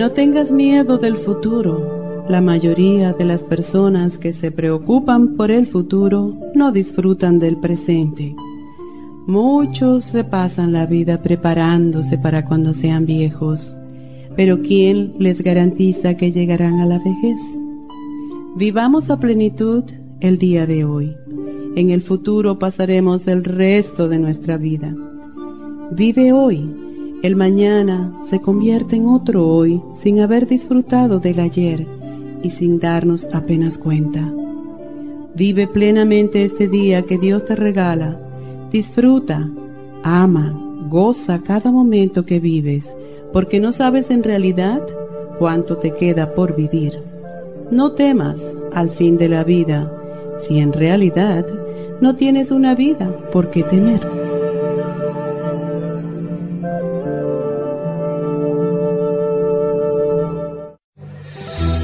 No tengas miedo del futuro. La mayoría de las personas que se preocupan por el futuro no disfrutan del presente. Muchos se pasan la vida preparándose para cuando sean viejos, pero ¿quién les garantiza que llegarán a la vejez? Vivamos a plenitud el día de hoy. En el futuro pasaremos el resto de nuestra vida. Vive hoy el mañana se convierte en otro hoy sin haber disfrutado del ayer y sin darnos apenas cuenta. Vive plenamente este día que Dios te regala. Disfruta, ama, goza cada momento que vives, porque no sabes en realidad cuánto te queda por vivir. No temas al fin de la vida, si en realidad no tienes una vida por qué temer.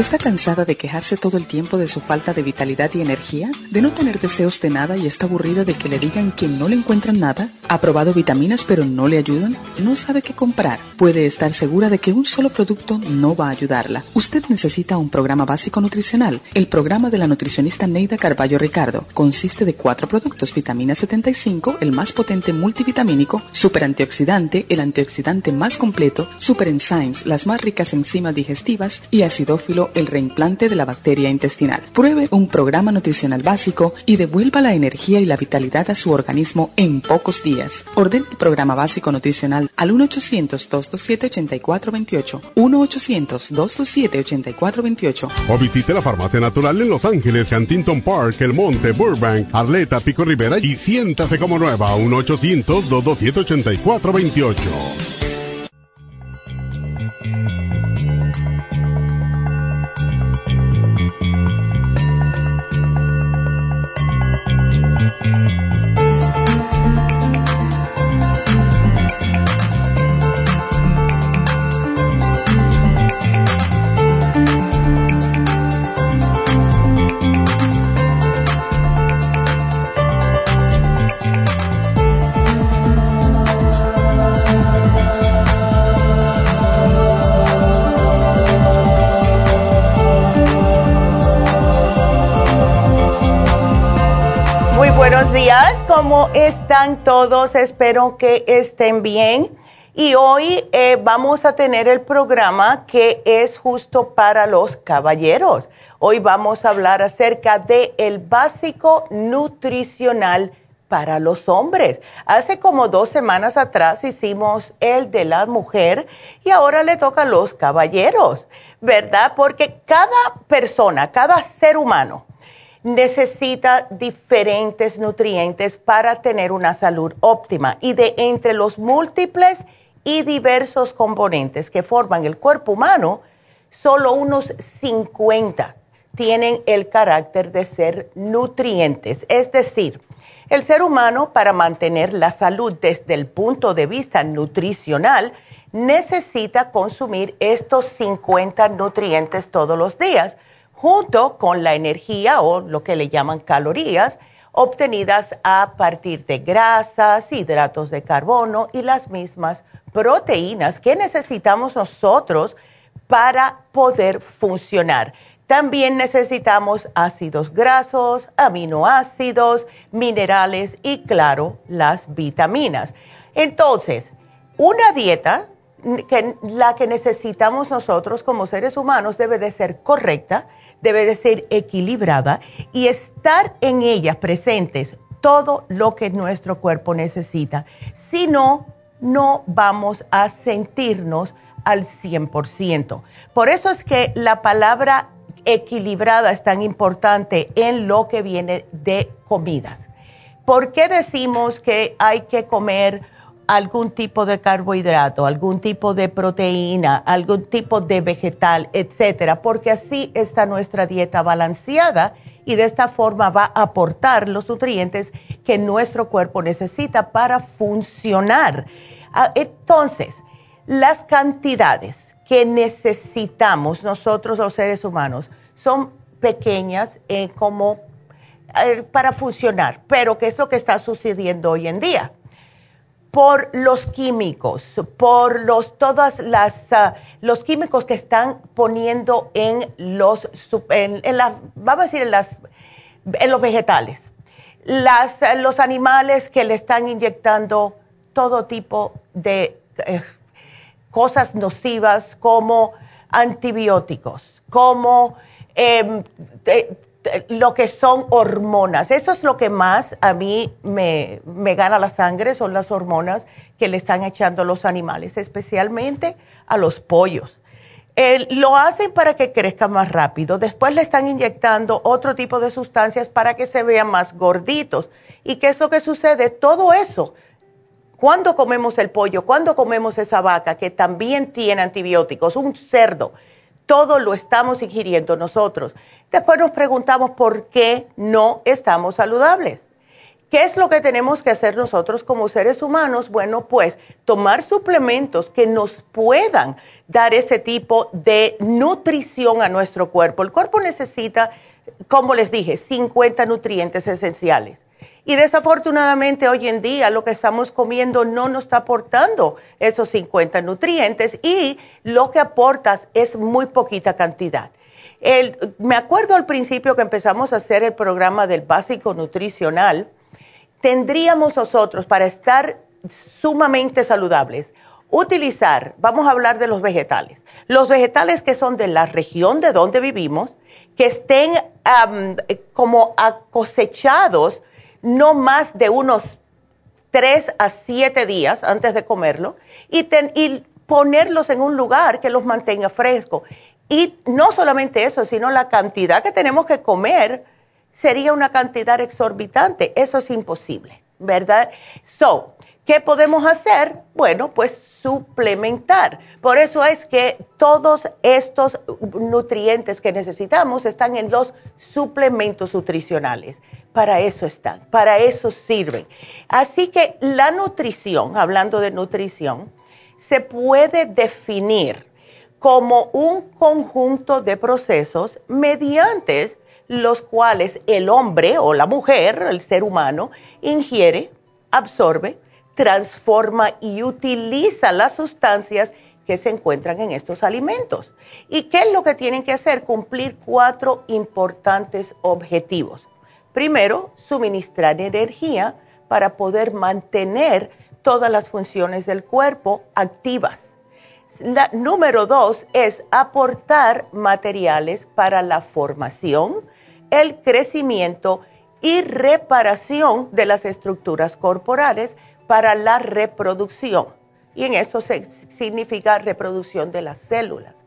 ¿Está cansada de quejarse todo el tiempo de su falta de vitalidad y energía? ¿De no tener deseos de nada y está aburrida de que le digan que no le encuentran nada? ¿Ha probado vitaminas pero no le ayudan? ¿No sabe qué comprar? Puede estar segura de que un solo producto no va a ayudarla. Usted necesita un programa básico nutricional. El programa de la nutricionista Neida Carballo Ricardo consiste de cuatro productos. Vitamina 75, el más potente multivitamínico, super antioxidante, el antioxidante más completo, super enzymes, las más ricas enzimas digestivas y acidófilo el reimplante de la bacteria intestinal. Pruebe un programa nutricional básico y devuelva la energía y la vitalidad a su organismo en pocos días. Ordene el programa básico nutricional al 1-800-227-8428. 1-800-227-8428. O visite la farmacia natural en Los Ángeles, Huntington Park, El Monte, Burbank, Arleta, Pico Rivera y siéntase como nueva. 1-800-227-8428. Están todos? Espero que estén bien. Y hoy eh, vamos a tener el programa que es justo para los caballeros. Hoy vamos a hablar acerca de el básico nutricional para los hombres. Hace como dos semanas atrás hicimos el de la mujer y ahora le toca a los caballeros, ¿verdad? Porque cada persona, cada ser humano, necesita diferentes nutrientes para tener una salud óptima y de entre los múltiples y diversos componentes que forman el cuerpo humano, solo unos 50 tienen el carácter de ser nutrientes. Es decir, el ser humano para mantener la salud desde el punto de vista nutricional necesita consumir estos 50 nutrientes todos los días junto con la energía o lo que le llaman calorías obtenidas a partir de grasas, hidratos de carbono y las mismas proteínas que necesitamos nosotros para poder funcionar. También necesitamos ácidos grasos, aminoácidos, minerales y claro, las vitaminas. Entonces, una dieta que la que necesitamos nosotros como seres humanos debe de ser correcta, debe de ser equilibrada y estar en ella presentes todo lo que nuestro cuerpo necesita. Si no, no vamos a sentirnos al 100%. Por eso es que la palabra equilibrada es tan importante en lo que viene de comidas. ¿Por qué decimos que hay que comer algún tipo de carbohidrato, algún tipo de proteína, algún tipo de vegetal, etcétera? Porque así está nuestra dieta balanceada y de esta forma va a aportar los nutrientes que nuestro cuerpo necesita para funcionar. Ah, entonces, las cantidades que necesitamos nosotros los seres humanos son pequeñas eh, como eh, para funcionar, pero ¿qué es lo que está sucediendo hoy en día? Por los químicos, por los todas las ah, los químicos que están poniendo en los en, vamos a decir en las en los vegetales, las, los animales que le están inyectando todo tipo de eh, cosas nocivas como antibióticos, como em, lo que son hormonas. Eso es lo que más a mí me, gana la sangre, son las hormonas que le están echando los animales, especialmente a los pollos. lo hacen para que crezcan más rápido, después le están inyectando otro tipo de sustancias para que se vean más gorditos. ¿Y qué es lo que sucede? Todo eso cuando comemos el pollo, cuando comemos esa vaca que también tiene antibióticos, un cerdo, todo lo estamos ingiriendo nosotros. Después nos preguntamos por qué no estamos saludables. ¿Qué es lo que tenemos que hacer nosotros como seres humanos? Bueno, pues tomar suplementos que nos puedan dar ese tipo de nutrición a nuestro cuerpo. El cuerpo necesita, como les dije, 50 nutrientes esenciales. Y desafortunadamente hoy en día lo que estamos comiendo no nos está aportando esos 50 nutrientes y lo que aportas es muy poquita cantidad. me acuerdo al principio que empezamos a hacer el programa del básico nutricional, tendríamos nosotros para estar sumamente saludables, utilizar, vamos a hablar de los vegetales, los vegetales que son de la región de donde vivimos, que estén como cosechados no más de unos tres a siete días antes de comerlo y, ponerlos en un lugar que los mantenga fresco. Y no solamente eso, sino la cantidad que tenemos que comer sería una cantidad exorbitante. Eso es imposible, ¿verdad? So, ¿qué podemos hacer? Bueno, pues suplementar. Por eso es que todos estos nutrientes que necesitamos están en los suplementos nutricionales para eso están, para eso sirven. Así que la nutrición, hablando de nutrición, se puede definir como un conjunto de procesos mediante los cuales el hombre o la mujer, el ser humano, ingiere, absorbe, transforma y utiliza las sustancias que se encuentran en estos alimentos. ¿Y qué es lo que tienen que hacer? Cumplir cuatro importantes objetivos. Primero, suministrar energía para poder mantener todas las funciones del cuerpo activas. La, número dos es aportar materiales para la formación, el crecimiento y reparación de las estructuras corporales para la reproducción. Y en esto significa reproducción de las células.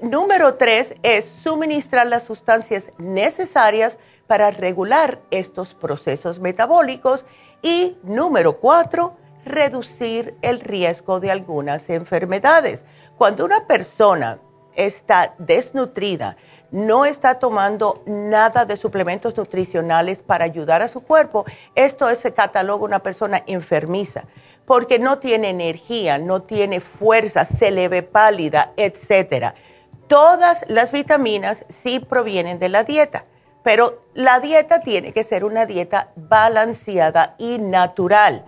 Número tres es suministrar las sustancias necesarias para regular estos procesos metabólicos y número cuatro, reducir el riesgo de algunas enfermedades. Cuando una persona está desnutrida, no está tomando nada de suplementos nutricionales para ayudar a su cuerpo, esto se cataloga una persona enfermiza, porque no tiene energía, no tiene fuerza, se le ve pálida, etc. Todas las vitaminas sí provienen de la dieta pero la dieta tiene que ser una dieta balanceada y natural.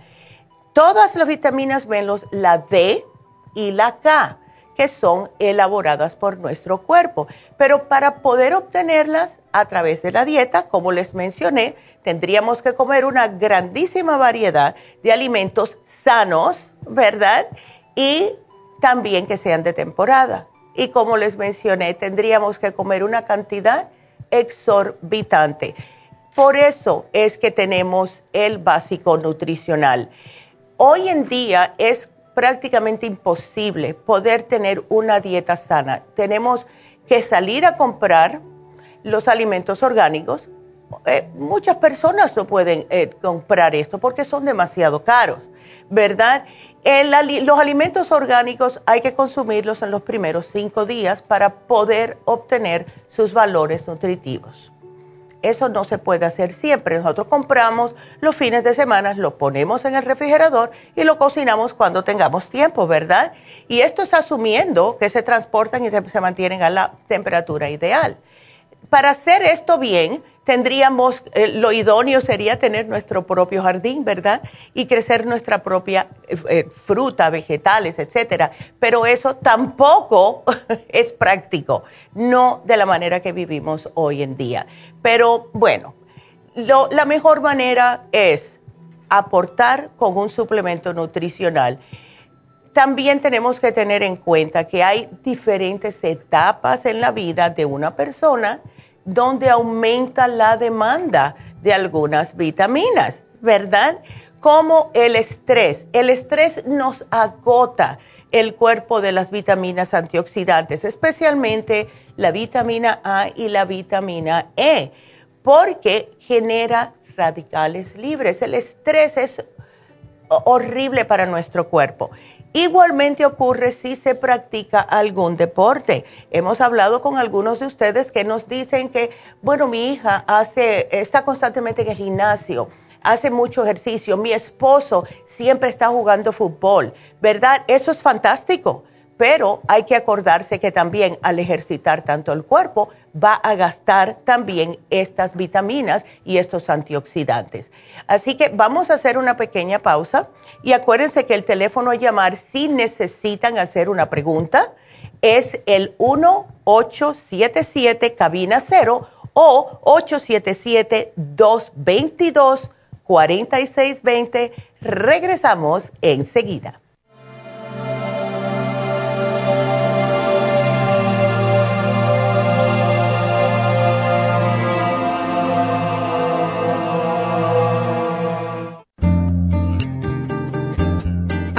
Todas las vitaminas menos la D y la K, que son elaboradas por nuestro cuerpo. Pero para poder obtenerlas a través de la dieta, como les mencioné, tendríamos que comer una grandísima variedad de alimentos sanos, ¿verdad? Y también que sean de temporada. Y como les mencioné, tendríamos que comer una cantidad exorbitante. Por eso es que tenemos el básico nutricional. Hoy en día es prácticamente imposible poder tener una dieta sana. Tenemos que salir a comprar los alimentos orgánicos. Eh, muchas personas no pueden eh, comprar esto porque son demasiado caros, ¿verdad? los alimentos orgánicos hay que consumirlos en los primeros cinco días para poder obtener sus valores nutritivos. Eso no se puede hacer siempre. Nosotros compramos los fines de semana, lo ponemos en el refrigerador y lo cocinamos cuando tengamos tiempo, ¿verdad? Y esto es asumiendo que se transportan y se mantienen a la temperatura ideal. Para hacer esto bien, tendríamos, eh, lo idóneo sería tener nuestro propio jardín, ¿verdad? Y crecer nuestra propia eh, eh, fruta, vegetales, etcétera. Pero eso tampoco es práctico, no de la manera que vivimos hoy en día. Pero bueno, la mejor manera es aportar con un suplemento nutricional. También tenemos que tener en cuenta que hay diferentes etapas en la vida de una persona donde aumenta la demanda de algunas vitaminas, ¿verdad? Como el estrés. El estrés nos agota el cuerpo de las vitaminas antioxidantes, especialmente la vitamina A y la vitamina E, porque genera radicales libres. El estrés es horrible para nuestro cuerpo. Igualmente ocurre si se practica algún deporte. Hemos hablado con algunos de ustedes que nos dicen que, bueno, mi hija hace, está constantemente en el gimnasio, hace mucho ejercicio, mi esposo siempre está jugando fútbol, ¿verdad? Eso es fantástico pero hay que acordarse que también al ejercitar tanto el cuerpo va a gastar también estas vitaminas y estos antioxidantes. Así que vamos a hacer una pequeña pausa y acuérdense que el teléfono a llamar si necesitan hacer una pregunta es el 1877 cabina 0 o 877-222-4620. Regresamos enseguida.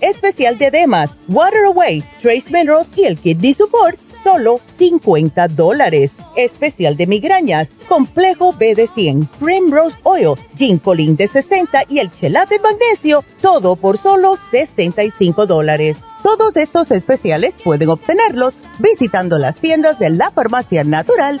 especial de edemas, Water Away, Trace Minerals y el Kidney Support, solo 50 dólares. Especial de migrañas, complejo B de 100, Primrose Oil, Ginkolin de 60 y el Chelate Magnesio, todo por solo 65 dólares. Todos estos especiales pueden obtenerlos visitando las tiendas de la farmacia natural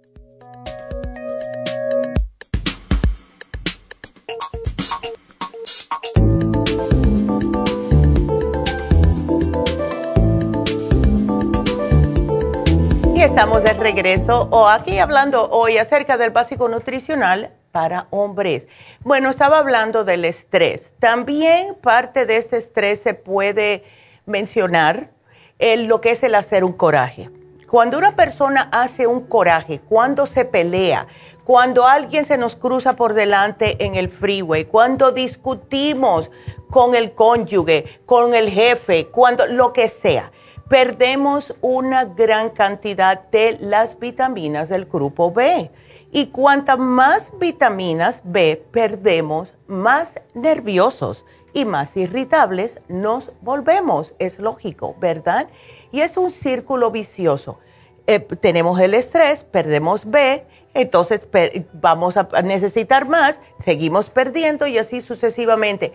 Estamos de regreso o aquí hablando hoy acerca del básico nutricional para hombres. Bueno, estaba hablando del estrés. También parte de este estrés se puede mencionar en lo que es el hacer un coraje. Cuando una persona hace un coraje, cuando se pelea, cuando alguien se nos cruza por delante en el freeway, cuando discutimos con el cónyuge, con el jefe, cuando lo que sea, perdemos una gran cantidad de las vitaminas del grupo B. Y cuantas más vitaminas B perdemos, más nerviosos y más irritables nos volvemos. Es lógico, ¿verdad? Y es un círculo vicioso. Eh, tenemos el estrés, perdemos B, entonces vamos a necesitar más, seguimos perdiendo y así sucesivamente.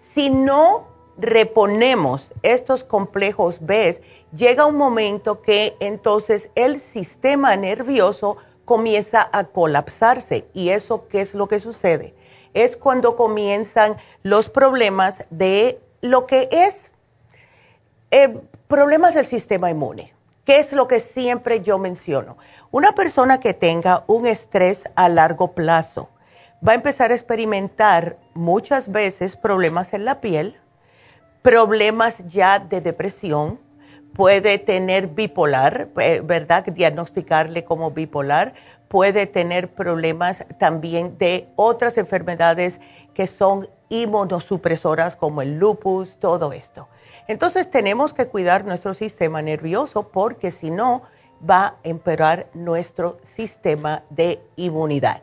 Si no reponemos estos complejos B, llega un momento que entonces el sistema nervioso comienza a colapsarse. ¿Y eso qué es lo que sucede? Es cuando comienzan los problemas de lo que es eh, problemas del sistema inmune, que es lo que siempre yo menciono. Una persona que tenga un estrés a largo plazo va a empezar a experimentar muchas veces problemas en la piel, problemas ya de depresión, puede tener bipolar, eh, ¿verdad? Diagnosticarle como bipolar, puede tener problemas también de otras enfermedades que son inmunosupresoras como el lupus, todo esto. Entonces tenemos que cuidar nuestro sistema nervioso porque si no va a empeorar nuestro sistema de inmunidad.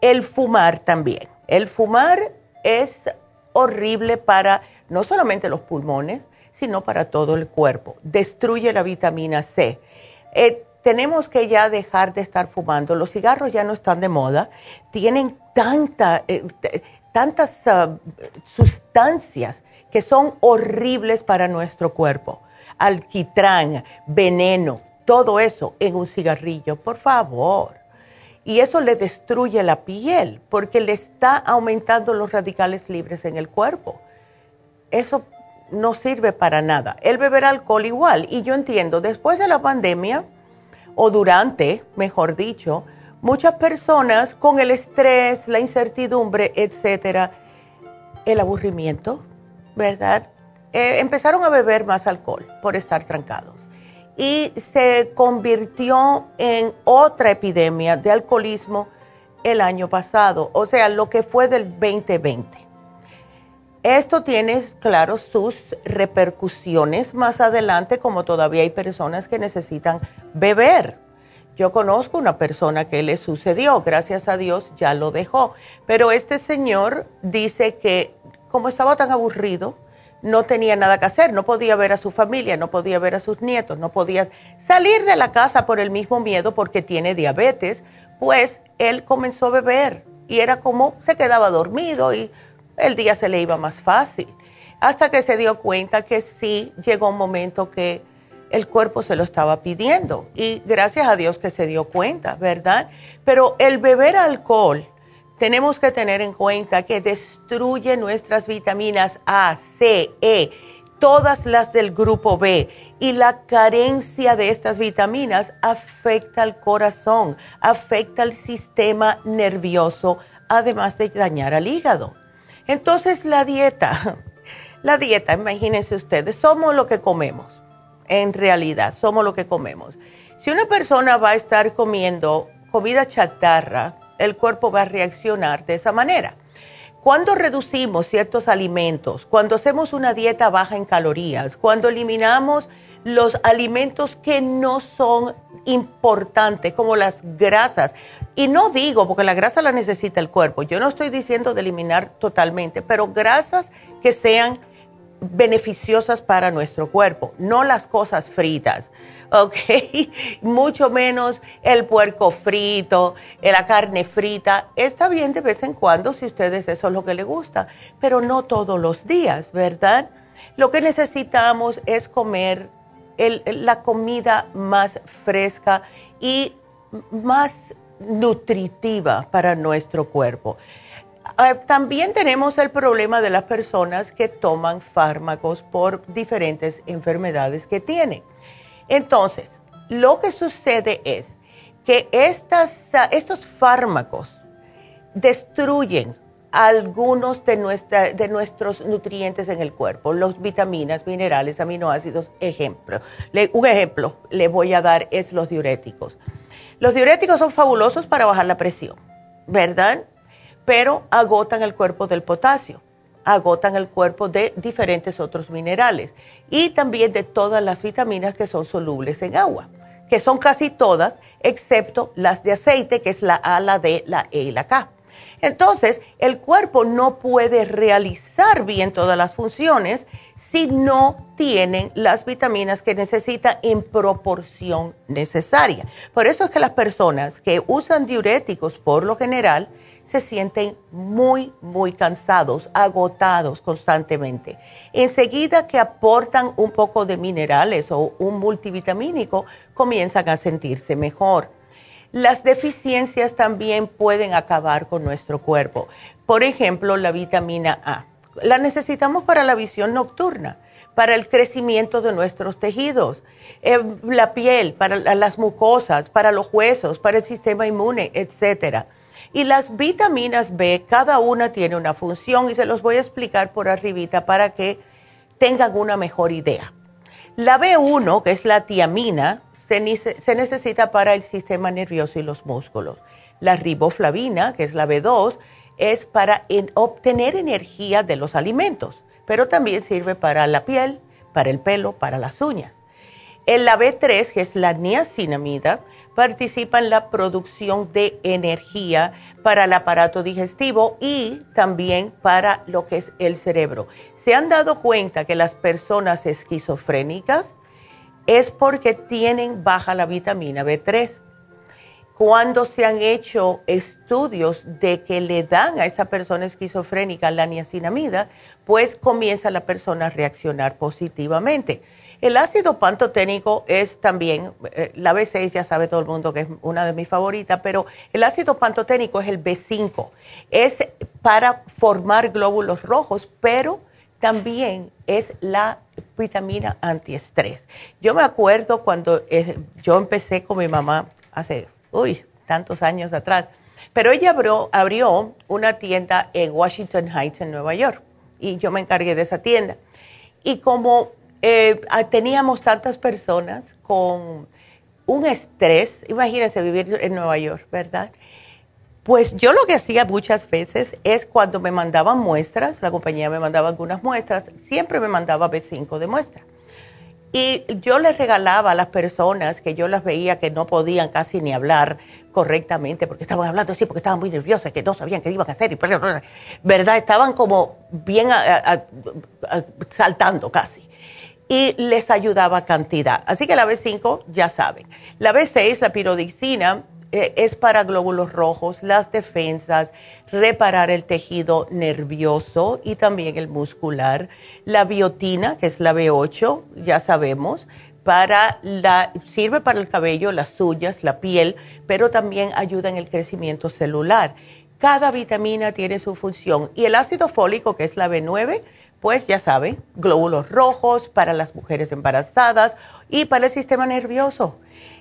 El fumar también. El fumar es horrible para no solamente los pulmones, sino para todo el cuerpo. Destruye la vitamina C. Eh, tenemos que ya dejar de estar fumando. Los cigarros ya no están de moda. Tienen tanta, eh, tantas ah, sustancias que son horribles para nuestro cuerpo. Alquitrán, veneno, todo eso en un cigarrillo, por favor. Y eso le destruye la piel porque le está aumentando los radicales libres en el cuerpo. Eso no sirve para nada. El beber alcohol igual. Y yo entiendo, después de la pandemia, o durante, mejor dicho, muchas personas con el estrés, la incertidumbre, etcétera, el aburrimiento, ¿verdad? Eh, empezaron a beber más alcohol por estar trancados. Y se convirtió en otra epidemia de alcoholismo el año pasado, o sea, lo que fue del 2020. Esto tiene, claro, sus repercusiones más adelante, como todavía hay personas que necesitan beber. Yo conozco una persona que le sucedió, gracias a Dios ya lo dejó, pero este señor dice que como estaba tan aburrido, no tenía nada que hacer, no podía ver a su familia, no podía ver a sus nietos, no podía salir de la casa por el mismo miedo porque tiene diabetes, pues él comenzó a beber y era como se quedaba dormido y el día se le iba más fácil. Hasta que se dio cuenta que sí llegó un momento que el cuerpo se lo estaba pidiendo. Y gracias a Dios que se dio cuenta, ¿verdad? Pero el beber alcohol, tenemos que tener en cuenta que destruye nuestras vitaminas A, C, E, todas las del grupo B. Y la carencia de estas vitaminas afecta al corazón, afecta al sistema nervioso, además de dañar al hígado. Entonces la dieta, la dieta, imagínense ustedes, somos lo que comemos, en realidad, somos lo que comemos. Si una persona va a estar comiendo comida chatarra, el cuerpo va a reaccionar de esa manera. Cuando reducimos ciertos alimentos, cuando hacemos una dieta baja en calorías, cuando eliminamos los alimentos que no son importantes, como las grasas, y no digo, porque la grasa la necesita el cuerpo, yo no estoy diciendo de eliminar totalmente, pero grasas que sean beneficiosas para nuestro cuerpo, no las cosas fritas, ¿ok? Mucho menos el puerco frito, la carne frita. Está bien de vez en cuando si ustedes eso es lo que les gusta, pero no todos los días, ¿verdad? Lo que necesitamos es comer la comida más fresca y más nutritiva para nuestro cuerpo. Ah, también tenemos el problema de las personas que toman fármacos por diferentes enfermedades que tienen. Entonces, lo que sucede es que estas, estos fármacos destruyen algunos de, nuestros nutrientes en el cuerpo, los vitaminas, minerales, aminoácidos, ejemplo. un ejemplo le voy a dar es los diuréticos. Los diuréticos son fabulosos para bajar la presión, ¿verdad? Pero agotan el cuerpo del potasio, agotan el cuerpo de diferentes otros minerales y también de todas las vitaminas que son solubles en agua, que son casi todas, excepto las de aceite, que es la A, la D, la E y la K. Entonces, el cuerpo no puede realizar bien todas las funciones si no tienen las vitaminas que necesita en proporción necesaria. Por eso es que las personas que usan diuréticos por lo general se sienten muy, muy cansados, agotados constantemente. Enseguida que aportan un poco de minerales o un multivitamínico, comienzan a sentirse mejor. Las deficiencias también pueden acabar con nuestro cuerpo. Por ejemplo, la vitamina A. La necesitamos para la visión nocturna, para el crecimiento de nuestros tejidos, eh, la piel, para las mucosas, para los huesos, para el sistema inmune, etc. Y las vitaminas B, cada una tiene una función y se los voy a explicar por arribita para que tengan una mejor idea. La B1, que es la tiamina, se, necesita para el sistema nervioso y los músculos. La riboflavina, que es la B2, es para obtener energía de los alimentos, pero también sirve para la piel, para el pelo, para las uñas. En la B3, que es la niacinamida, participa en la producción de energía para el aparato digestivo y también para lo que es el cerebro. Se han dado cuenta que las personas esquizofrénicas es porque tienen baja la vitamina B3. Cuando se han hecho estudios de que le dan a esa persona esquizofrénica la niacinamida, pues comienza la persona a reaccionar positivamente. El ácido pantoténico es también, eh, la B6 ya sabe todo el mundo que es una de mis favoritas, pero el ácido pantoténico es el B5. Es para formar glóbulos rojos, pero también es la vitamina antiestrés. Yo me acuerdo cuando eh, yo empecé con mi mamá hace, uy, tantos años atrás, pero ella abrió, una tienda en Washington Heights, en Nueva York, y yo me encargué de esa tienda. Y como eh, teníamos tantas personas con un estrés, imagínense vivir en Nueva York, ¿verdad? Pues yo lo que hacía muchas veces es cuando me mandaban muestras, la compañía me mandaba algunas muestras, siempre me mandaba B5 de muestra. Y yo les regalaba a las personas que yo las veía que no podían casi ni hablar correctamente, porque estaban hablando así, porque estaban muy nerviosas, que no sabían qué iban a hacer, y ¿verdad? Estaban como bien saltando casi. Y les ayudaba cantidad. Así que la B5, ya saben. La B6, la pirodixina, es para glóbulos rojos, las defensas, reparar el tejido nervioso y también el muscular. La biotina, que es la B8, ya sabemos, para la, sirve para el cabello, las uñas, la piel, pero también ayuda en el crecimiento celular. Cada vitamina tiene su función y el ácido fólico, que es la B9, pues ya saben, glóbulos rojos para las mujeres embarazadas y para el sistema nervioso.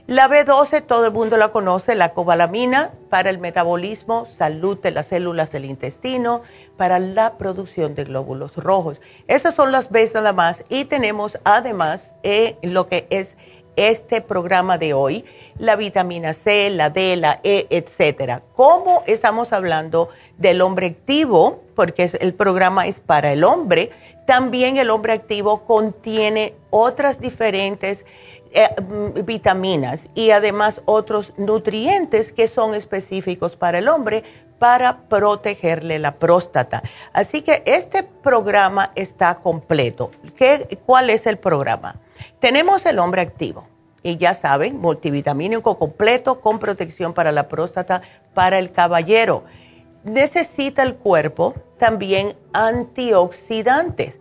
La B12 todo el mundo la conoce, la cobalamina para el metabolismo, salud de las células del intestino, para la producción de glóbulos rojos. Esas son las B nada más y tenemos además eh, lo que es este programa de hoy, la vitamina C, la D, la E, etcétera. Como estamos hablando del hombre activo, porque el programa es para el hombre, también el hombre activo contiene otras diferentes eh, mm, vitaminas y además otros nutrientes que son específicos para el hombre para protegerle la próstata. Así que este programa está completo. ¿Qué, ¿Cuál es el programa? Tenemos el hombre activo y ya saben, multivitamínico completo con protección para la próstata para el caballero. Necesita el cuerpo también antioxidantes.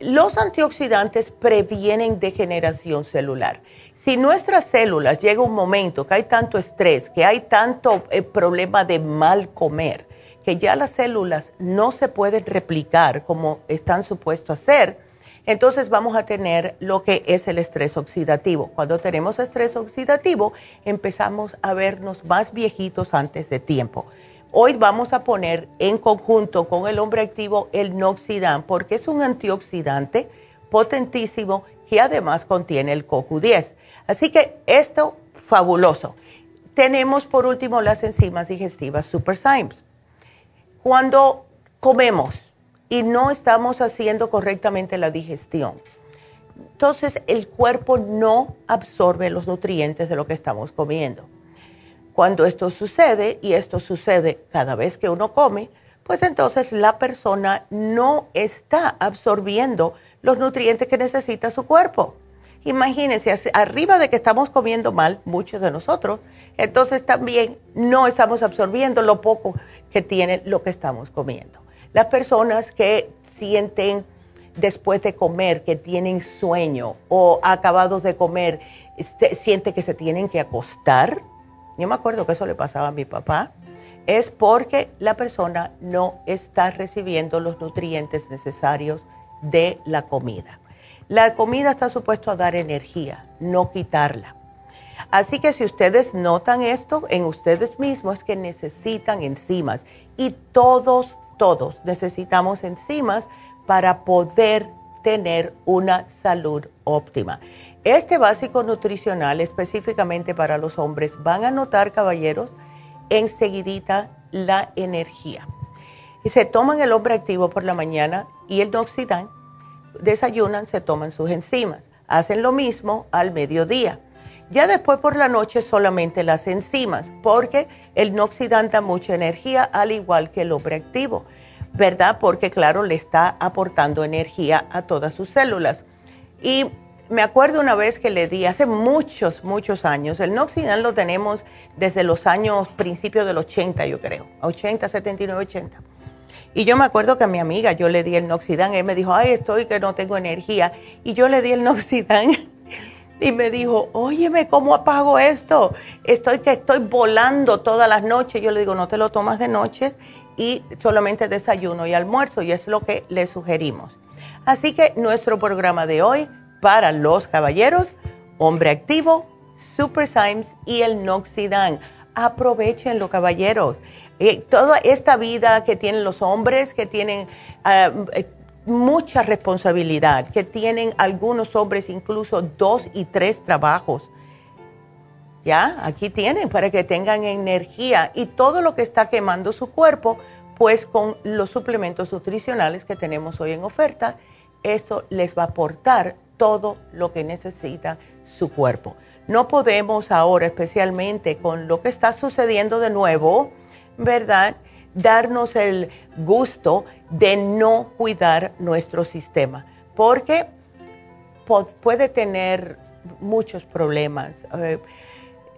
Los antioxidantes previenen degeneración celular. Si nuestras células llega un momento que hay tanto estrés, que hay tanto eh, problema de mal comer, que ya las células no se pueden replicar como están supuestos a ser, entonces vamos a tener lo que es el estrés oxidativo. Cuando tenemos estrés oxidativo, empezamos a vernos más viejitos antes de tiempo. Hoy vamos a poner en conjunto con el hombre activo el Noxidan, porque es un antioxidante potentísimo que además contiene el CoQ10. Así que esto, fabuloso. Tenemos por último las enzimas digestivas Super Symes. Cuando comemos y no estamos haciendo correctamente la digestión, entonces el cuerpo no absorbe los nutrientes de lo que estamos comiendo. Cuando esto sucede, y esto sucede cada vez que uno come, pues entonces la persona no está absorbiendo los nutrientes que necesita su cuerpo. Imagínense, arriba de que estamos comiendo mal, muchos de nosotros, entonces también no estamos absorbiendo lo poco que tiene lo que estamos comiendo. Las personas que sienten después de comer que tienen sueño o acabados de comer, este, siente que se tienen que acostar. Yo me acuerdo que eso le pasaba a mi papá. Es porque la persona no está recibiendo los nutrientes necesarios de la comida. La comida está supuesto a dar energía, no quitarla. Así que si ustedes notan esto en ustedes mismos es que necesitan enzimas y todos, todos necesitamos enzimas para poder tener una salud óptima. Este básico nutricional específicamente para los hombres van a notar, caballeros, enseguidita la energía. Y se toman el hombre activo por la mañana y el noxidan desayunan, se toman sus enzimas. Hacen lo mismo al mediodía. Ya después por la noche solamente las enzimas, porque el noxidant da mucha energía, al igual que el hombre activo, ¿verdad? Porque claro, le está aportando energía a todas sus células. Y me acuerdo una vez que le di, hace muchos, muchos años, el noxidant lo tenemos desde los años, principios del 80, yo creo, 80, 79, 80 y yo me acuerdo que a mi amiga yo le di el Noxidan, él me dijo, ay, estoy que no tengo energía. Y yo le di el Noxidan y me dijo, óyeme, ¿cómo apago esto? Estoy que estoy volando todas las noches. Yo le digo, no te lo tomas de noche y solamente desayuno y almuerzo y es lo que le sugerimos. Así que nuestro programa de hoy para los caballeros, hombre activo, Super Symes y el Noxidan. Aprovechenlo, caballeros. Eh, toda esta vida que tienen los hombres, que tienen ah, eh, mucha responsabilidad, que tienen algunos hombres incluso dos y tres trabajos. Ya, aquí tienen para que tengan energía y todo lo que está quemando su cuerpo, pues con los suplementos nutricionales que tenemos hoy en oferta, eso les va a aportar todo lo que necesita su cuerpo. No podemos ahora, especialmente con lo que está sucediendo de nuevo, ¿verdad? Darnos el gusto de no cuidar nuestro sistema, porque puede tener muchos problemas. Eh,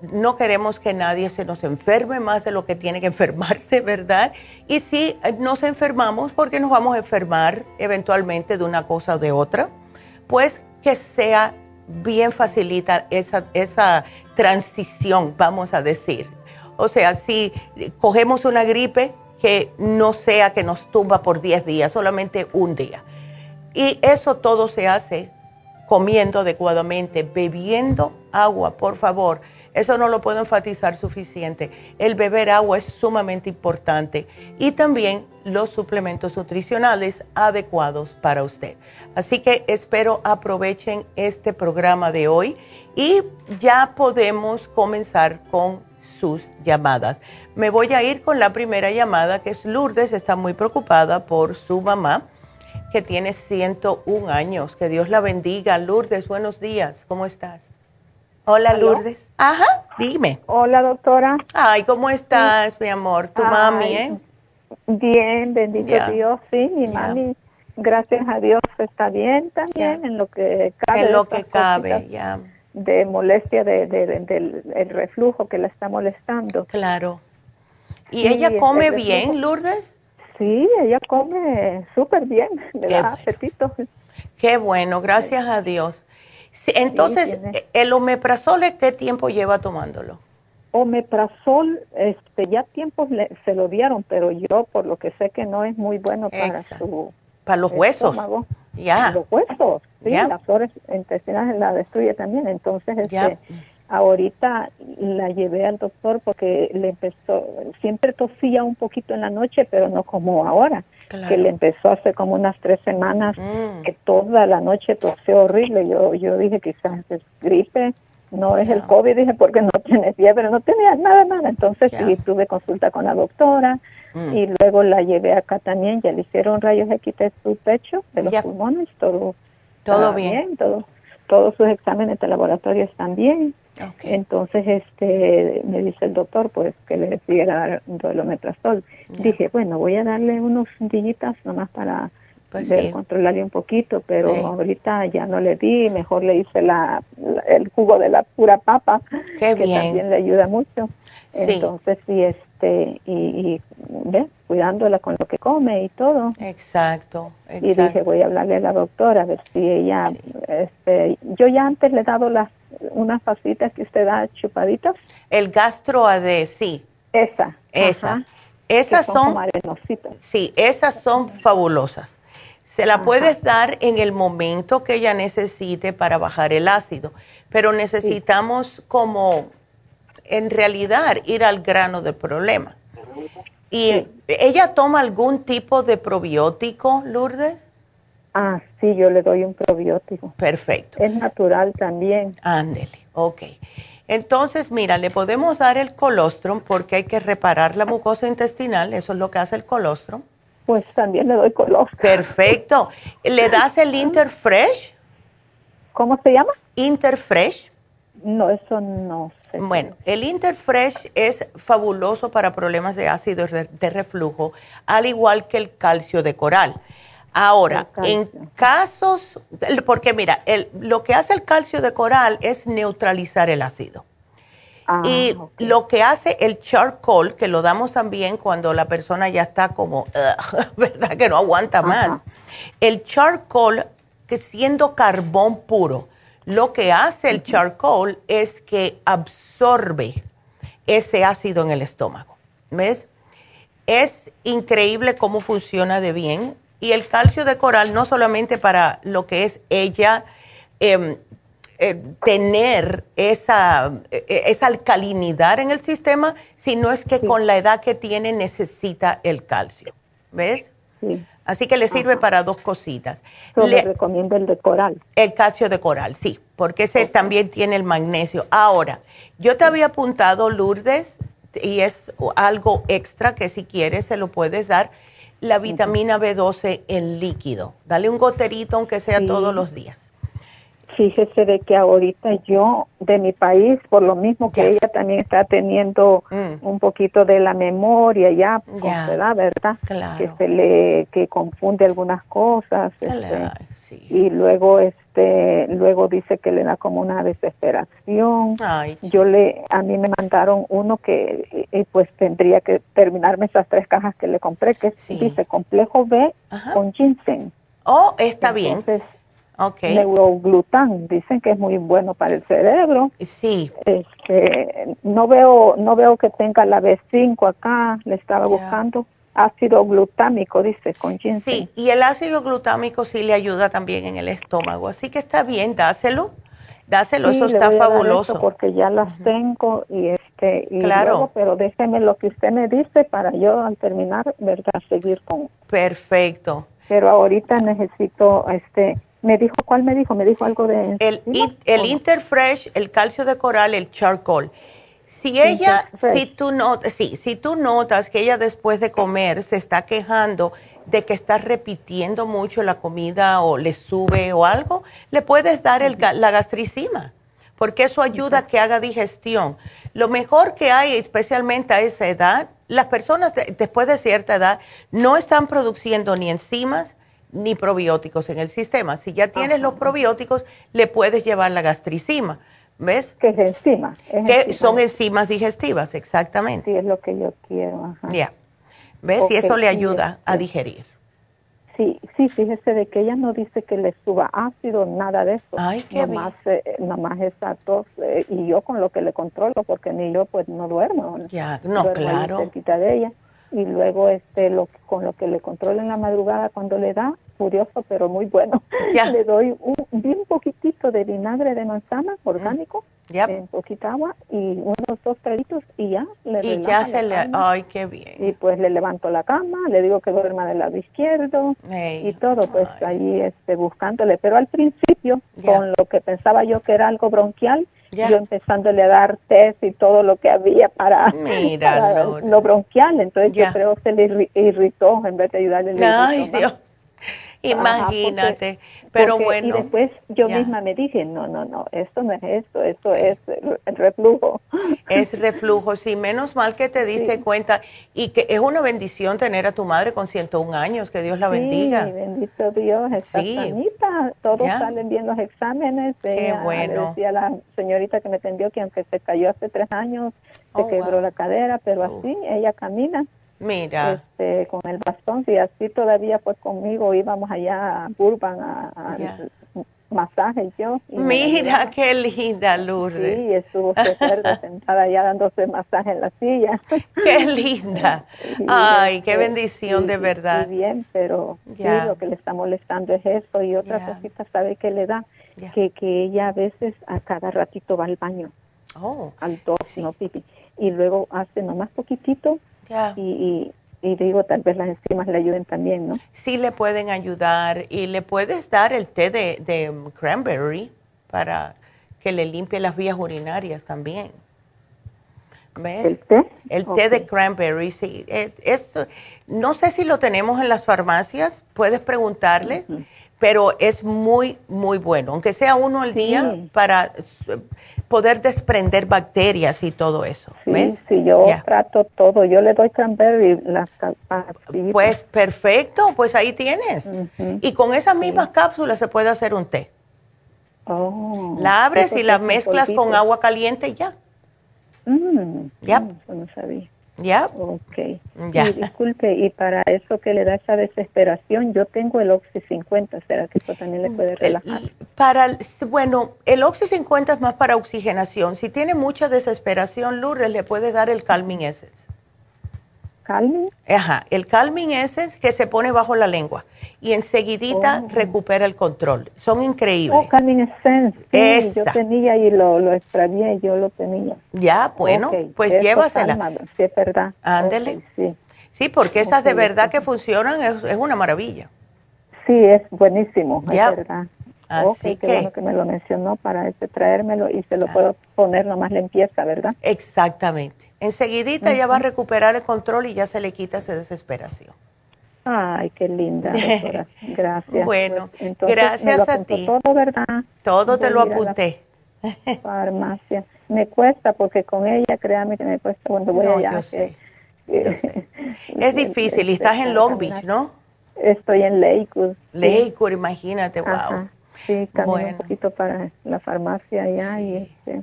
no queremos que nadie se nos enferme más de lo que tiene que enfermarse, ¿verdad? Y si nos enfermamos, porque nos vamos a enfermar eventualmente de una cosa o de otra, pues que sea bien facilita esa, esa transición, vamos a decir, o sea, si cogemos una gripe, que no sea que nos tumba por 10 días, solamente un día. Y eso todo se hace comiendo adecuadamente, bebiendo agua, por favor. Eso no lo puedo enfatizar suficiente. El beber agua es sumamente importante y también los suplementos nutricionales adecuados para usted. Así que espero aprovechen este programa de hoy y ya podemos comenzar con sus llamadas. Me voy a ir con la primera llamada, que es Lourdes, está muy preocupada por su mamá, que tiene 101 años. Que Dios la bendiga. Lourdes, buenos días, ¿cómo estás? Hola, Lourdes. Ajá. Dime. Hola, doctora. Ay, ¿cómo estás, mi amor? Tu mami, ¿eh? Bien, bendito Dios, sí, mi mami, gracias a Dios, está bien también en lo que cabe. En lo que cabe, ya. De molestia de, del el reflujo que la está molestando. Claro. ¿Y ella come bien, Lourdes? Sí, ella come súper bien, le da apetito. Qué bueno, gracias a Dios. Entonces, ¿el omeprazol qué tiempo lleva tomándolo? Omeprazol, este, ya tiempos se lo dieron, pero yo por lo que sé que no es muy bueno para su para los huesos. Ya. Los huesos, sí, las flores intestinales la destruye también. Entonces, este, ahorita la llevé al doctor porque le empezó, siempre tosía un poquito en la noche, pero no como ahora, que le empezó hace como unas tres semanas, mm. que toda la noche tosió horrible. Yo, yo dije quizás es gripe, no es el COVID, dije porque no tiene fiebre, no tenía nada, nada. Entonces sí, tuve consulta con la doctora mm. y luego la llevé acá también, ya le hicieron rayos X de su pecho, de los pulmones, todo, todo bien. todo, todos sus exámenes de laboratorio están bien. Entonces, este, me dice el doctor, pues, que le siguiera dar duelometrastol. Dije, bueno, voy a darle unos dillitas nomás para pues controlarle un poquito, pero ahorita ya no le di, mejor le hice la, el jugo de la pura papa, que también le ayuda mucho. Entonces, sí, este, y, y ¿ves? cuidándola con lo que come y todo. Exacto, Y dije, voy a hablarle a la doctora, a ver si ella, este, yo ya antes le he dado las, unas pasitas que usted da chupaditas. El gastroade, sí. Esa. Esa. Esas son, son sí, esas son fabulosas. Se la puedes dar en el momento que ella necesite para bajar el ácido, pero necesitamos como en realidad ir al grano del problema. ¿Y ella toma algún tipo de probiótico, Lourdes? Ah, sí, yo le doy un probiótico. Perfecto. Es natural también. Ándele, ok. Entonces, mira, le podemos dar el colostrum porque hay que reparar la mucosa intestinal, eso es lo que hace el colostrum. Pues también le doy colostrum. Perfecto. ¿Le das el Interfresh? ¿Cómo se llama? Interfresh. No, eso no sé. Bueno, el Interfresh es fabuloso para problemas de ácido de reflujo, al igual que el calcio de coral. Ahora, en casos, porque mira, el, lo que hace el calcio de coral es neutralizar el ácido. Ah, y lo que hace el charcoal, que lo damos también cuando la persona ya está como, ¿verdad? Que no aguanta más. El charcoal, que siendo carbón puro, lo que hace el charcoal es que absorbe ese ácido en el estómago. ¿Ves? Es increíble cómo funciona de bien. Y el calcio de coral, no solamente para lo que es ella, em, eh, tener esa, eh, esa alcalinidad en el sistema, sino es que con la edad que tiene necesita el calcio. ¿Ves? Sí. Así que le sirve para dos cositas. le recomiendo el de coral. El calcio de coral, sí, porque ese también tiene el magnesio. Ahora, yo te había apuntado, Lourdes, y es algo extra que si quieres se lo puedes dar, la vitamina B12 en líquido. Dale un goterito, aunque sea todos los días. Fíjese de que ahorita yo de mi país, por lo mismo que ella también está teniendo mm. un poquito de la memoria ya, ¿verdad? ¿verdad? Que se le que confunde algunas cosas. Este, y luego este luego dice que le da como una desesperación. Yo le a mí me mandaron uno que pues tendría que terminarme esas tres cajas que le compré que dice complejo B con ginseng. Oh, está bien Okay. Neuroglután, dicen que es muy bueno para el cerebro. Sí. Este, no veo no veo que tenga la B5 acá, le estaba buscando. Ácido glutámico, dice, con ginseng. Sí, y el ácido glutámico sí le ayuda también en el estómago, así que está bien, dáselo. Dáselo, eso está fabuloso. porque ya las tengo y este y claro. pero déjeme lo que usted me dice para yo al terminar, verdad, seguir con. Perfecto. Pero ahorita necesito este me dijo, ¿cuál me dijo? Me dijo algo de... El, el Interfresh, el calcio de coral, el charcoal. Si ella, si tú, notas, sí, si tú notas que ella después de comer se está quejando de que está repitiendo mucho la comida o le sube o algo, le puedes dar el, la gastricima, porque eso ayuda a que haga digestión. Lo mejor que hay, especialmente a esa edad, las personas después de cierta edad no están produciendo ni enzimas ni probióticos en el sistema. Si ya tienes los probióticos, le puedes llevar la gastricima. ¿Ves? Que es enzima. que son enzimas digestivas, exactamente. Sí, es lo que yo quiero. Ya. ¿Ves? y eso le ayuda a digerir. Sí, sí, fíjese de que ella no dice que le suba ácido, nada de eso. Ay, qué nomás, bien. Eh, nomás esa tos, eh, y yo con lo que le controlo, porque ni yo pues no duermo. Ya, no, claro. Cerquita de ella. Y luego este lo con lo que le controlo en la madrugada cuando le da, curioso pero muy bueno. Ya. le doy un, bien poquitito de vinagre de manzana orgánico en poquita agua y unos dos traguitos y ya le y ya se le ay qué bien. Y pues le levanto la cama le digo que duerma del lado izquierdo y todo pues ahí este buscándole. Pero al principio con lo que pensaba yo que era algo bronquial yo empezándole a dar test y todo lo que había para, Mira, lo bronquial. Entonces yo creo que se le irritó en vez de ayudarle ay Dios Imagínate, pero bueno. Y después yo misma me dije, no, no, no, esto no es esto, esto es reflujo. Es reflujo, sí, menos mal que te diste cuenta y que es una bendición tener a tu madre con 101 años, que Dios la bendiga. Sí, bendito Dios, está sanita, todos salen bien los exámenes. Qué bueno. decía la señorita que me atendió que aunque se cayó hace tres años, se Oh, quebró la cadera, pero así ella camina. Mira. Este, con el bastón, y así todavía pues conmigo íbamos allá a Burbank a, a masaje yo. Y Mira qué linda Lourdes. Sí, estuvo sentada allá dándose masaje en la silla. Qué linda. Ay, qué bendición de verdad. Muy bien, pero sí, lo que le está molestando es eso y otra cosita, ¿sabe qué le da? Que, que ella a veces a cada ratito va al baño. Oh, al dos, no pipi. Y luego hace nomás poquitito y, y, y, digo, tal vez las enzimas le ayuden también, ¿no? Sí, le pueden ayudar y le puedes dar el té de, de cranberry para que le limpie las vías urinarias también. ¿Ves? ¿El té? El té de cranberry, sí. Es, es, no sé si lo tenemos en las farmacias, puedes preguntarle, uh -huh. Pero es muy, muy bueno, aunque sea uno al sí. día para poder desprender bacterias y todo eso. Sí, ¿ves? sí, yo yeah. trato todo. Yo le doy cranberry las Pues perfecto, pues ahí tienes. Uh -huh. Y con esas mismas sí. cápsulas se puede hacer un té. Oh, la abres y la mezclas con agua caliente y ya. Mm, ya. Mm, no sabía. Ya. Ok. Ya. Y disculpe, y para eso que le da esa desesperación, yo tengo el Oxy 50, ¿será que eso también le puede relajar? Para, bueno, el Oxy 50 es más para oxigenación. Si tiene mucha desesperación, Lourdes, le puede dar el Calming Essence. ¿Calming? Ajá, el Calming Essence que se pone bajo la lengua y enseguidita oh. recupera el control. Son increíbles. Oh, Calming Essence. Sí, yo tenía y lo, lo extravié, yo lo tenía. Ya, bueno, okay. pues Eso llévasela. Calma, sí, es verdad. Ándele. Okay, sí. sí, porque esas okay, de verdad que funcionan, es, es, una maravilla. Sí, es buenísimo, ya. es verdad. Así okay, que. Bueno que me lo mencionó para este traérmelo y se lo ah. puedo poner nomás limpieza, ¿verdad? Exactamente. Enseguidita ya va a recuperar el control y ya se le quita esa desesperación. Ay, qué linda, doctora. Gracias. bueno, pues, entonces, gracias a ti. Todo, ¿verdad? Todo te lo apunté. farmacia. Me cuesta porque con ella, créame que me cuesta cuando voy no, allá. Yo sé, yo sé. es difícil. Y estás en Long Beach, ¿no? Estoy en Lakewood. Lakewood, sí. imagínate, wow. Ajá. Sí, camino bueno. un poquito para la farmacia allá sí. y, este,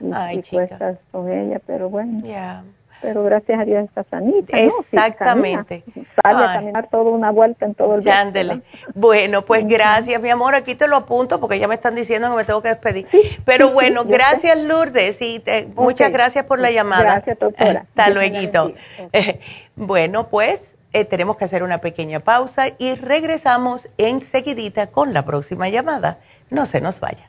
y, Ay, y chica. cuestas con ella, pero bueno. Yeah. Pero gracias a Dios está sanita. Exactamente. Sale Ay. a caminar toda una vuelta en todo el día. Bueno, pues gracias, mi amor. Aquí te lo apunto porque ya me están diciendo que me tengo que despedir. Sí, Pero sí, bueno, gracias, Lourdes. Y te, okay. muchas gracias por la llamada. Gracias, doctora. Hasta luego. Okay. Bueno, pues eh, tenemos que hacer una pequeña pausa y regresamos enseguidita con la próxima llamada. No se nos vaya.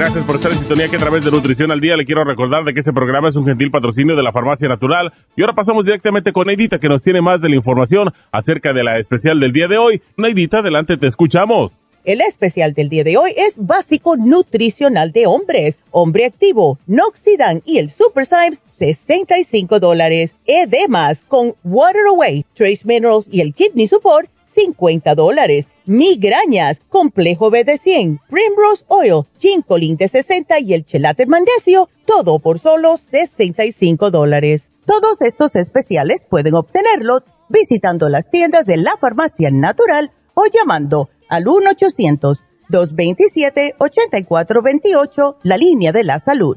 Gracias por estar en sintonía que a través de Nutrición al Día le quiero recordar de que este programa es un gentil patrocinio de la Farmacia Natural. Y ahora pasamos directamente con Neidita que nos tiene más de la información acerca de la especial del día de hoy. Neidita, adelante, te escuchamos. El especial del día de hoy es básico nutricional de hombres, hombre activo, Noxidan y el Super Symes, 65 dólares. Edemas con Water Away, Trace Minerals y el Kidney Support, 50 dólares. Migrañas, complejo B de 100, Primrose Oil, Ginkolin de 60 y el Chelate Magnesio, todo por solo 65 dólares. Todos estos especiales pueden obtenerlos visitando las tiendas de la farmacia natural o llamando al 1-800-227-8428, la línea de la salud.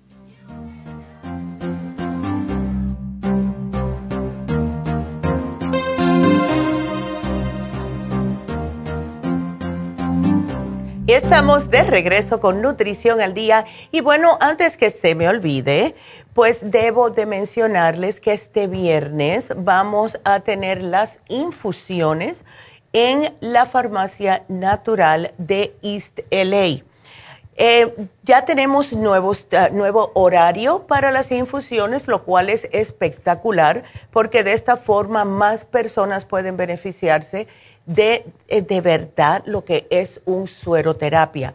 Estamos de regreso con Nutrición al Día y bueno, antes que se me olvide, pues debo de mencionarles que este viernes vamos a tener las infusiones en la farmacia natural de East LA. Eh, ya tenemos ah, nuevo horario para las infusiones, lo cual es espectacular porque de esta forma más personas pueden beneficiarse de, eh, de verdad lo que es un sueroterapia.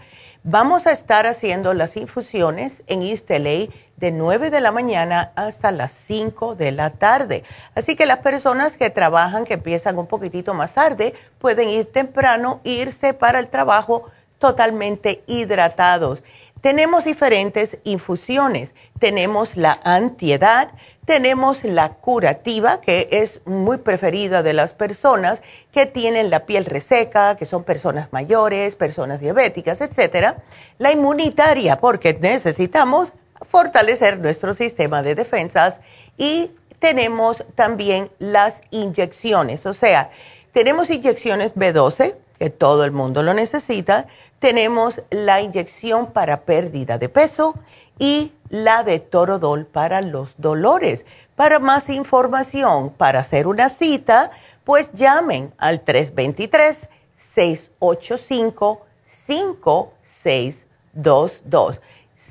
Vamos a estar haciendo las infusiones en East LA de 9 de la mañana hasta las 5 de la tarde. Así que las personas que trabajan, que empiezan un poquitito más tarde, pueden ir temprano, irse para el trabajo totalmente hidratados. Tenemos diferentes infusiones. Tenemos la antiedad, tenemos la curativa, que es muy preferida de las personas que tienen la piel reseca, que son personas mayores, personas diabéticas, etcétera. La inmunitaria, porque necesitamos fortalecer nuestro sistema de defensas y tenemos también las inyecciones, o sea, tenemos inyecciones B12, que todo el mundo lo necesita, tenemos la inyección para pérdida de peso y la de Torodol para los dolores. Para más información, para hacer una cita, pues llamen al 323-685-5622.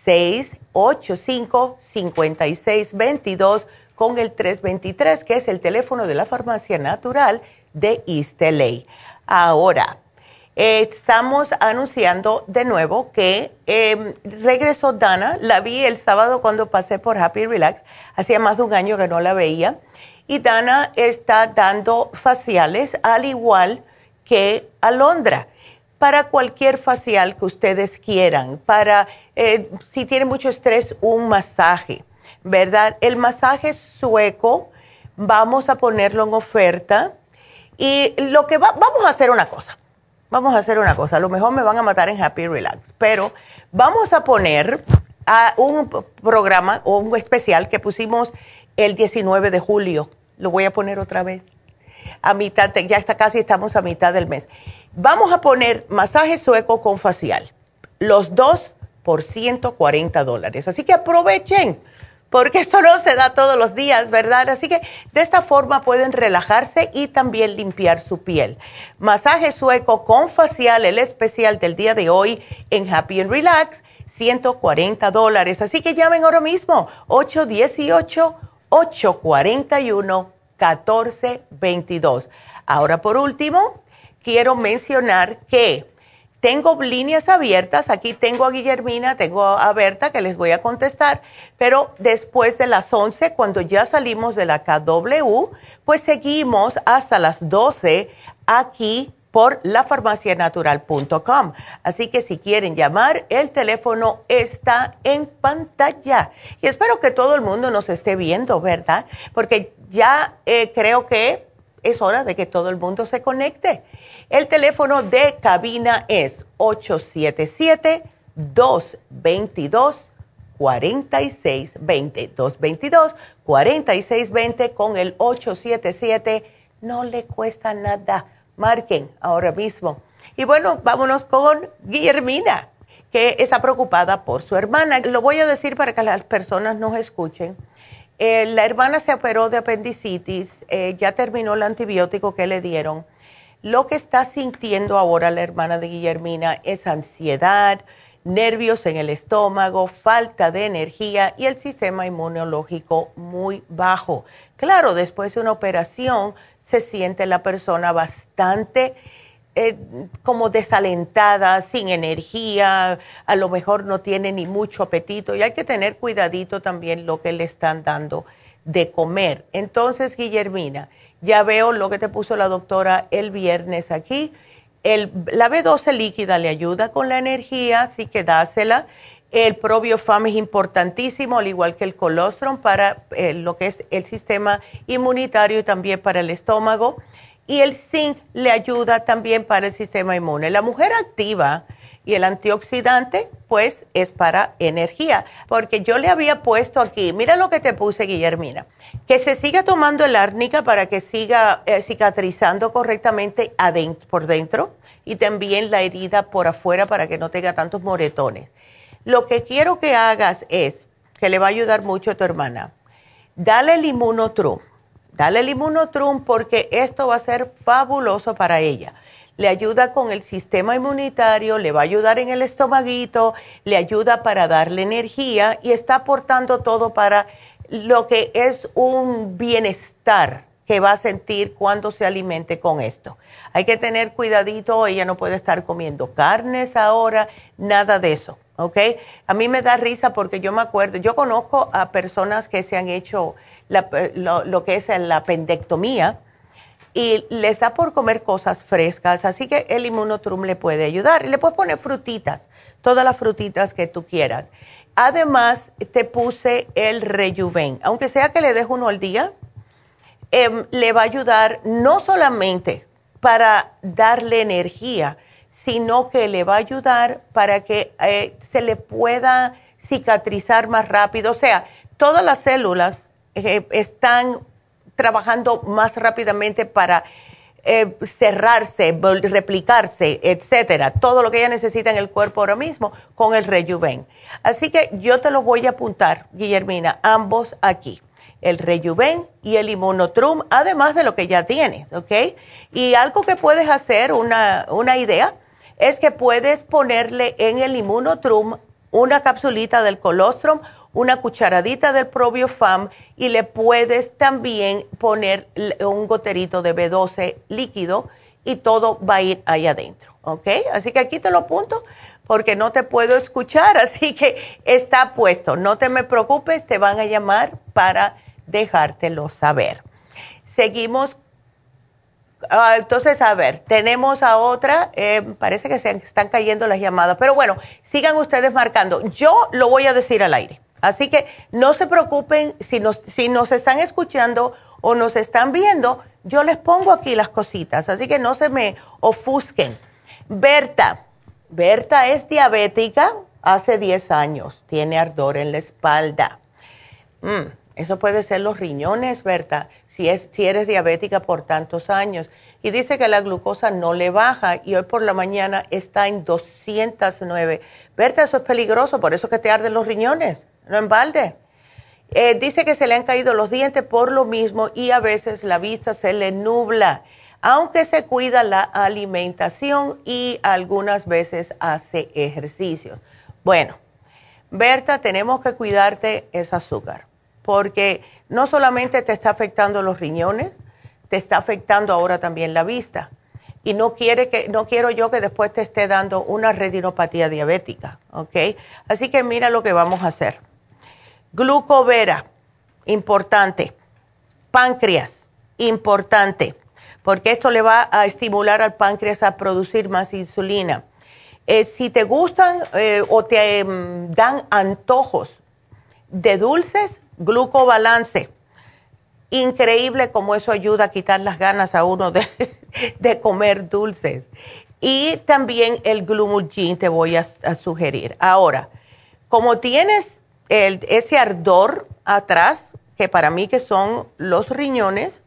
685-5622 con el 323, que es el teléfono de la farmacia natural de East Ahora, estamos anunciando de nuevo que em, regresó Dana, la vi el sábado cuando pasé por Happy Relax, hacía más de un año que no la veía, y Dana está dando faciales al igual que Alondra. Para cualquier facial que ustedes quieran, para eh, si tienen mucho estrés, un masaje, ¿verdad? El masaje sueco, vamos a ponerlo en oferta. Y lo que va, vamos a hacer una cosa, vamos a hacer una cosa, a lo mejor me van a matar en Happy Relax, pero vamos a poner a un programa o un especial que pusimos el 19 de julio. Lo voy a poner otra vez. A mitad, ya está casi estamos a mitad del mes. Vamos a poner masaje sueco con facial. Los dos por 140 dólares. Así que aprovechen, porque esto no se da todos los días, ¿verdad? Así que de esta forma pueden relajarse y también limpiar su piel. Masaje sueco con facial, el especial del día de hoy en Happy and Relax 140 dólares. Así que llamen ahora mismo 818-841-1422. Ahora por último, quiero mencionar que tengo líneas abiertas. Aquí tengo a Guillermina, tengo a Berta que les voy a contestar, pero después de las 11, cuando ya salimos de la KW, pues seguimos hasta las 12 aquí por lafarmacianatural.com. Así que si quieren llamar, el teléfono está en pantalla. Y espero que todo el mundo nos esté viendo, ¿verdad? Porque ya eh, creo que es hora de que todo el mundo se conecte. El teléfono de cabina es 877-222-4620. 222-4620 con el 877. No le cuesta nada marquen ahora mismo. Y bueno, vámonos con Guillermina, que está preocupada por su hermana. Lo voy a decir para que las personas nos escuchen. Eh, la hermana se operó de apendicitis, eh, ya terminó el antibiótico que le dieron. Lo que está sintiendo ahora la hermana de Guillermina es ansiedad, nervios en el estómago, falta de energía y el sistema inmunológico muy bajo. Claro, después de una operación se siente la persona bastante eh, como desalentada, sin energía, a lo mejor no tiene ni mucho apetito y hay que tener cuidadito también lo que le están dando de comer. Entonces, Guillermina, ya veo lo que te puso la doctora el viernes aquí. El, la B12 líquida le ayuda con la energía, así que dásela. El probiofam es importantísimo, al igual que el colostrum, para eh, lo que es el sistema inmunitario y también para el estómago. Y el zinc le ayuda también para el sistema inmune. La mujer activa y el antioxidante, pues es para energía. Porque yo le había puesto aquí, mira lo que te puse, Guillermina, que se siga tomando el árnica para que siga eh, cicatrizando correctamente por dentro y también la herida por afuera para que no tenga tantos moretones lo que quiero que hagas es, que le va a ayudar mucho a tu hermana, dale el inmunotrum. Dale el inmunotrum porque esto va a ser fabuloso para ella. Le ayuda con el sistema inmunitario, le va a ayudar en el estomaguito, le ayuda para darle energía y está aportando todo para lo que es un bienestar que va a sentir cuando se alimente con esto. Hay que tener cuidadito, ella no puede estar comiendo carnes ahora, nada de eso. ¿ok? A mí me da risa porque yo me acuerdo, yo conozco a personas que se han hecho lo, que es la pendectomía y les da por comer cosas frescas, así que el inmunotrum le puede ayudar. Y le puedes poner frutitas, todas las frutitas que tú quieras. Además, te puse el rejuven, aunque sea que le dejo uno al día, em, le va a ayudar no solamente para darle energía, sino que le va a ayudar para que eh, se le pueda cicatrizar más rápido. O sea, todas las células eh, están trabajando más rápidamente para eh, cerrarse, replicarse, etcétera. Todo lo que ella necesita en el cuerpo ahora mismo con el Rejuven. Así que yo te lo voy a apuntar, Guillermina, ambos aquí el Rejuven y el Immunotrum, además de lo que ya tienes, ¿ok? Y algo que puedes hacer, una, una idea, es que puedes ponerle en el inmunotrum una capsulita del colostrum, una cucharadita del probiofam y le puedes también poner un goterito de B12 líquido y todo va a ir ahí adentro, ¿ok? Así que aquí te lo apunto porque no te puedo escuchar, así que está puesto. No te me preocupes, te van a llamar para dejártelo saber. Seguimos Ah, entonces, a ver, tenemos a otra, eh, parece que se están cayendo las llamadas, pero bueno, sigan ustedes marcando. Yo lo voy a decir al aire, así que no se preocupen si nos, si nos están escuchando o nos están viendo, yo les pongo aquí las cositas, así que no se me ofusquen. Berta, Berta es diabética, hace 10 años tiene ardor en la espalda. Mm, eso puede ser los riñones, Berta, si, es, si eres diabética por tantos años. Y dice que la glucosa no le baja y hoy por la mañana está en 209. Berta, eso es peligroso, por eso que te arden los riñones, no en balde. Eh, dice que se le han caído los dientes por lo mismo y a veces la vista se le nubla, aunque se cuida la alimentación y algunas veces hace ejercicios. Bueno, Berta, tenemos que cuidarte ese azúcar, porque no solamente te está afectando los riñones, te está afectando ahora también la vista. Y no, quiere que, no quiero yo que después te esté dando una retinopatía diabética, ¿ok? Así que mira lo que vamos a hacer. Glucovera, importante. Páncreas, importante, porque esto le va a estimular al páncreas a producir más insulina. Eh, si te gustan eh, o te em, dan antojos de dulces, glucobalance increíble como eso ayuda a quitar las ganas a uno de, comer dulces. Y también el Glumulgin te voy a, sugerir. Ahora, como tienes el, ese ardor atrás, que para mí que son los riñones,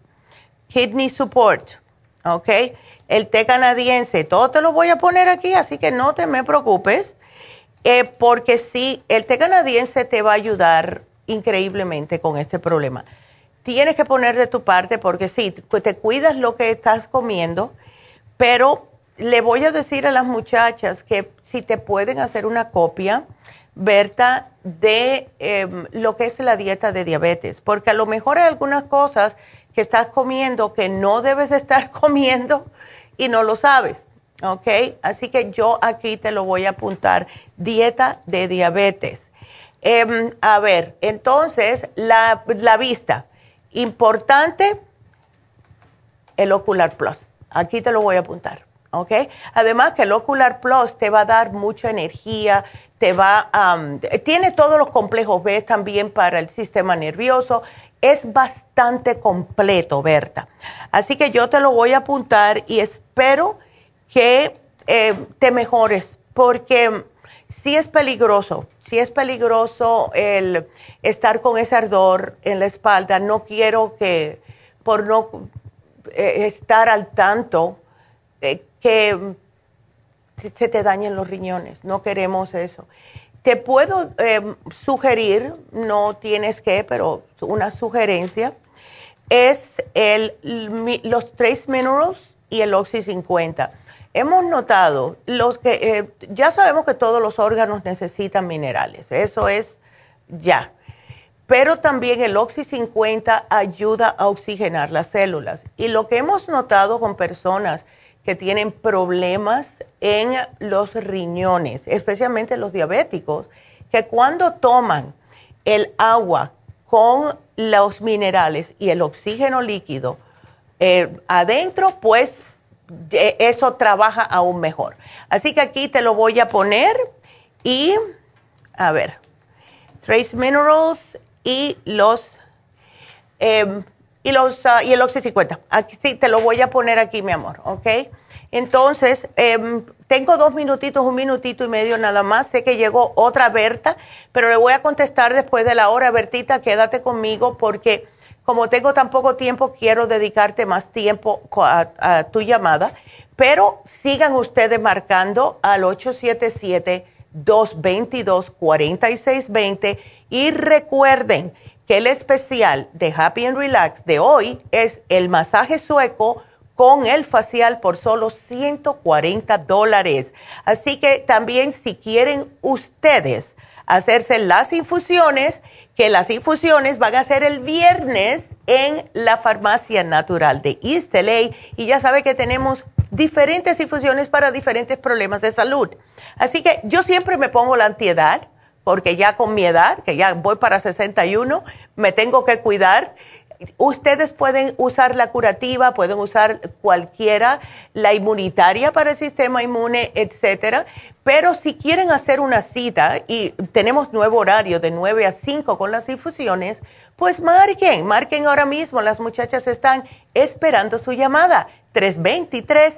kidney support, ¿ok? El té canadiense, todo te lo voy a poner aquí, así que no te me preocupes, eh, porque sí, el té canadiense te va a ayudar increíblemente con este problema tienes que poner de tu parte porque sí, te cuidas lo que estás comiendo, pero le voy a decir a las muchachas que si te pueden hacer una copia, Berta, de em, lo que es la dieta de diabetes, porque a lo mejor hay algunas cosas que estás comiendo que no debes estar comiendo y no lo sabes, ¿ok? Así que yo aquí te lo voy a apuntar, dieta de diabetes. Em, a ver, entonces, la, la vista. Importante, el Ocular Plus. Aquí te lo voy a apuntar, ¿ok? Además que el Ocular Plus te va a dar mucha energía, te va a... tiene todos los complejos B también para el sistema nervioso. Es bastante completo, Berta. Así que yo te lo voy a apuntar y espero que eh, te mejores, porque sí es peligroso si es peligroso el estar con ese ardor en la espalda. No quiero que, por no eh, estar al tanto, eh, que se te dañen los riñones. No queremos eso. Te puedo em, sugerir, no tienes que, pero una sugerencia, es el, los Trace Minerals y el Oxy 50 hemos notado los que eh, ya sabemos que todos los órganos necesitan minerales, eso es ya. Pero también el Oxy 50 ayuda a oxigenar las células. Y lo que hemos notado con personas que tienen problemas en los riñones, especialmente los diabéticos, que cuando toman el agua con los minerales y el oxígeno líquido eh, adentro, pues eso trabaja aún mejor. Así que aquí te lo voy a poner y, a ver, Trace Minerals y los, em, y los, y el Oxy 50. Aquí sí, te lo voy a poner aquí, mi amor, ¿ok? Entonces, em, tengo dos minutitos, un minutito y medio nada más. Sé que llegó otra Berta, pero le voy a contestar después de la hora. Bertita, quédate conmigo porque como tengo tan poco tiempo, quiero dedicarte más tiempo a, tu llamada, pero sigan ustedes marcando al 877-222-4620 y recuerden que el especial de Happy and Relax de hoy es el masaje sueco con el facial por solo 140 dólares. Así que también si quieren ustedes hacerse las infusiones, que las infusiones van a ser el viernes en la farmacia natural de East LA y ya sabe que tenemos diferentes infusiones para diferentes problemas de salud. Así que yo siempre me pongo la antiedad porque ya con mi edad, que ya voy para 61, me tengo que cuidar Ustedes pueden usar la curativa, pueden usar cualquiera, la inmunitaria para el sistema inmune, etcétera. Pero si quieren hacer una cita y tenemos nuevo horario de 9 a 5 con las infusiones, pues marquen, marquen ahora mismo. Las muchachas están esperando su llamada. 323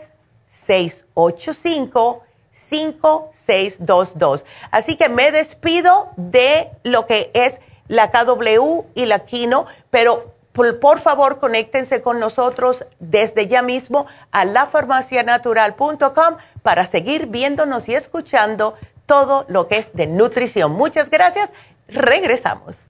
685 5622. Así que me despido de lo que es la KW y la Kino, pero por, favor conéctense con nosotros desde ya mismo a lafarmacianatural.com para seguir viéndonos y escuchando todo lo que es de nutrición. Muchas gracias. Regresamos.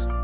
días.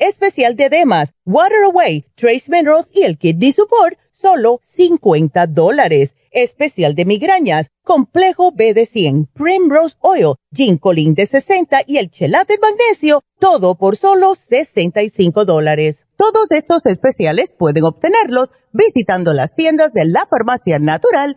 especial de edemas, Water Away, Trace Minerals y el Kidney Support, solo 50 dólares. Especial de migrañas, complejo B de 100, Primrose Oil, Ginkolin de 60 y el Chelate Magnesio, todo por solo 65 dólares. Todos estos especiales pueden obtenerlos visitando las tiendas de la farmacia natural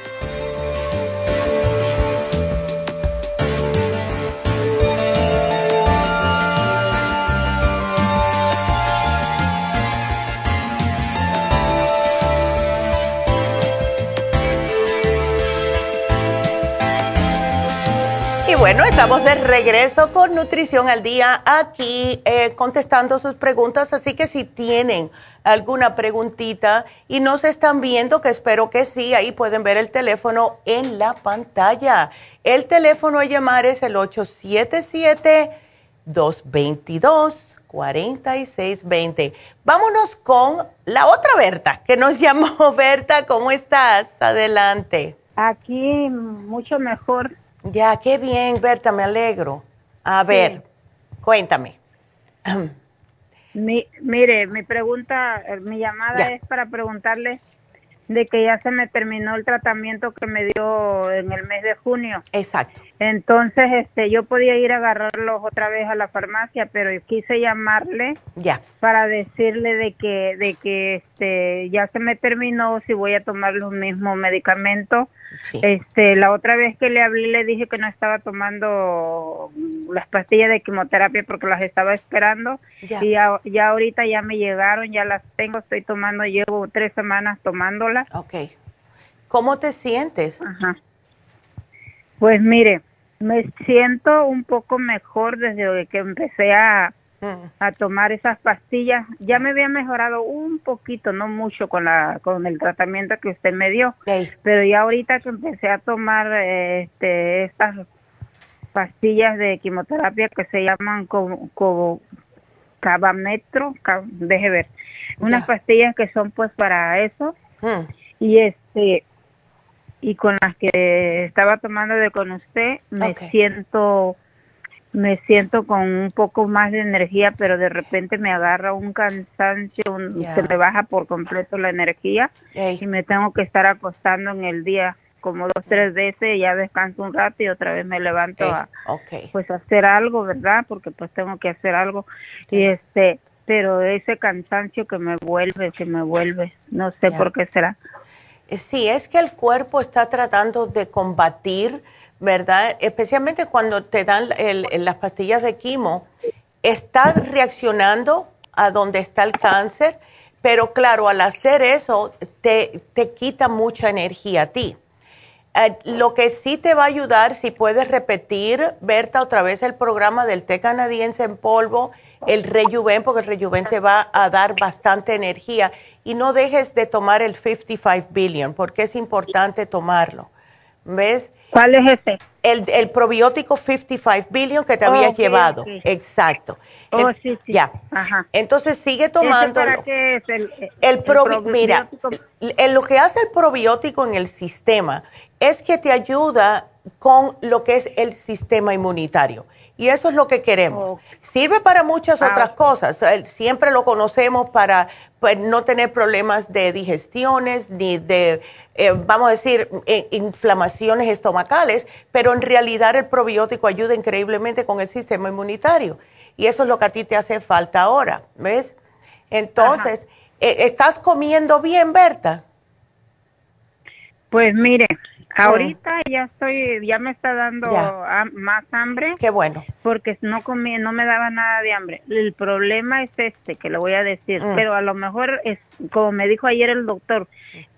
Bueno, estamos de regreso con Nutrición al Día aquí eh, contestando sus preguntas, así que si tienen alguna preguntita y no se están viendo, que espero que sí, ahí pueden ver el teléfono en la pantalla. El teléfono a llamar es el 877-222-4620. Vámonos con la otra Berta, que nos llamó Berta, ¿cómo estás? Adelante. Aquí mucho mejor ya, qué bien, Berta, me alegro. A ver, cuéntame. mire, mi pregunta, eh, mi llamada es para preguntarle de que ya se me terminó el tratamiento que me dio en el mes de junio. Exacto. Entonces, este, yo podía ir a agarrarlos otra vez a la farmacia, pero quise llamarle ya. para decirle de que, de que, este, ya se me terminó si voy a tomar los mismos medicamentos. Este, la otra vez que le hablé le dije que no estaba tomando las pastillas de quimioterapia porque las estaba esperando y ya, ya ahorita ya me llegaron, ya las tengo, estoy tomando, llevo tres semanas tomándolas. Ok. ¿Cómo te sientes? Ajá. Pues mire, me siento un poco mejor desde que empecé a, a tomar esas pastillas. Ya me había mejorado un poquito, no mucho con la con el tratamiento que usted me dio, pero ya ahorita que empecé a tomar este estas pastillas de quimioterapia que se llaman como, como cabametro, deje ver, unas pastillas que son pues para eso. Y este y con las que estaba tomando de con usted me siento me siento con un poco más de energía pero de repente me agarra un cansancio se me baja por completo la energía y me tengo que estar acostando en el día como dos tres veces ya descanso un rato y otra vez me levanto a pues hacer algo verdad porque pues tengo que hacer algo. Y este pero ese cansancio que me vuelve que me vuelve no sé por qué será sí, es que el cuerpo está tratando de combatir, ¿verdad? Especialmente cuando te dan las pastillas de quimo, estás reaccionando a donde está el cáncer, pero claro, al hacer eso te, te quita mucha energía a ti. Eh, lo que sí te va a ayudar, si puedes repetir, Berta, otra vez el programa del té canadiense en polvo, el rejuven, porque el rejuven te va a dar bastante energía. Y no dejes de tomar el 55 billion, porque es importante tomarlo. ¿Ves? ¿Cuál es ese? El, el probiótico 55 billion que te habías llevado. Exacto. Oh, sí, sí. Ya. Ajá. Entonces sigue tomando. ¿Para qué es el, el, Mira, lo que hace el probiótico en el sistema es que te ayuda con lo que es el sistema inmunitario. Y eso es lo que queremos. Sirve para muchas ah, otras cosas. Siempre lo conocemos para pues, no tener problemas de digestiones ni de, eh, vamos a decir, eh, inflamaciones estomacales, pero en realidad el probiótico ayuda increíblemente con el sistema inmunitario. Y eso es lo que a ti te hace falta ahora, ¿ves? Entonces, eh, ¿estás comiendo bien, Berta? Pues mire, Ahorita ya estoy, ya me está dando más hambre. Qué bueno. Porque no comí, no me daba nada de hambre. El problema es este, que lo voy a decir, mm. pero a lo mejor es, como me dijo ayer el doctor,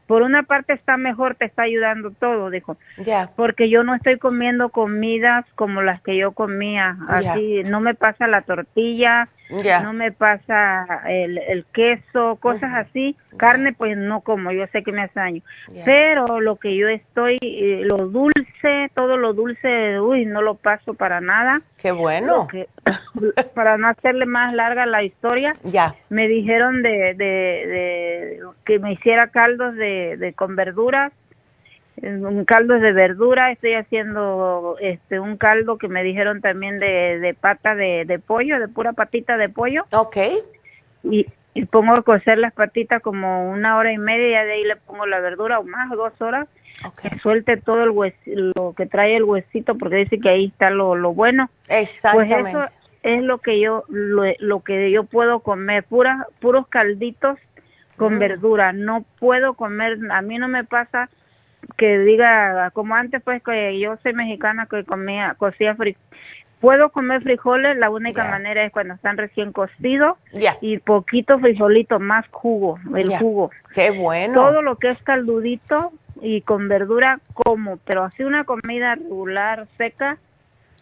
por una parte está mejor, te está ayudando todo, dijo. Ya. Porque yo no estoy comiendo comidas como las que yo comía, así, no me pasa la tortilla, no me pasa el, el queso, cosas así. Carne, pues no como, yo sé que me hace daño. Pero lo que yo estoy, eh, lo dulce, todo lo dulce, uy, no lo paso para nada. Qué bueno. para no hacerle más larga la historia, ya. me dijeron de, de, de que me hiciera caldos de, de con verduras un caldo de verdura, estoy haciendo este un caldo que me dijeron también de, de pata de, de, pollo, de pura patita de pollo. Ok. Y, y, pongo a cocer las patitas como una hora y media, y de ahí le pongo la verdura o más, dos horas, que suelte todo el hues, lo que trae el huesito, porque dice que ahí está lo, lo bueno. Exactamente. Pues eso es lo que yo, lo, lo que yo puedo comer, puras, puros calditos con mm. verdura, no puedo comer, a mí no me pasa que diga, como antes, pues que yo soy mexicana que comía, cocía frijoles. Puedo comer frijoles, la única manera es cuando están recién cocidos y poquito frijolito, más jugo, el jugo. Qué bueno. Todo lo que es caldudito y con verdura como, pero así una comida regular, seca,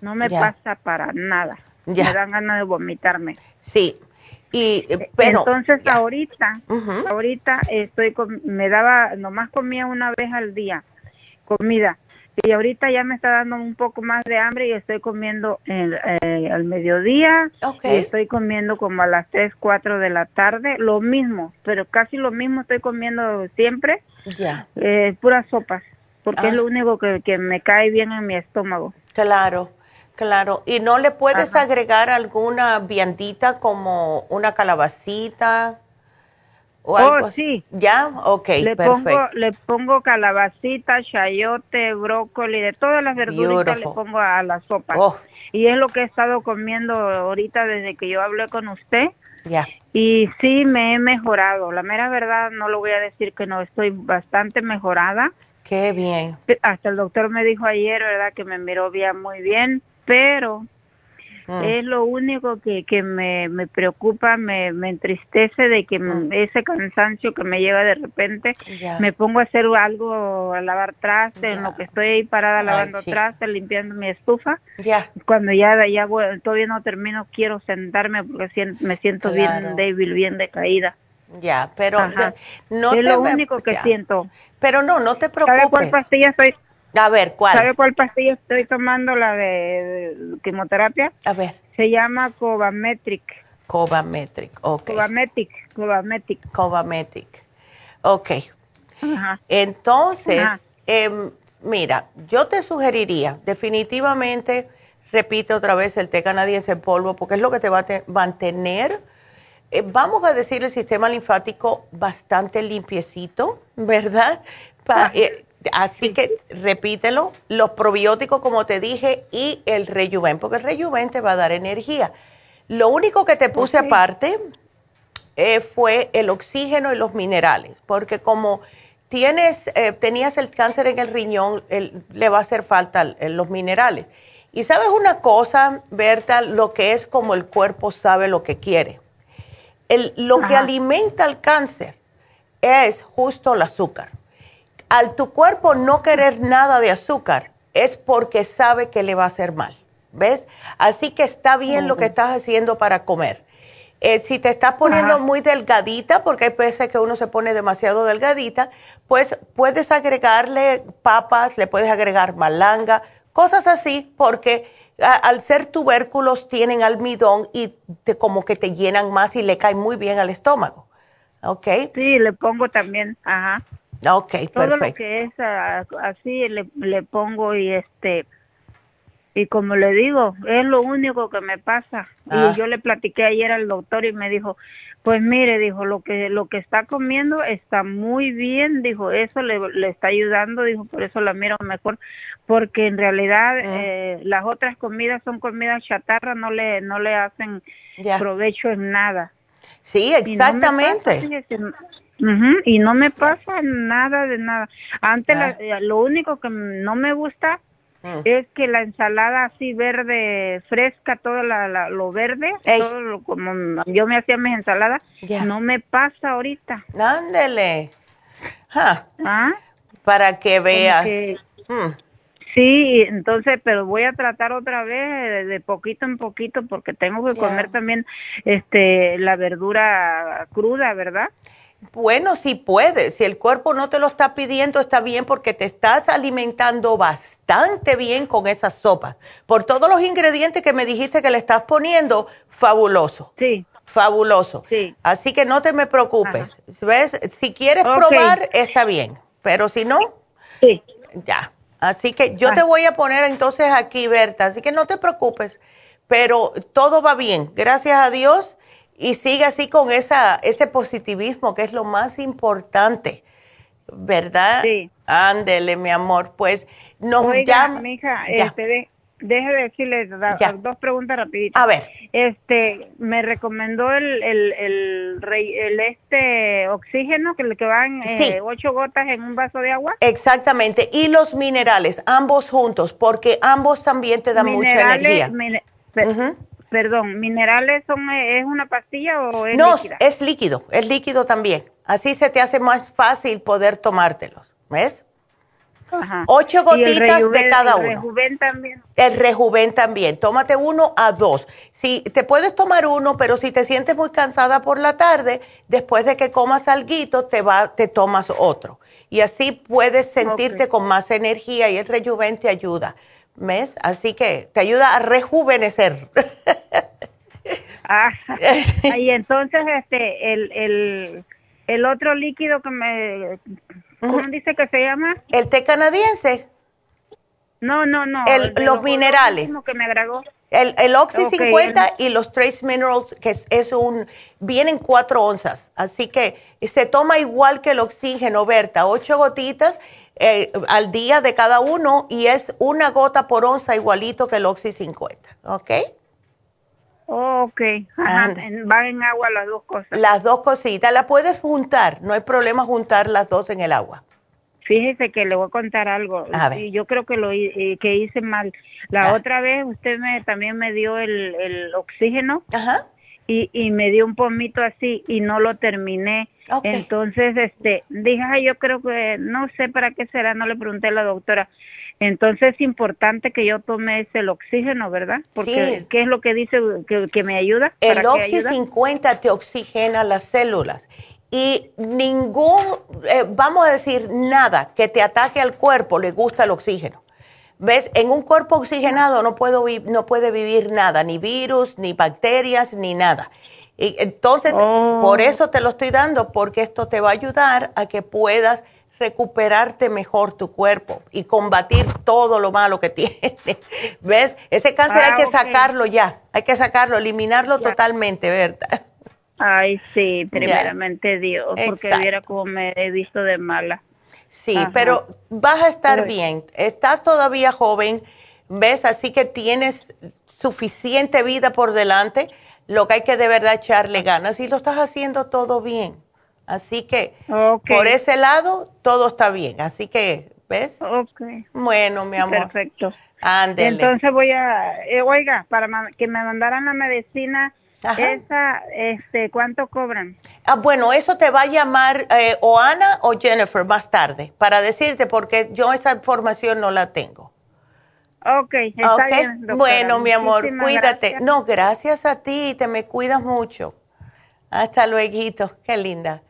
no me pasa para nada. Me dan ganas de vomitarme. Sí, y, eh, pero, Entonces ahorita, ahorita estoy me daba, nomás comía una vez al día comida. Y ahorita ya me está dando un poco más de hambre y estoy comiendo eh, al mediodía. estoy comiendo como a las 3, 4 de la tarde. Lo mismo, pero casi lo mismo estoy comiendo siempre. Ya. Eh, puras sopas, porque es ah. lo único que, que me cae bien en mi estómago. Claro. Claro, ¿y no le puedes agregar alguna viandita como una calabacita oh, sí. ¿Ya? Ok, le Pongo, le pongo calabacita, chayote, brócoli, de todas las verduritas le pongo a la sopa. Oh. Y es lo que he estado comiendo ahorita desde que yo hablé con usted. Ya. Y sí, me he mejorado. La mera verdad, no lo voy a decir que no, estoy bastante mejorada. Qué bien. Hasta el doctor me dijo ayer, ¿verdad? Que me miró bien, muy bien, pero Mm. Es lo único que, que me, me preocupa, me, me entristece de que mm. ese cansancio que me lleva de repente, me pongo a hacer algo, a lavar trastes, en lo que estoy ahí parada lavando trastes, limpiando mi estufa. Cuando ya, ya todavía no termino, quiero sentarme porque me siento bien débil, bien decaída. Ya, pero no, es lo único que siento. Pero no, no te preocupes. ¿Sabe cuál pastilla estoy? A ver, ¿cuál? ¿Sabe cuál pastilla estoy tomando? La de, quimioterapia. A ver. Se llama Covametric. Covametric, ok. Covametric, Covametric. Covametric. Ok. Ajá. Entonces, em, mira, yo te sugeriría, definitivamente, repite otra vez el té canadiense en polvo, porque es lo que te va a mantener, eh, vamos a decir, el sistema linfático bastante limpiecito, ¿verdad? Pa, eh, Así que repítelo, los probióticos como te dije y el rejuven, porque el rejuven te va a dar energía. Lo único que te puse aparte eh, fue el oxígeno y los minerales, porque como tienes, eh, tenías el cáncer en el riñón, le va a hacer falta los minerales. Y sabes una cosa, Berta, lo que es como el cuerpo sabe lo que quiere. lo que alimenta el cáncer es justo el azúcar al tu cuerpo no querer nada de azúcar, es porque sabe que le va a hacer mal. ¿Ves? Así que está bien lo que estás haciendo para comer. Eh, si te estás poniendo muy delgadita, porque hay veces que uno se pone demasiado delgadita, pues puedes agregarle papas, le puedes agregar malanga, cosas así, porque al ser tubérculos tienen almidón y te, como que te llenan más y le caen muy bien al estómago. ¿Ok? Sí, le pongo también, ajá. Ok, Todo lo que es así le, le pongo y este y como le digo, es lo único que me pasa. Y ah. yo le platiqué ayer al doctor y me dijo, pues mire, dijo, lo que lo que está comiendo está muy bien, dijo, eso le, le está ayudando, dijo, por eso la miro mejor, porque en realidad ah. eh, las otras comidas son comidas chatarra, no le no le hacen provecho en nada. Sí, exactamente. Y no me pasa nada de nada. Antes ah. eh, lo único que no me gusta mm. es que la ensalada así verde, fresca, todo la, lo verde, todo como yo me hacía mis ensaladas, no me pasa ahorita. Ándele. ¿Ah? Para que veas. Mm. Sí, entonces, pero voy a tratar otra vez de, poquito en poquito porque tengo que comer también este la verdura cruda, ¿verdad? Bueno, si puedes, si el cuerpo no te lo está pidiendo, está bien porque te estás alimentando bastante bien con esas sopas. Por todos los ingredientes que me dijiste que le estás poniendo, fabuloso. Sí. Fabuloso. Sí. Así que no te me preocupes. ¿Ves? Si quieres probar, está bien. Pero si no, sí. ya. Así que yo te voy a poner entonces aquí, Berta. Así que no te preocupes. Pero todo va bien. Gracias a Dios y sigue así con esa, ese positivismo que es lo más importante, ¿verdad? Sí. Ándele, mi amor, pues nos Oiga, mi hija, este, deje de decirle dos preguntas rapiditas. A ver. Este, me recomendó el, el, el, este oxígeno que, que van eh, ocho gotas en un vaso de agua. Exactamente, y los minerales, ambos juntos, porque ambos también te dan mucha energía. Perdón, ¿minerales son, eh, es una pastilla o es no, es líquido, es líquido también. Así se te hace más fácil poder tomártelos, ¿ves? Ajá. Ocho gotitas de cada uno. El rejuven también. El rejuven también. Tómate uno a dos. Si te puedes tomar uno, pero si te sientes muy cansada por la tarde, después de que comas algo, te va, te tomas otro. Y así puedes sentirte con más energía y el rejuven te ayuda mes, así que te ayuda a rejuvenecer. ah, y entonces este el, el, el otro líquido que me ¿cómo dice que se llama? El té canadiense. No, no, no. los, minerales. Que me agregó. El, el Oxy 50 y los Trace Minerals, que es, un, vienen cuatro onzas, así que se toma igual que el oxígeno, Berta, ocho gotitas eh, al día de cada uno y es una gota por onza igualito que el Oxy 50, ¿ok? ok, Ajá, van en agua las dos cosas. Las dos cositas, las puedes juntar, no hay problema juntar las dos en el agua. Fíjese que le voy a contar algo. yo creo que lo eh, que hice mal. La ah. otra vez usted me también me dio el, el oxígeno Y, y me dio un pomito así y no lo terminé. Entonces, este, dije, yo creo que no sé para qué será, no le pregunté a la doctora. Entonces es importante que yo tome ese el oxígeno, ¿verdad? Porque ¿qué es lo que dice que, me ayuda? El Oxy 50 te oxigena las células y ningún, eh, vamos a decir, nada que te ataque al cuerpo le gusta el oxígeno. ¿Ves? En un cuerpo oxigenado no, puedo, no puede vivir nada, ni virus, ni bacterias, ni nada. Y entonces, oh. por eso te lo estoy dando, porque esto te va a ayudar a que puedas recuperarte mejor tu cuerpo y combatir todo lo malo que tiene. ¿Ves? Ese cáncer hay ah, que sacarlo ya, hay que sacarlo, eliminarlo totalmente, ¿verdad? Ay, sí, primeramente Dios, porque viera como me he visto de mala. Sí, pero vas a estar bien. Estás todavía joven, ¿ves? Así que tienes suficiente vida por delante. Lo que hay que de verdad echarle ganas y lo estás haciendo todo bien. Así que por ese lado todo está bien. Así que, ¿ves? Ok. Bueno, mi amor. Perfecto. Ándele. Entonces voy a, eh, oiga, para que me mandaran la medicina esa, este, ¿cuánto cobran? Ah, bueno, eso te va a llamar eh, o Ana o Jennifer más tarde para decirte porque yo esa información no la tengo. Ok, está bien. Bueno, mi amor, cuídate. No, gracias a ti, te me cuidas mucho. Hasta luego, qué linda.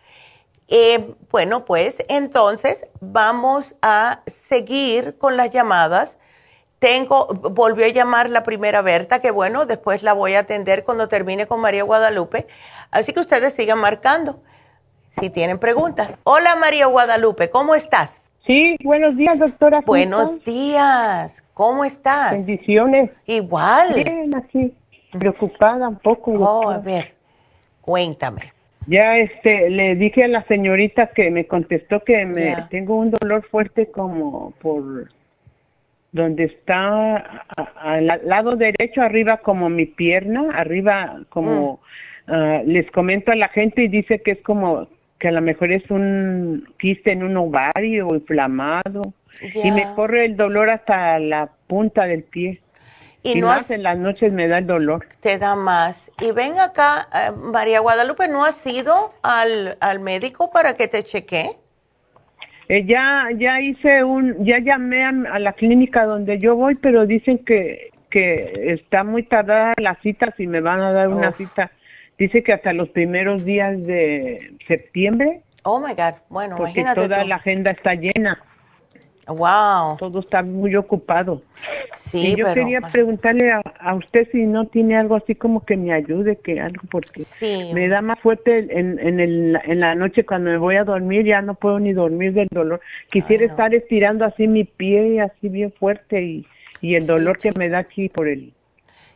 Eh, bueno, pues entonces vamos a seguir con las llamadas tengo, volvió a llamar la primera Berta, que bueno, después la voy a atender cuando termine con María Guadalupe. Así que ustedes sigan marcando si tienen preguntas. Hola María Guadalupe, ¿cómo estás? Sí, buenos días, doctora. Buenos días, ¿cómo estás? Bendiciones. Igual. Bien, así, preocupada un poco. Oh, a ver, cuéntame. Ya este, le dije a la señorita que me contestó que me tengo un dolor fuerte como por donde está al lado derecho arriba como mi pierna, arriba como mm. ah, les comento a la gente y dice que es como que a lo mejor es un quiste en un ovario inflamado y me corre el dolor hasta la punta del pie. Y, no más en las noches me da el dolor. Te da más. Y ven acá, eh, María Guadalupe, ¿no has ido al, al médico para que te chequee? Eh, ya, ya hice un, ya llamé a, la clínica donde yo voy, pero dicen que, que está muy tardada la cita, si me van a dar una cita. Dice que hasta los primeros días de septiembre. Oh my God, bueno, porque toda la agenda está llena. Wow. Todo está muy ocupado. Sí, y yo quería preguntarle a, usted si no tiene algo así como que me ayude, que algo, porque me da más fuerte en, en, el, en la noche cuando me voy a dormir, ya no puedo ni dormir del dolor. Quisiera estar estirando así mi pie, así bien fuerte, y, y el dolor que me da aquí por el,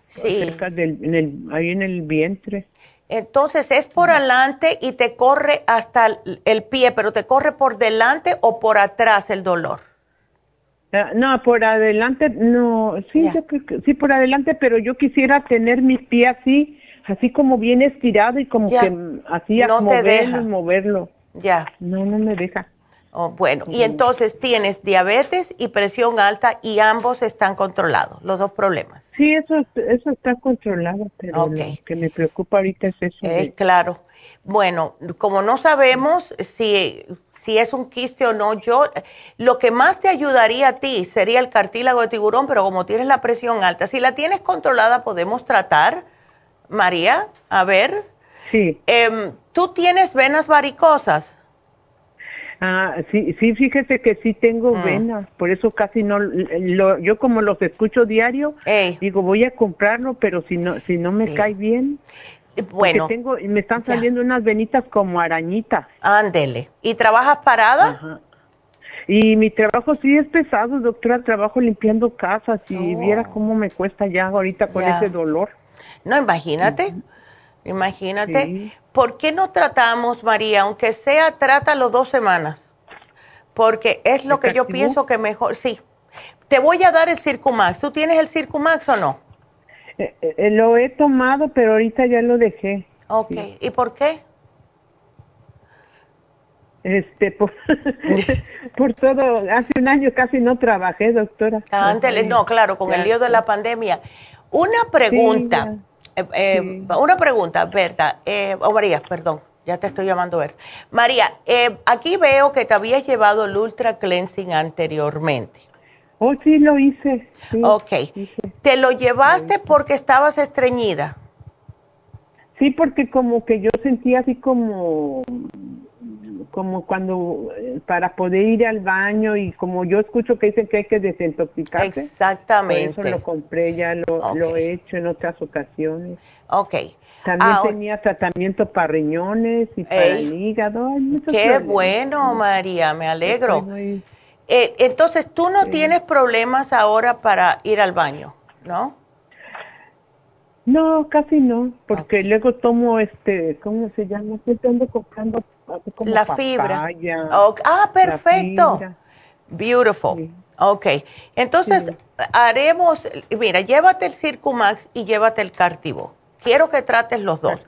sí. cerca del, en el, ahí en el vientre. Entonces es por adelante y te corre hasta el pie, pero te corre por delante o por atrás el dolor. Ah, no, por adelante, no, sí, sí, por adelante, pero yo quisiera tener mi pie así, así como bien estirado y como que así a moverlo, moverlo. Ya. No, no me deja. Oh, bueno, y entonces tienes diabetes y presión alta y ambos están controlados, los dos problemas. Sí, eso, eso está controlado, pero lo que me preocupa ahorita es eso. Eh, Claro. Bueno, como no sabemos si si es un quiste o no. Yo, lo que más te ayudaría a ti sería el cartílago de tiburón, pero como tienes la presión alta, si la tienes controlada, podemos tratar, María, a ver. Sí. Em, ¿Tú tienes venas varicosas? Ah, sí, sí, fíjese que sí tengo mm. venas, por eso casi no, lo, yo como los escucho diario, digo voy a comprarlo, pero si no, si no me cae bien. Bueno. Tengo, me están saliendo unas venitas como arañitas. Ándele. ¿Y trabajas parada? Y mi trabajo sí es pesado, doctora. Trabajo limpiando casas y viera cómo me cuesta ya ahorita con ese dolor. No, imagínate. Imagínate. ¿Por qué no tratamos, María, aunque sea, trátalo dos semanas? Porque es lo que yo pienso que mejor. Sí. Te voy a dar el Circumax. ¿Tú tienes el Circumax o no? Eh, eh, lo he tomado, pero ahorita ya lo dejé. Ok. ¿Y por qué? Este, por, por, todo, hace un año casi no trabajé, doctora. Ándale, no, claro, con el lío de la pandemia. Una pregunta, eh, eh, una pregunta, Berta, eh, o María, perdón, ya te estoy llamando Berta. María, aquí veo que te habías llevado el Ultra Cleansing anteriormente. Oh, sí, lo hice. ok. ¿Te lo llevaste porque estabas estreñida? Sí, porque como que yo sentía así como como cuando eh, para poder ir al baño y como yo escucho que dicen que hay que desintoxicarse. Exactamente. Por eso lo compré, ya lo, he hecho en otras ocasiones. Ok. También ah, tenía tratamiento para riñones y para el hígado. Qué bueno, María, me alegro. Eh, entonces, tú no tienes problemas ahora para ir al baño, ¿no? No, casi no, porque luego tomo este, ¿cómo se llama? Estoy ando comprando la fibra. Ah, perfecto. Beautiful. Ok. Entonces, haremos, mira, llévate el Circumax y llévate el Cartivo. Quiero que trates los dos.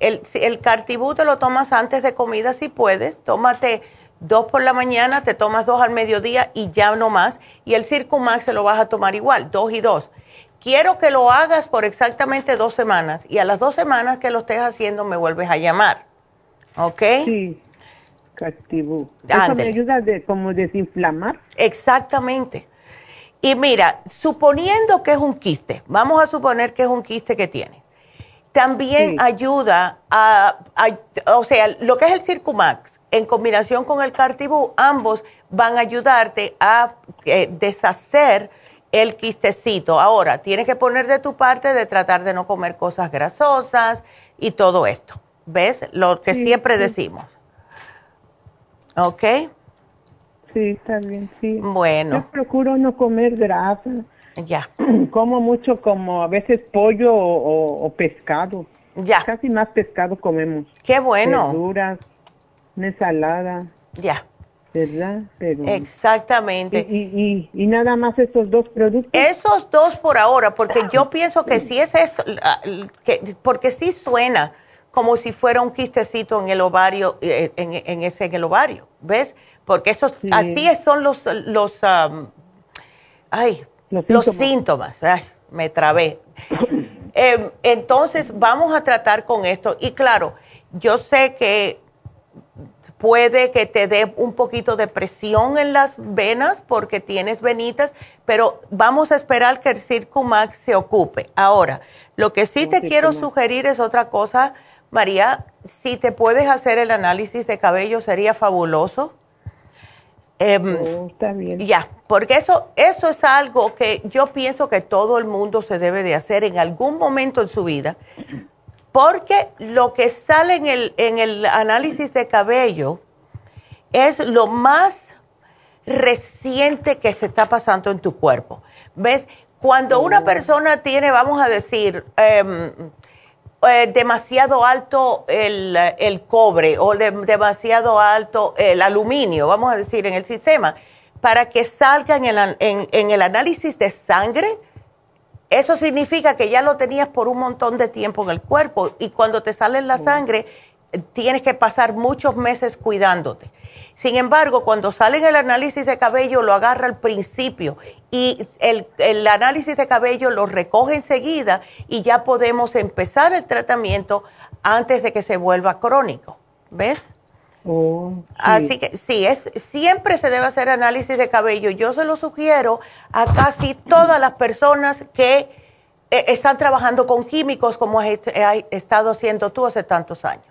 El, el Cartibú te lo tomas antes de comida si puedes. Tómate dos por la mañana, te tomas dos al mediodía y ya no más. Y el Circumax se lo vas a tomar igual, dos y dos. Quiero que lo hagas por exactamente dos semanas y a las dos semanas que lo estés haciendo me vuelves a llamar. ¿Ok? Sí, Cartibú. ¿Eso me ayuda de como desinflamar? Exactamente. Y mira, suponiendo que es un quiste, vamos a suponer que es un quiste que tiene. También ayuda a, o sea, lo que es el Circumax en combinación con el Cartibú, ambos van a ayudarte a eh, deshacer el quistecito. Ahora, tienes que poner de tu parte de tratar de no comer cosas grasosas y todo esto. ¿Ves? Lo que siempre decimos. ¿Ok? Sí, está bien, sí. Bueno. Yo procuro no comer grasa. Ya. Como mucho, como a veces pollo o, pescado. Ya. Casi más pescado comemos. Qué bueno. Verduras, una ensalada. Ya. ¿Verdad? Exactamente. Y, y, nada más esos dos productos. Esos dos por ahora, porque yo pienso que sí es eso, que, porque sí suena como si fuera un quistecito en el ovario, eh, en, ese en el ovario, ¿ves? Porque esos, así son los, los, ay, los síntomas. me trabé. Em, entonces, vamos a tratar con esto. Y claro, yo sé que puede que te dé un poquito de presión en las venas porque tienes venitas, pero vamos a esperar que el Circumax se ocupe. Ahora, lo que sí te quiero sugerir es otra cosa María, si te puedes hacer el análisis de cabello sería fabuloso. Oh, está bien. Ya, porque eso, eso es algo que yo pienso que todo el mundo se debe de hacer en algún momento en su vida, porque lo que sale en el, en el análisis de cabello es lo más reciente que se está pasando en tu cuerpo. ¿Ves? Cuando una oh. persona tiene, vamos a decir, eh, eh, demasiado alto el, el cobre o demasiado alto el aluminio, vamos a decir, en el sistema, para que salga en el, en, el análisis de sangre, eso significa que ya lo tenías por un montón de tiempo en el cuerpo y cuando te sale en la sangre tienes que pasar muchos meses cuidándote. Sin embargo, cuando sale el análisis de cabello, lo agarra al principio y el, el, análisis de cabello lo recoge enseguida y ya podemos empezar el tratamiento antes de que se vuelva crónico. ¿Ves? Oh, Así que sí, es, siempre se debe hacer análisis de cabello. Yo se lo sugiero a casi todas las personas que eh, están trabajando con químicos como has estado haciendo tú hace tantos años.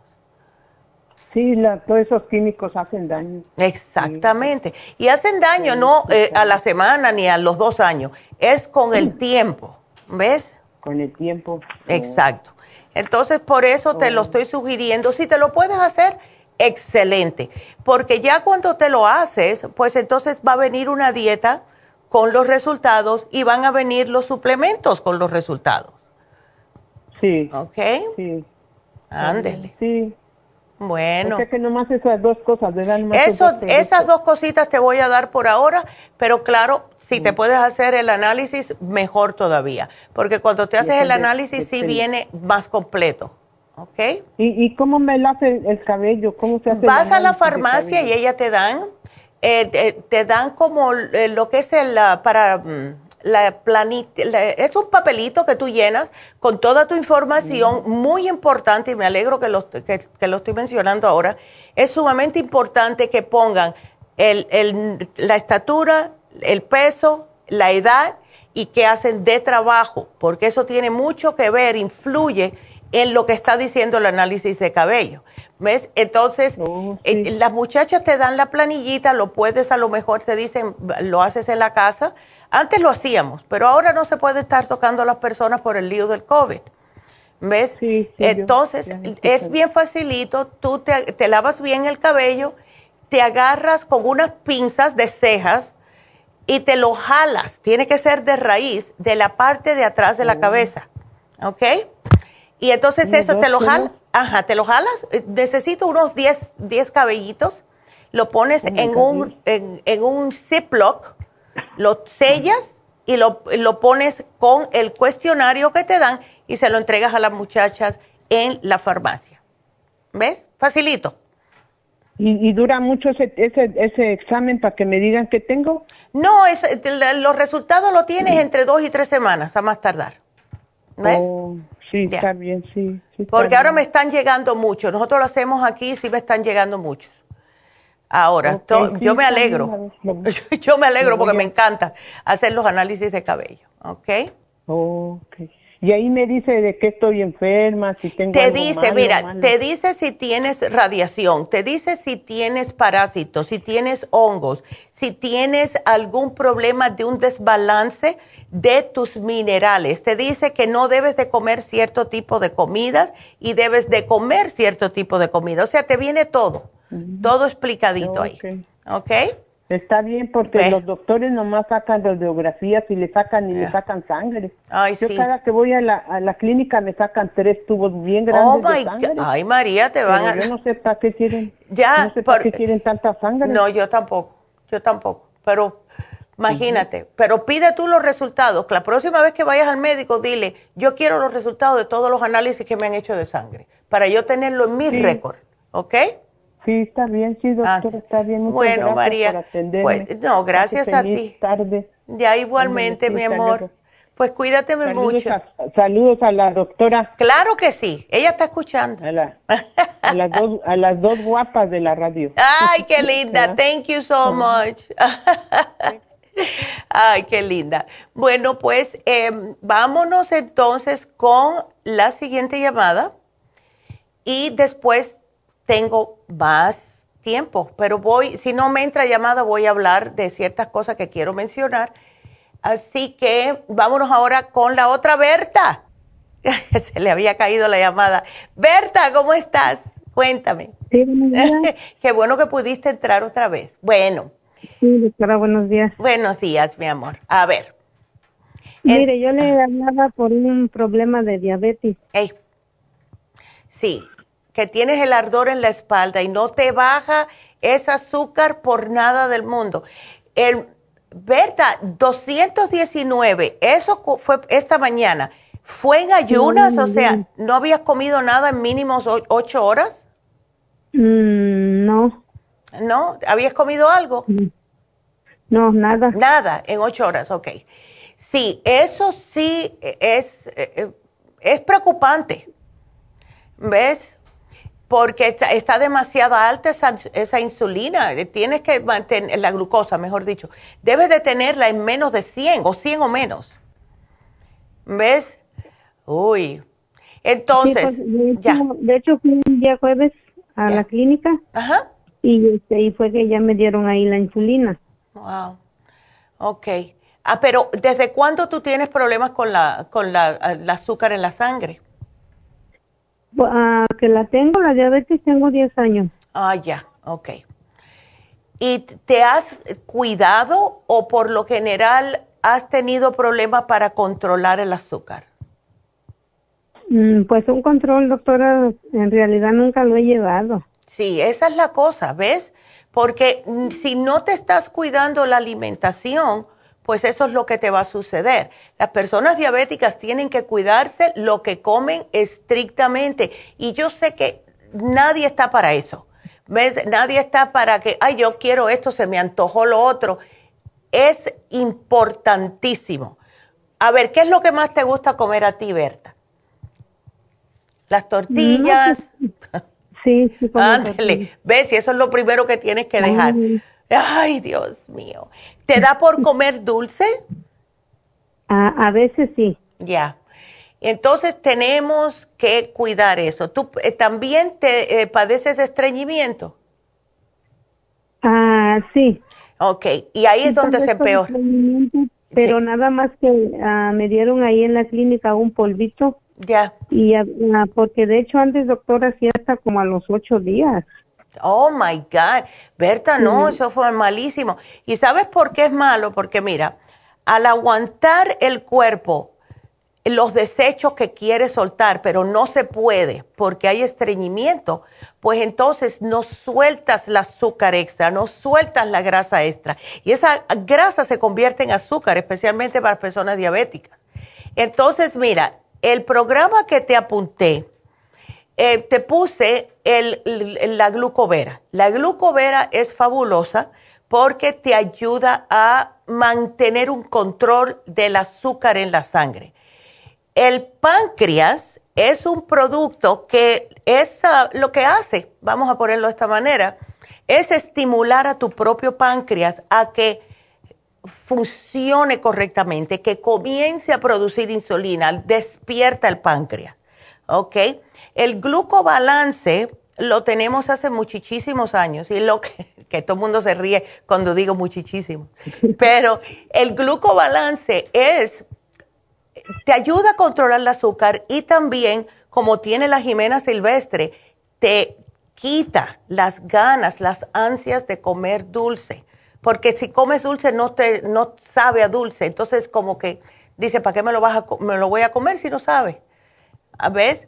Sí, todos esos químicos hacen daño. Exactamente. Y hacen daño no eh, a la semana ni a los dos años, es con el tiempo, ¿ves? Con el tiempo. Exacto. Entonces, por eso te lo estoy sugiriendo. Si te lo puedes hacer excelente, porque ya cuando te lo haces, pues entonces va a venir una dieta con los resultados y van a venir los suplementos con los resultados. Sí. ¿Ok? Sí. Ándele. Sí. Bueno. Que nomás esas dos cosas, ¿verdad? Eso, esas dos cositas te voy a dar por ahora, pero claro, si te puedes hacer el análisis, mejor todavía, porque cuando te haces el análisis sí viene más completo. ¿Ok? ¿Y, ¿Y, cómo me hace el cabello? ¿Cómo se hace Vas a la farmacia y ella te dan, eh, te dan como eh, lo que es el, para mm, la planita, es un papelito que tú llenas con toda tu información, muy importante, y me alegro que lo, que, lo estoy mencionando ahora, es sumamente importante que pongan el, el, la estatura, el peso, la edad y qué hacen de trabajo, porque eso tiene mucho que ver, influye en lo que está diciendo el análisis de cabello. ¿Ves? Entonces, oh, eh, las muchachas te dan la planillita, lo puedes, a lo mejor te dicen, lo haces en la casa. Antes lo hacíamos, pero ahora no se puede estar tocando a las personas por el lío del COVID. ¿Ves? Entonces, es bien facilito, tú te, te lavas bien el cabello, te agarras con unas pinzas de cejas y te lo jalas. Tiene que ser de raíz, de la parte de atrás de la oh. cabeza. ¿Ok? Y entonces eso te lo jalas, ajá, te lo jalas, eh, necesito unos 10, 10 cabellitos, lo pones en un, en, en, un Ziploc, lo sellas y lo, lo pones con el cuestionario que te dan y se lo entregas a las muchachas en la farmacia. ¿Ves? Facilito. ¿Y, dura mucho ese, ese, ese, examen para que me digan qué tengo? No, es, los resultados lo tienes entre dos y tres semanas, a más tardar. ¿Ves? Oh. Sí, bien, sí. Porque ahora me están llegando muchos. Nosotros lo hacemos aquí y sí me están llegando muchos. Ahora, yo me alegro. yo me alegro porque me encanta hacer los análisis de cabello. ¿Ok? Ok. Y ahí me dice de qué estoy enferma, si tengo Te dice, mira, te dice si tienes radiación, te dice si tienes parásitos, si tienes hongos, si tienes algún problema de un desbalance de tus minerales. Te dice que no debes de comer cierto tipo de comidas y debes de comer cierto tipo de comida. O sea, te viene todo, todo explicadito ahí. ¿Ok? Está bien porque los doctores nomás sacan radiografías y le sacan y le sacan sangre. Ay, Yo cada que voy a la, a la clínica me sacan tres tubos bien oh, grandes de sangre. Ay, María, te van a... Yo no sé para qué quieren. Ya, no sé para qué quieren tanta sangre. No, yo tampoco. Yo tampoco. Pero Imagínate, pero pide tú los resultados. La próxima vez que vayas al médico, dile, yo quiero los resultados de todos los análisis que me han hecho de sangre, para yo tenerlo en mi récord, ¿ok? Sí, está bien, sí, doctor, ah, está bien. Muchas bueno, gracias María, por atenderme. Pues, no, gracias a ti. tarde. Ya igualmente, mi amor. Pues cuídate mucho. saludos a la doctora. Claro que sí, ella está escuchando. A, las dos, a las dos guapas de la radio. Ay, qué linda. Thank you so much. Ay, qué linda. Bueno, pues em, vámonos entonces con la siguiente llamada y después tengo más tiempo, pero voy, si no me entra llamada, voy a hablar de ciertas cosas que quiero mencionar. Así que vámonos ahora con la otra Berta. Se le había caído la llamada. Berta, ¿cómo estás? Cuéntame. Sí, Qué bueno que pudiste entrar otra vez. Bueno. Sí, doctora, buenos días. Buenos días, mi amor. A ver. Mire, yo le hablaba por un problema de diabetes. Sí, que tienes el ardor en la espalda y no te baja ese azúcar por nada del mundo. El, Berta, 219, eso fue esta mañana. ¿Fue en ayunas? o sea, ¿no habías comido nada en mínimos ocho horas? Mm, no. ¿No? ¿Habías comido algo? No, nada. Nada, en ocho horas, ok. Sí, eso sí es, eh, es preocupante. ¿Ves? Porque está, demasiado alta esa, esa, insulina. Tienes que mantener, la glucosa, mejor dicho. Debes de tenerla en menos de 100 o 100 o menos. ¿Ves? Uy. Entonces, pues, ya. De hecho, un día jueves a la clínica. Ajá. Y, este, y fue que ya me dieron ahí la insulina. Wow. Ok. Ah, pero ¿desde cuándo tú tienes problemas con la con la, el azúcar en la sangre? Ah, que la tengo, la diabetes, tengo 10 años. Ah, ya, ok. ¿Y te has cuidado o por lo general has tenido problemas para controlar el azúcar? Mm, pues un control, doctora, en realidad nunca lo he llevado. Sí, esa es la cosa, ¿ves? Porque mm, si no te estás cuidando la alimentación, pues eso es lo que te va a suceder. Las personas diabéticas tienen que cuidarse lo que comen estrictamente. Y yo sé que nadie está para eso. ¿Ves? Nadie está para que, ay, yo quiero esto, se me antojó lo otro. Es importantísimo. A ver, ¿qué es lo que más te gusta comer a ti, Berta? Las tortillas. Sí, sí. Ándale, ves, y eso es lo primero que tienes que dejar. Ay, Dios mío. ¿Te da por comer dulce? A, a veces sí. Ya. Entonces tenemos que cuidar eso. ¿Tú eh, también te eh, padeces de estreñimiento? Ah, sí. Ok, y ahí es donde se peor. Pero nada más que ah, me dieron ahí en la clínica un polvito. Ya. Y ah, porque de hecho antes, doctora, hacía hasta como a los ocho días. Oh my God. Berta, no, eso fue malísimo. ¿Y sabes por qué es malo? Porque mira, al aguantar el cuerpo los desechos que quiere soltar, pero no se puede porque hay estreñimiento, pues entonces no sueltas el azúcar extra, no sueltas la grasa extra. Y esa grasa se convierte en azúcar, especialmente para personas diabéticas. Entonces, mira, el programa que te apunté, eh, te puse el, la glucovera. La glucovera es fabulosa porque te ayuda a mantener un control del azúcar en la sangre. El páncreas es un producto que es lo que hace, vamos a ponerlo de esta manera, es estimular a tu propio páncreas a que funcione correctamente, que comience a producir insulina, despierta el páncreas. ¿Ok? El glucobalance lo tenemos hace muchísimos años y lo que, que todo el mundo se ríe cuando digo muchísimo, pero el glucobalance es te ayuda a controlar el azúcar y también, como tiene la Jimena silvestre, te quita las ganas, las ansias de comer dulce. Porque si comes dulce no te no sabe a dulce, entonces como que dice, ¿para qué me lo vas a me lo voy a comer si no sabe? ¿Ves?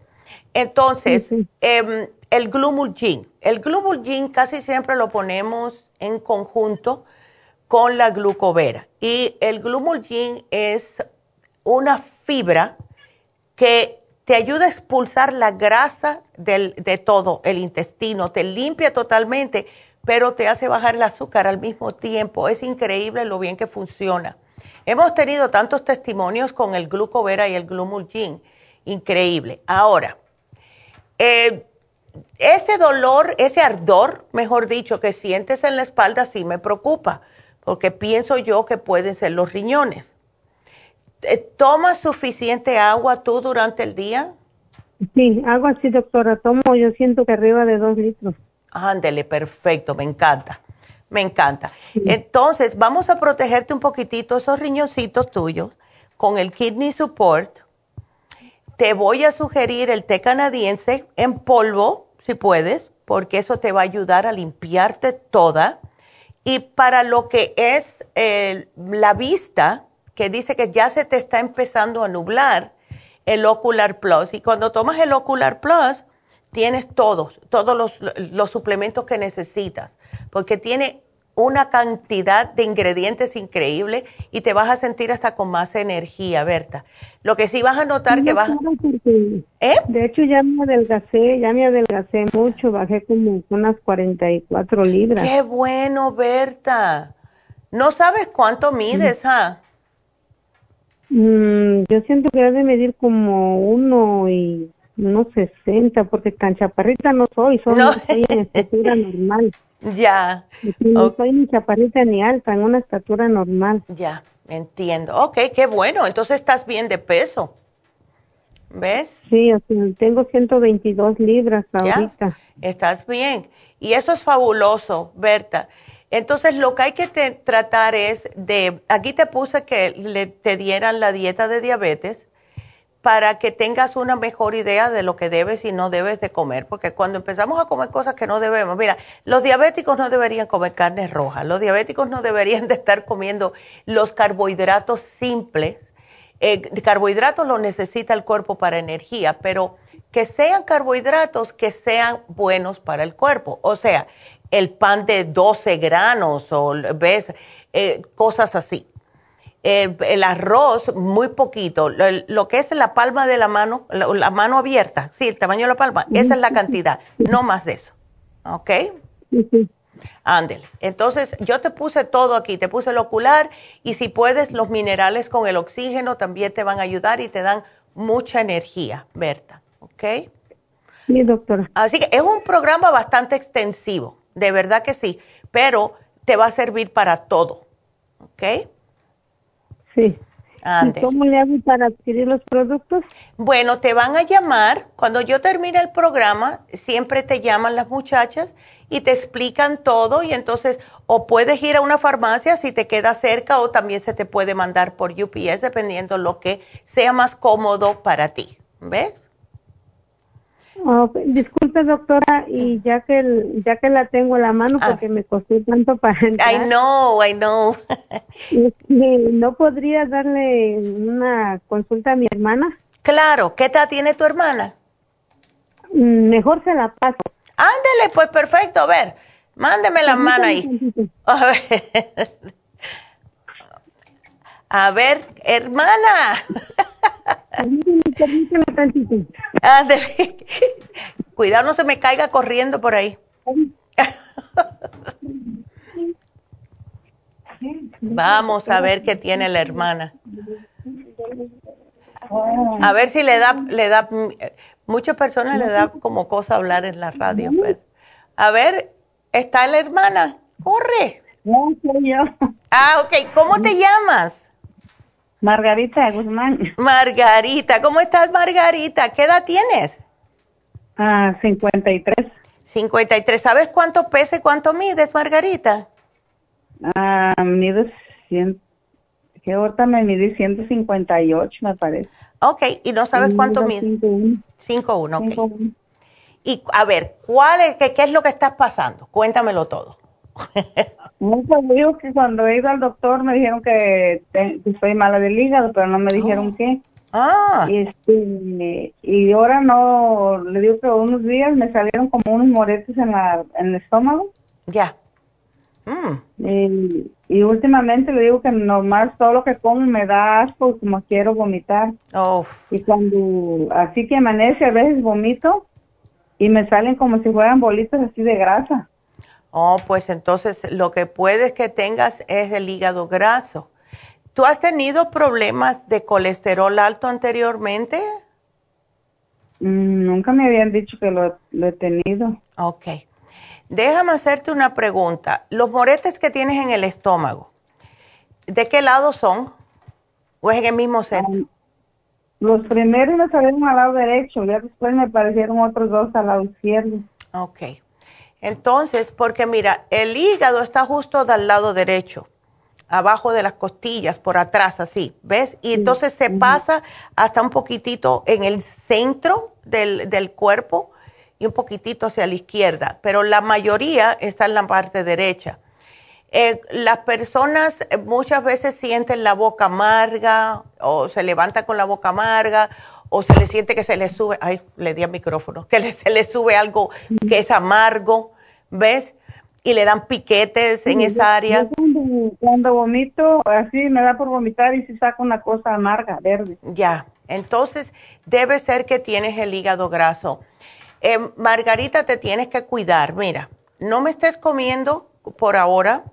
Entonces, em, el glumulgin. El glumulgin casi siempre lo ponemos en conjunto con la glucovera. Y el glumulgin es una fibra que te ayuda a expulsar la grasa de todo el intestino, te limpia totalmente, pero te hace bajar el azúcar al mismo tiempo. Es increíble lo bien que funciona. Hemos tenido tantos testimonios con el glucovera y el glumulgin. Increíble. Ahora, eh, ese dolor, ese ardor, mejor dicho, que sientes en la espalda sí me preocupa, porque pienso yo que pueden ser los riñones. Eh, ¿Tomas suficiente agua tú durante el día? Sí, agua sí, doctora. Tomo, yo siento que arriba de dos litros. Ándele, perfecto, me encanta, me encanta. Entonces, vamos a protegerte un poquitito esos riñoncitos tuyos con el Kidney Support. Te voy a sugerir el té canadiense en polvo, si puedes, porque eso te va a ayudar a limpiarte toda. Y para lo que es la vista, que dice que ya se te está empezando a nublar el Ocular Plus. Y cuando tomas el Ocular Plus, tienes todos, todos los, los suplementos que necesitas, porque tiene una cantidad de ingredientes increíble y te vas a sentir hasta con más energía, Berta. Lo que sí vas a notar que vas... ¿Eh? De hecho, ya me adelgacé, ya me adelgacé mucho, bajé como unas 44 libras. ¡Qué bueno, Berta! ¿No sabes cuánto mides, ah? Mm, yo siento que debe medir como uno y unos sesenta, porque tan chaparrita no soy, soy, no. en estatura normal. Ya. No soy ni chaparrita ni alta, en una estatura normal. Ya, entiendo. Ok, qué bueno, entonces estás bien de peso. ¿Ves? Sí, o sea, tengo 122 libras ahorita. Estás bien. Y eso es fabuloso, Berta. Entonces, lo que hay que tratar es de, aquí te puse que le, te dieran la dieta de diabetes, para que tengas una mejor idea de lo que debes y no debes de comer, porque cuando empezamos a comer cosas que no debemos, mira, los diabéticos no deberían comer carne roja, los diabéticos no deberían de estar comiendo los carbohidratos simples. Eh, carbohidratos los necesita el cuerpo para energía, pero que sean carbohidratos que sean buenos para el cuerpo. O sea, el pan de 12 granos o, ¿ves? Eh, cosas así el, arroz muy poquito, lo, que es la palma de la mano, la, mano abierta, sí, el tamaño de la palma, esa es la cantidad, no más de eso. ¿Ok? Ándele. Entonces, yo te puse todo aquí, te puse el ocular y si puedes, los minerales con el oxígeno también te van a ayudar y te dan mucha energía, Berta. ¿Ok? Sí, doctora. Así que es un programa bastante extensivo, de verdad que sí, pero te va a servir para todo. ¿Ok? Sí. ¿Y cómo le hago para adquirir los productos? Bueno, te van a llamar. Cuando yo termine el programa, siempre te llaman las muchachas y te explican todo y entonces o puedes ir a una farmacia si te queda cerca o también se te puede mandar por UPS dependiendo lo que sea más cómodo para ti. ¿Ves? Disculpe, doctora, y ya que ya que la tengo en la mano ah. porque me costó tanto para entrar. I know, I know. ¿No podría darle una consulta a mi hermana? Claro, ¿qué edad tiene tu hermana? Mm, mejor se la paso. Ándele, pues perfecto, a ver, mándeme la mano ahí. A ver. A ver, hermana. Cuidado, no se me caiga corriendo por ahí. Vamos a ver qué tiene la hermana. A ver si le da, le da, muchas personas le da como cosa hablar en la radio. Pues. A ver, ¿está la hermana? Corre. No, soy yo. Ah, ok. ¿Cómo te llamas? Margarita Guzmán. Margarita, ¿cómo estás, Margarita? ¿Qué edad tienes? Ah, 53. 53. ¿Sabes cuánto pesa y cuánto mides, Margarita? Ah, mido 100. Que ahorita me midí 158, me parece. Ok, ¿y no sabes cuánto mides? 5'1. 5'1, ok. Y a ver, ¿cuál es, qué, ¿qué es lo que estás pasando? Cuéntamelo todo. No, pues digo que cuando he ido al doctor me dijeron que, estoy mala del hígado, pero no me dijeron oh. qué. Ah. Y, este, y ahora no, le digo que unos días me salieron como unos moretes en, la, en el estómago. Ya. Mm. Y, y, últimamente le digo que nomás todo lo que como me da asco, como quiero vomitar. Oh. Y cuando, así que amanece, a veces vomito y me salen como si fueran bolitas así de grasa. Oh, pues entonces lo que puedes que tengas es el hígado graso. ¿Tú has tenido problemas de colesterol alto anteriormente? Mm, nunca me habían dicho que lo, he tenido. Ok. Déjame hacerte una pregunta. Los moretes que tienes en el estómago, ¿de qué lado son? ¿O es en el mismo centro? los primeros me salieron al lado derecho, ya después me aparecieron otros dos al lado izquierdo. Ok. Entonces, porque mira, el hígado está justo del lado derecho, abajo de las costillas, por atrás, así, ¿ves? Y entonces se pasa hasta un poquitito en el centro del, cuerpo y un poquitito hacia la izquierda, pero la mayoría está en la parte derecha. Eh, las personas eh, muchas veces sienten la boca amarga o se levantan con la boca amarga o se le siente que se le sube, ay, le di al micrófono, que se le sube algo que es amargo ¿ves? Y le dan piquetes en esa área. Cuando, vomito, así me da por vomitar y si saco una cosa amarga, verde. Ya, entonces debe ser que tienes el hígado graso. Eh, Margarita, te tienes que cuidar. Mira, no me estés comiendo por ahora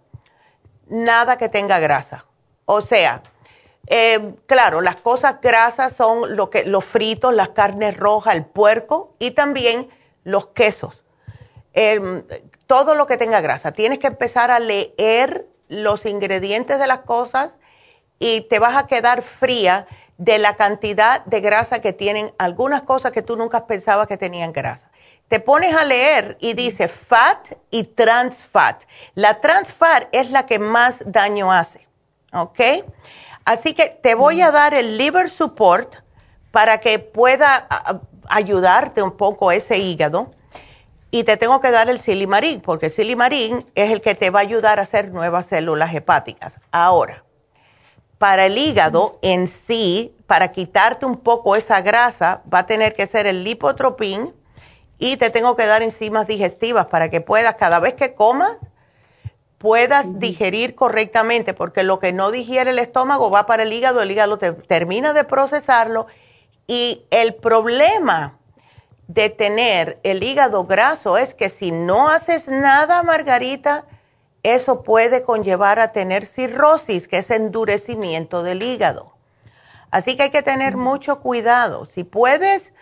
nada que tenga grasa. O sea, eh, claro, las cosas grasas son lo que, los fritos, las carnes rojas, el puerco y también los quesos todo lo que tenga grasa. Tienes que empezar a leer los ingredientes de las cosas y te vas a quedar fría de la cantidad de grasa que tienen algunas cosas que tú nunca pensabas que tenían grasa. Te pones a leer y dice fat y trans fat. La trans fat es la que más daño hace, ¿ok? Así que te voy a dar el liver support para que pueda ayudarte un poco ese hígado. Y te tengo que dar el silimarín, porque el silimarín es el que te va a ayudar a hacer nuevas células hepáticas. Ahora, para el hígado en sí, para quitarte un poco esa grasa, va a tener que ser el lipotropín y te tengo que dar enzimas digestivas para que puedas, cada vez que comas, puedas digerir correctamente, porque lo que no digiere el estómago va para el hígado, el hígado te, termina de procesarlo y el problema de tener el hígado graso es que si no haces nada, Margarita, eso puede conllevar a tener cirrosis, que es endurecimiento del hígado. Así que hay que tener mucho cuidado. Si puedes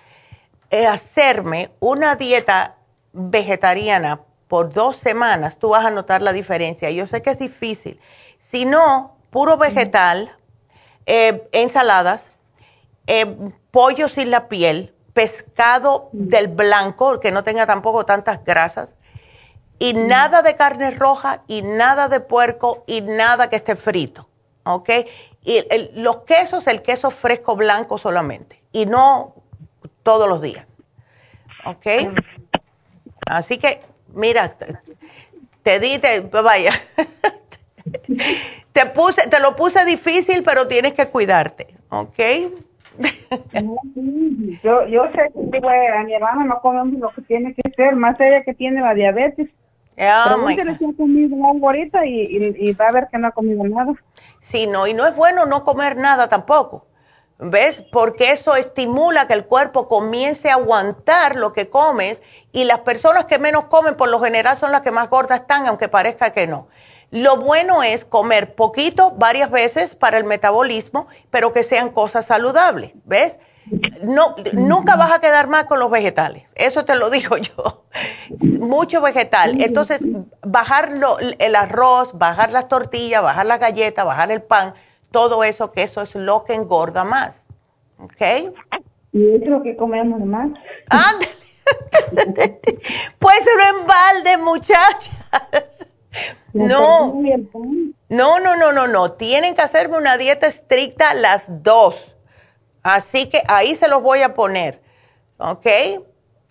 eh, hacerme una dieta vegetariana por dos semanas, tú vas a notar la diferencia. Yo sé que es difícil. Si no, puro vegetal, eh, ensaladas, eh, pollo sin la piel, pescado del blanco, que no tenga tampoco tantas grasas, y nada de carne roja y nada de puerco y nada que esté frito, ¿ok? Y los quesos, el queso fresco blanco solamente y no todos los días, ¿ok? Así que, mira, te di, te, vaya, te puse, te lo puse difícil, pero tienes que cuidarte, ¿ok? Yo, yo sé que a mi hermana no come lo que tiene que ser, más ella que tiene la diabetes Oh Pregúntele si ha comido algo ahorita y, va a ver que no ha comido nada. Sí, no, y no es bueno no comer nada tampoco. ¿Ves? Porque eso estimula que el cuerpo comience a aguantar lo que comes y las personas que menos comen por lo general son las que más gordas están, aunque parezca que no. Lo bueno es comer poquito varias veces para el metabolismo, pero que sean cosas saludables, ¿ves? no, nunca vas a quedar mal con los vegetales. Eso te lo digo yo. Mucho vegetal. Entonces, bajar el arroz, bajar las tortillas, bajar las galletas, bajar el pan, todo eso, que eso es lo que engorda más. ¿Ok? ¿Y es lo que comemos más? pues un embalde, muchachas. No. No, no, no, no, no. Tienen que hacerme una dieta estricta las dos Así que ahí se los voy a poner. ¿Ok?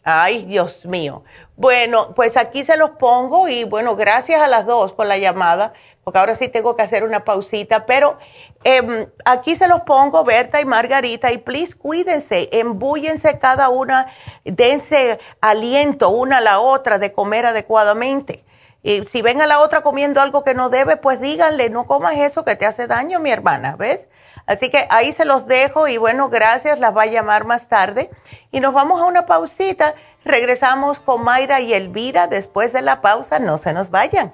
Ay, Dios mío. Bueno, pues aquí se los pongo y bueno, gracias a las dos por la llamada, porque ahora sí tengo que hacer una pausita, pero em, aquí se los pongo, Berta y Margarita, y please cuídense, embúyense cada una, dense aliento una a la otra de comer adecuadamente. Y si ven a la otra comiendo algo que no debe, pues díganle, no comas eso que te hace daño, mi hermana, ¿ves? Así que ahí se los dejo y bueno, gracias, las va a llamar más tarde. Y nos vamos a una pausita. Regresamos con Mayra y Elvira después de la pausa. No se nos vayan.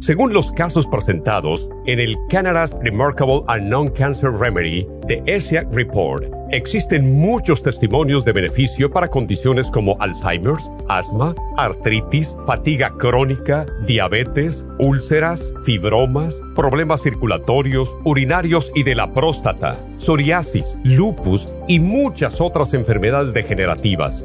Según los casos presentados en el Canada's Remarkable and Non-Cancer Remedy de ESIAC Report, existen muchos testimonios de beneficio para condiciones como Alzheimer's, asma, artritis, fatiga crónica, diabetes, úlceras, fibromas, problemas circulatorios, urinarios y de la próstata, psoriasis, lupus y muchas otras enfermedades degenerativas.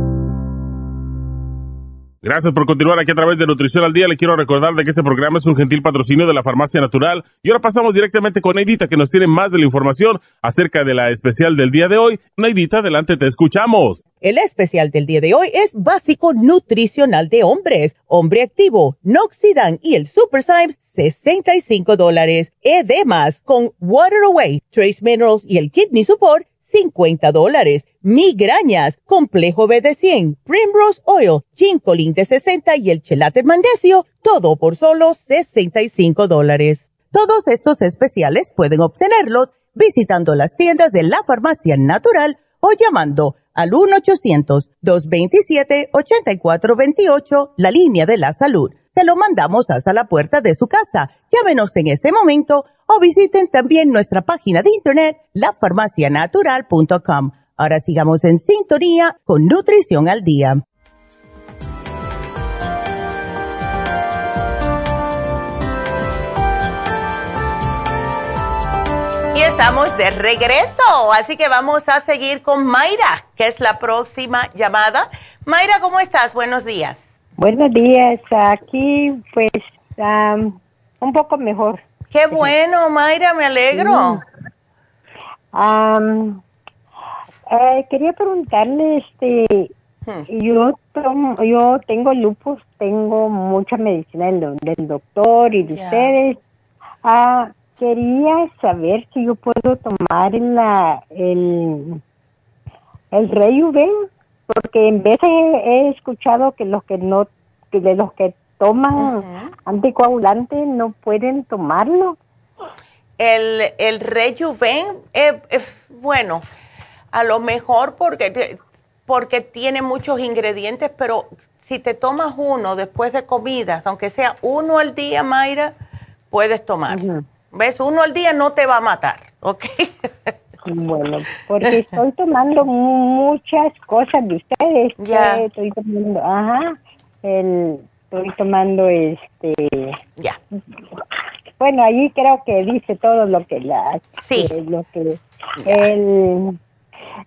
Gracias por continuar aquí a través de Nutrición al Día. Le quiero recordar de que este programa es un gentil patrocinio de la Farmacia Natural. Y ahora pasamos directamente con Neidita, que nos tiene más de la información acerca de la especial del día de hoy. Neidita, adelante, te escuchamos. El especial del día de hoy es básico nutricional de hombres, hombre activo, Noxidan y el Super Symes, 65 dólares. Edemas con Water Away, Trace Minerals y el Kidney Support, 50 dólares. Migrañas, complejo B de 100, Primrose Oil, Ginkolin de 60 y el Chelate Magnesio, todo por solo 65 dólares. Todos estos especiales pueden obtenerlos visitando las tiendas de la farmacia natural o llamando al 1-800-227-8428, la línea de la salud se lo mandamos hasta la puerta de su casa. Llámenos en este momento o visiten también nuestra página de internet, lafarmacianatural.com. Ahora sigamos en sintonía con Nutrición al Día. Y estamos de regreso, así que vamos a seguir con Mayra, que es la próxima llamada. Mayra, ¿cómo estás? Buenos días. Buenos días, aquí pues un poco mejor. Qué bueno, Mayra, me alegro. Eh, quería preguntarle, este, hmm. yo yo tengo lupus, tengo mucha medicina del, del doctor y de ustedes. Ah, quería saber si yo puedo tomar la, el, el Rey porque en vez he escuchado que los que no, que de los que toman anticoagulante no pueden tomarlo. El, el rejuven, eh, eh, bueno, a lo mejor porque, porque tiene muchos ingredientes, pero si te tomas uno después de comidas, aunque sea uno al día, Mayra, puedes tomar. ¿Ves? Uno al día no te va a matar, ¿ok? Bueno, porque estoy tomando muchas cosas de ustedes. Ya. Estoy tomando, ajá, el, estoy tomando este. Ya. Bueno, ahí creo que dice todo lo que la. Sí. lo que. El.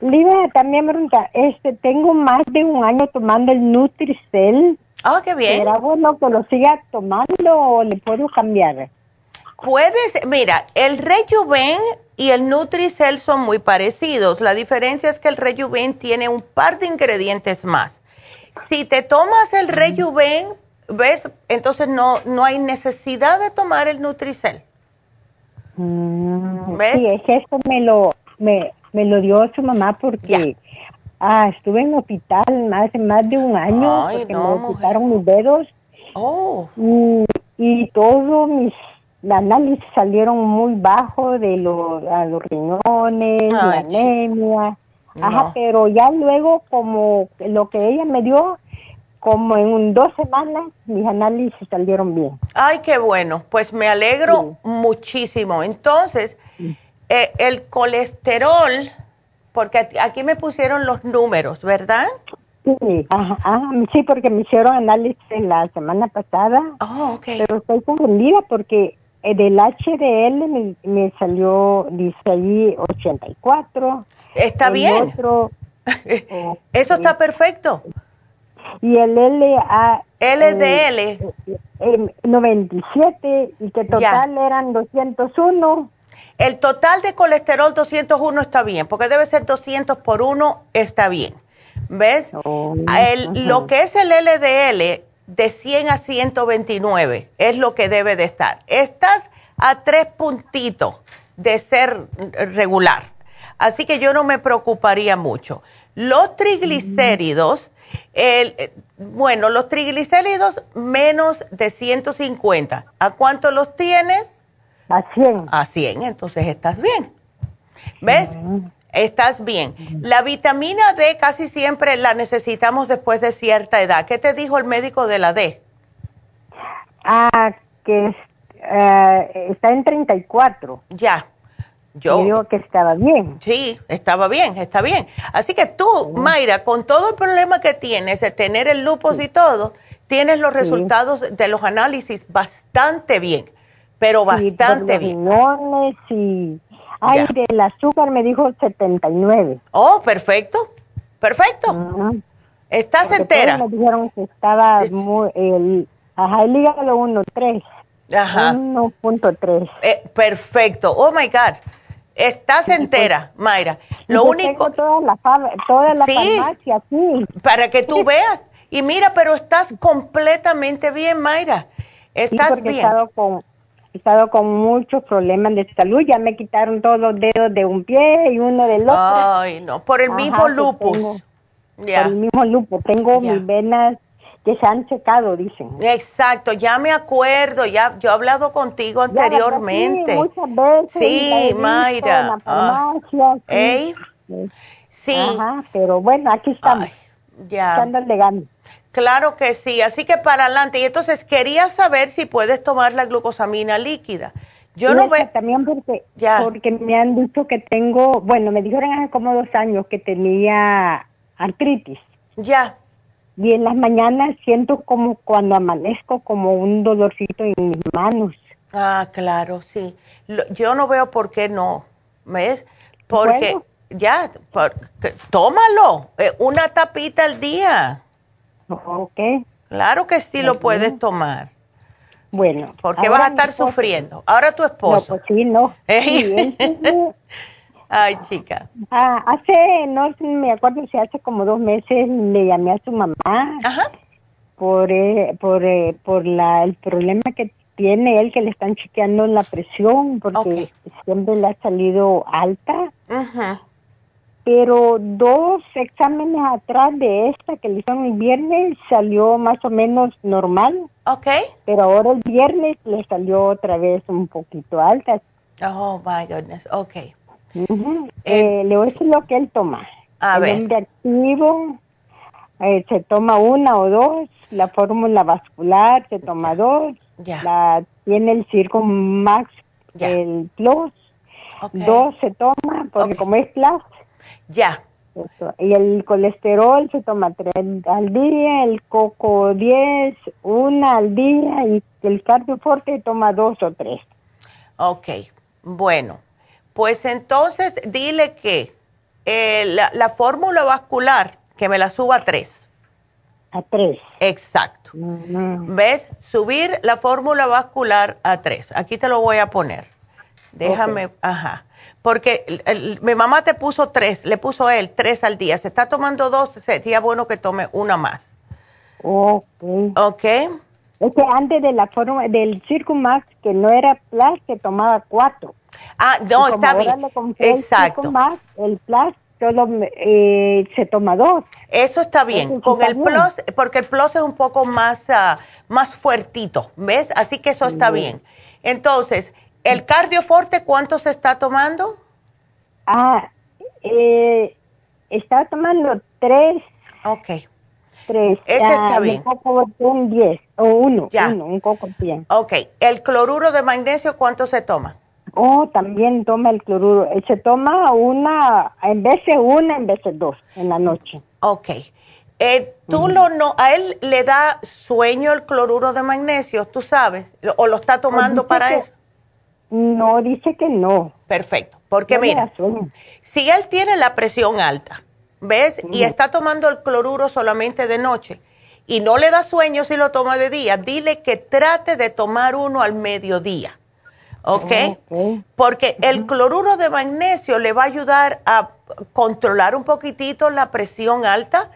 Lidia, también pregunta, este, tengo más de un año tomando el Nutricel. Ah, qué bien. ¿Será bueno que lo siga tomando o le puedo cambiar? Puedes, mira, el Rejuven y el Nutricel son muy parecidos. La diferencia es que el Rejuven tiene un par de ingredientes más. Si te tomas el Rejuven, ¿ves? Entonces no, no hay necesidad de tomar el Nutricel. Mm, ¿Ves? Sí, es que esto me lo, me, me lo dio su mamá porque ah, estuve en hospital más, más de un año porque me quitaron mis dedos. Oh. Y, y todos mis análisis salieron muy bajos de los, los riñones, la anemia. Ajá, pero ya luego como lo que ella me dio, como en dos semanas mis análisis salieron bien. Ay, qué bueno, pues me alegro muchísimo. Entonces, eh, el colesterol, porque aquí me pusieron los números, ¿verdad? Sí, ajá, sí, porque me hicieron análisis la semana pasada. Oh. Pero estoy confundida porque eh, del HDL me, me, salió, dice allí 84. Está bien. Eso está perfecto. Y el LA, LDL. 97 y que total eran 201. El total de colesterol 201 está bien, porque debe ser 200 por 1, está bien. ¿Ves? Oh, el, lo que es el LDL de 100 a 129 es lo que debe de estar. Estás a tres puntitos de ser regular. Así que yo no me preocuparía mucho. Los triglicéridos, el, bueno, los triglicéridos menos de 150. ¿A cuánto los tienes? A 100. A 100, entonces estás bien. ¿Ves? Estás bien. La vitamina D casi siempre la necesitamos después de cierta edad. ¿Qué te dijo el médico de la D? Ah, que eh, está en 34. Ya. Yo digo que estaba bien. Sí, estaba bien, está bien. Así que tú, Mayra, con todo el problema que tienes de tener el lupus y todo, tienes los resultados de los análisis bastante bien, pero bastante bien. y Ay, del azúcar me dijo 79. Oh, perfecto, perfecto. ¿Estás entera? Me dijeron que estaba muy, el, ajá, el hígado 1.3. Ajá. 1.3. Eh, perfecto. Oh my God. Estás entera, Mayra. Lo único. Tengo toda la, toda la sí, farmacia aquí. Para que tú veas. Y mira, pero estás completamente bien, Mayra. Estás bien. He estado, con, estado con muchos problemas de salud. Ya me quitaron todos los dedos de un pie y uno del otro. Ay, no. Por el mismo lupus. Por el mismo lupus. Tengo mis venas que se han checado, dicen. Exacto, ya me acuerdo, ya yo he hablado contigo anteriormente. sí, muchas veces. Sí, Mayra. Ah. sí. sí. Ajá, pero bueno, aquí estamos. ya. Legal. Claro que sí, así que para adelante. Y entonces quería saber si puedes tomar la glucosamina líquida. Yo no veo. También porque, porque me han dicho que tengo, bueno, me dijeron hace como dos años que tenía artritis. Ya. Y en las mañanas siento como cuando amanezco como un dolorcito en mis manos. Ah, claro, sí. yo no veo por qué no, ¿ves? Porque ya, tómalo, eh, una tapita al día. Ok. Claro que sí lo puedes tomar. Bueno. Porque vas a estar sufriendo. Ahora tu esposo. No, pues sí, no. Ay, chica. Ah, hace, no me acuerdo si hace como dos meses le llamé a su mamá. Ajá. Por, eh, por, eh, por la, el problema que tiene él, que le están chequeando la presión, porque siempre le ha salido alta. Ajá. Pero dos exámenes atrás de esta que le hicieron el viernes salió más o menos normal. Ok. Pero ahora el viernes le salió otra vez un poquito alta. Oh, my goodness. Ok. Eh, le voy a decir lo que él toma. A el ver. activo eh, se toma una o dos, la fórmula vascular se toma dos, la tiene el Circo Max, el Plus, dos se toma, porque como es Plus. Ya. Y el colesterol se toma tres al día, el coco diez, una al día, y el cardioforte toma dos o tres. Ok, bueno. Pues entonces dile que eh, la, fórmula vascular, que me la suba a tres. A tres. Exacto. ¿Ves? Subir la fórmula vascular a tres. Aquí te lo voy a poner. Déjame, ajá. Porque mi mamá te puso tres, le puso él tres al día. Se está tomando dos, sería bueno que tome una más. Ok. Ok. Es que antes de la forma, del Circumax, que no era Plus, que tomaba cuatro. Ah, no, está bien. Exacto. El, Plus solo eh, se toma dos. Eso está bien. Con el Plus, porque el Plus es un poco más, uh, más fuertito, ¿ves? Así que eso está bien. Entonces, ¿el cardioforte cuánto se está tomando? Ah, eh, está tomando tres. Ok. Tres. Ese está bien. Un coco un diez, o uno, ya. uno, un coco bien. Ok. ¿El cloruro de magnesio cuánto se toma? Oh, también toma el cloruro. Eh, se toma una, en vez de una, en vez de dos, en la noche. Ok. Eh, ¿Tú lo no, a él le da sueño el cloruro de magnesio, tú sabes? ¿O lo está tomando para eso? No, dice que no. Perfecto. Porque mira, si él tiene la presión alta, ¿ves? Y está tomando el cloruro solamente de noche y no le da sueño si lo toma de día, dile que trate de tomar uno al mediodía ¿ok? Porque el cloruro de magnesio le va a ayudar a controlar un poquitito la presión alta.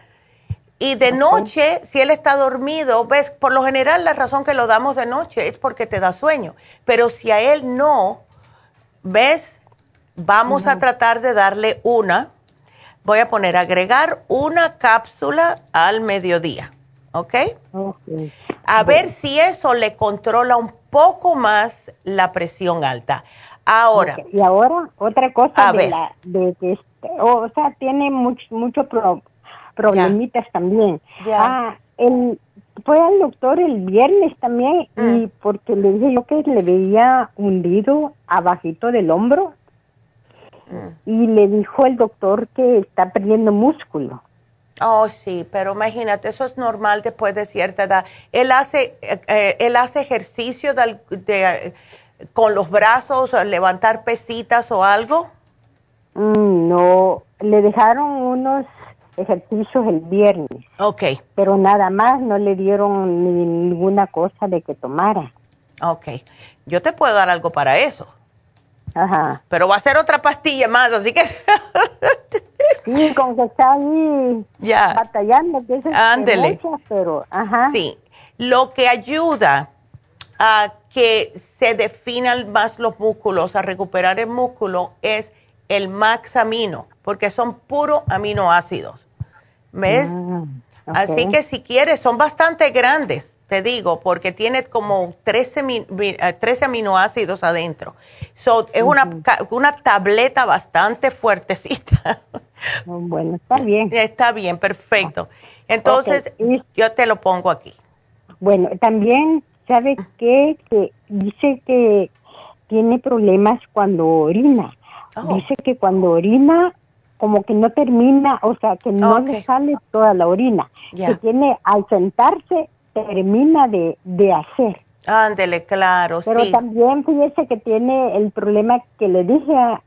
Y de noche, si él está dormido, ves, por lo general la razón que lo damos de noche es porque te da sueño. Pero si a él no, ves, vamos a tratar de darle una. Voy a poner agregar una cápsula al mediodía, ¿ok? A ver si eso le controla un poco más la presión alta. Ahora. Y ahora, otra cosa de, La, de que, este, o sea, tiene muchos mucho problemitas también. Ah, el, fue al doctor el viernes también y mm. porque le dije yo que le veía hundido abajito del hombro mm. y le dijo el doctor que está perdiendo músculo. Oh, sí, pero imagínate, eso es normal después de cierta edad. ¿Él hace, eh, eh, él hace ejercicio de, con los brazos, levantar pesitas o algo? Mm, no, le dejaron unos ejercicios el viernes. Ok. Pero nada más no le dieron ninguna cosa de que tomara. Ok. Yo te puedo dar algo para eso. Ajá. Pero va a ser otra pastilla más, así que... sí, con que está ahí ya. batallando, que es pero, ajá. Sí. Lo que ayuda a que se definan más los músculos, a recuperar el músculo, es el maxamino, porque son puros aminoácidos. ¿Ves? Mm, así que si quieres, son bastante grandes, te digo, porque tiene como 13, 13 eh, aminoácidos adentro. es una, una tableta bastante fuertecita. Bueno, está bien. Está bien, perfecto. Entonces, yo te lo pongo aquí. Bueno, también, ¿sabe qué? Que dice que tiene problemas cuando orina. Oh. Dice que cuando orina, como que no termina, o sea, que no le sale toda la orina. Que tiene, al sentarse, termina de, de hacer. Ándele, claro, Pero también fíjese que tiene el problema que le dije a,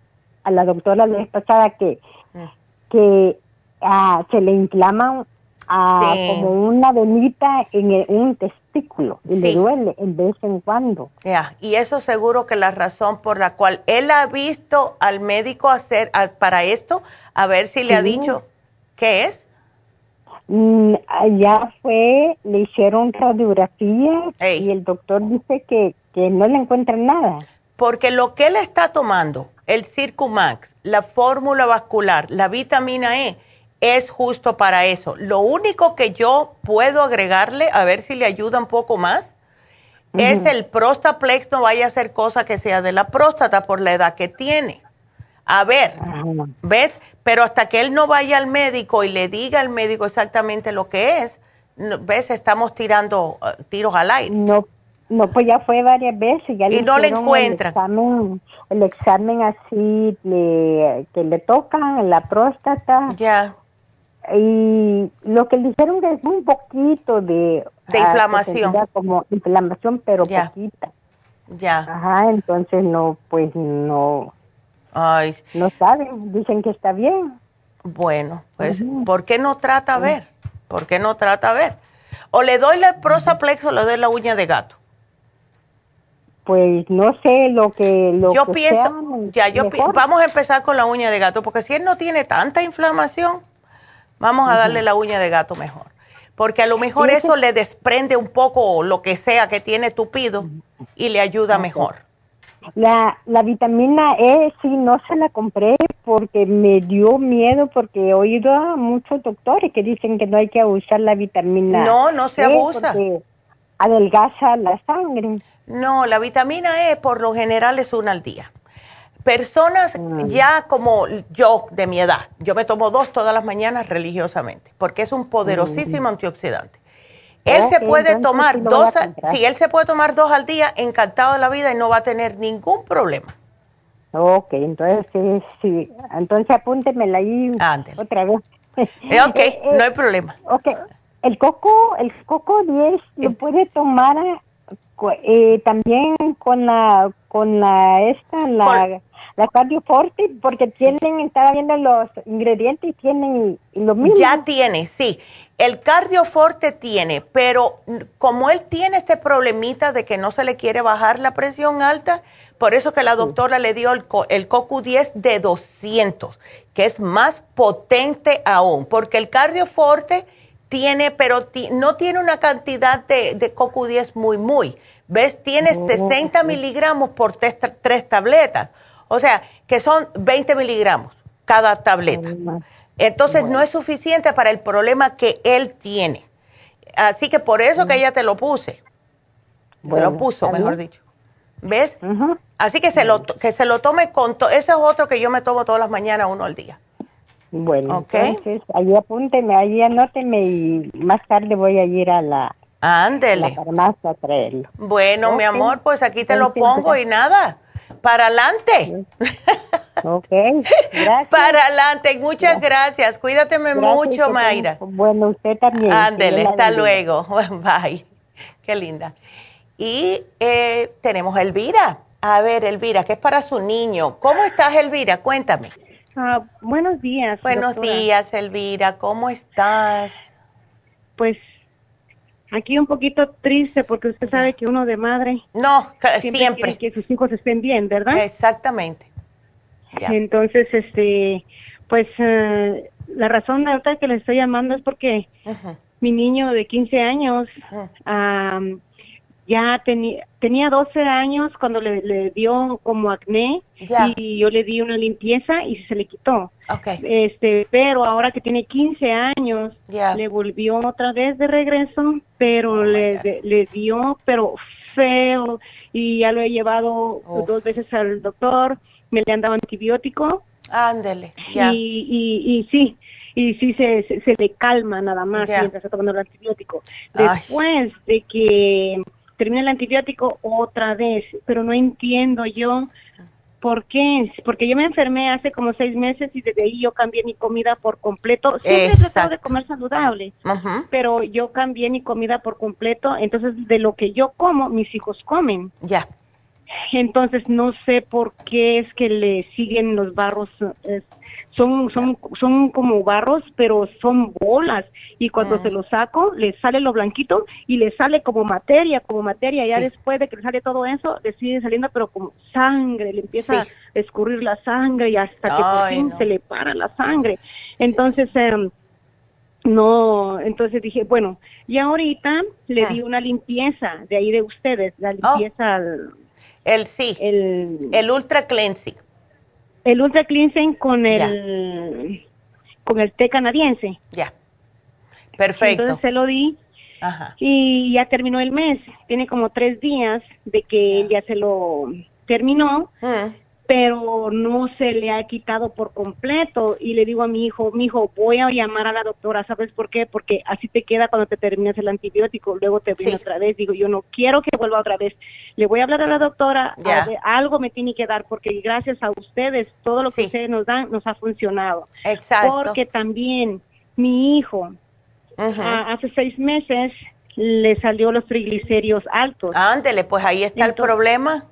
la doctora la vez pasada que, mm. que ah, se le inflama ah, como una venita en un testículo y le duele en vez en cuando. Ya, y eso seguro que la razón por la cual él ha visto al médico hacer para esto, a ver si le ha dicho qué es. Mm, ya fue, le hicieron radiografía y el doctor dice que, que no le encuentran nada. Porque lo que él está tomando, el Circumax, la fórmula vascular, la vitamina E, es justo para eso. Lo único que yo puedo agregarle, a ver si le ayuda un poco más, es el Prostaplex, no vaya a ser cosa que sea de la próstata por la edad que tiene. A ver, ¿ves? Pero hasta que él no vaya al médico y le diga al médico exactamente lo que es, ¿ves? Estamos tirando uh, tiros al aire. No, no, pues ya fue varias veces. Ya y no le encuentran. El examen, así le, que le tocan la próstata. Ya y lo que le dijeron que es un poquito de de ah, inflamación como inflamación pero poquita ya ajá entonces no pues no Ay. no saben dicen que está bien bueno pues ¿por qué no trata a ver? ¿por qué no trata a ver? o le doy el prosaplex o le doy la uña de gato pues no sé lo que lo yo pienso ya yo vamos a empezar con la uña de gato porque si él no tiene tanta inflamación Vamos a darle la uña de gato mejor. Porque a lo mejor eso le desprende un poco lo que sea que tiene tupido y le ayuda mejor. La, la vitamina E sí no se la compré porque me dio miedo porque he oído a muchos doctores que dicen que no hay que usar la vitamina No, no se e abusa. Porque adelgaza la sangre. No, la vitamina E por lo general es una al día. Personas mm. ya como yo de mi edad, yo me tomo dos todas las mañanas religiosamente, porque es un poderosísimo mm. antioxidante. Él se puede tomar dos, si él se puede tomar dos al día, encantado de la vida y no va a tener ningún problema. Ok, entonces sí, sí. entonces apúntemela ahí otra vez. Eh, ok, eh, no hay problema. Ok, el coco, el coco 10 lo eh. puede tomar eh, también con la, con la esta, la la cardioforte porque tienen, estaba viendo los ingredientes y tienen lo mismo. Ya tiene, sí. El cardioforte tiene, pero como él tiene este problemita de que no se le quiere bajar la presión alta, por eso que la doctora le dio el, el CoQ10 de 200, que es más potente aún, porque el cardioforte tiene, pero no tiene una cantidad de, de CoQ10 muy, muy. ¿Ves? Tiene 60 miligramos por tres tabletas. O sea, que son 20 miligramos cada tableta. Entonces no es suficiente para el problema que él tiene. Así que por eso que ella te lo puse. te lo puso, mejor dicho. ¿Ves? Así que se, lo, que se lo tome con todo. Ese es otro que yo me tomo todas las mañanas, uno al día. Bueno, entonces ahí apúnteme, ahí anóteme y más tarde voy a ir a la, Ándele. farmacia a traerlo. Bueno, mi amor, pues aquí te lo pongo y nada para adelante. Ok, gracias. Para adelante, muchas gracias. Cuídateme mucho, Mayra. Bueno, usted también. Ándele, hasta luego. Bye. Qué linda. Y eh, tenemos a Elvira. A ver, Elvira, que es para su niño. ¿Cómo estás, Elvira? Cuéntame. Ah, buenos días. Buenos días, Elvira. ¿Cómo estás? Pues aquí un poquito triste porque usted sabe que uno de madre. No, siempre. que sus hijos estén bien, ¿verdad? Exactamente. Entonces, este, pues eh, la razón de ahorita que le estoy llamando es porque mi niño de 15 años ya tenía tenía 12 años cuando le, dio como acné y yo le di una limpieza y se le quitó. Este, pero ahora que tiene 15 años le volvió otra vez de regreso, pero oh le, le dio pero feo y ya lo he llevado dos veces al doctor, me le han dado antibiótico. Ándele, y, y, y sí, y sí se, se, le calma nada más mientras está tomando el antibiótico. Después de que termine el antibiótico otra vez, pero no entiendo yo por qué, porque yo me enfermé hace como seis meses y desde ahí yo cambié mi comida por completo. Siempre he tratado de comer saludable, pero yo cambié mi comida por completo, entonces de lo que yo como, mis hijos comen. Ya. Entonces no sé por qué es que le siguen los barros son, son, son como barros, pero son bolas. Y cuando se los saco, le sale lo blanquito y le sale como materia, como materia. Ya después de que le sale todo eso, le sigue saliendo, pero como sangre, le empieza a escurrir la sangre y hasta que por fin se le para la sangre. Entonces, em, no, entonces dije, bueno, y ahorita le di una limpieza de ahí de ustedes, la oh. limpieza. El sí, el, el Ultra Cleansing. El Ultra Cleansing con el con el té canadiense. Ya. Perfecto. Entonces se lo di y ya terminó el mes. Tiene como tres días de que ya se lo terminó. Mm pero no se le ha quitado por completo y le digo a mi hijo, mi hijo, voy a llamar a la doctora, ¿sabes por qué? Porque así te queda cuando te terminas el antibiótico, luego te viene otra vez, digo, yo no quiero que vuelva otra vez, le voy a hablar a la doctora, algo me tiene que dar porque gracias a ustedes todo lo que ustedes nos dan nos ha funcionado. Exacto. Porque también mi hijo hace seis meses le salió los triglicéridos altos. Ándele, pues ahí está el problema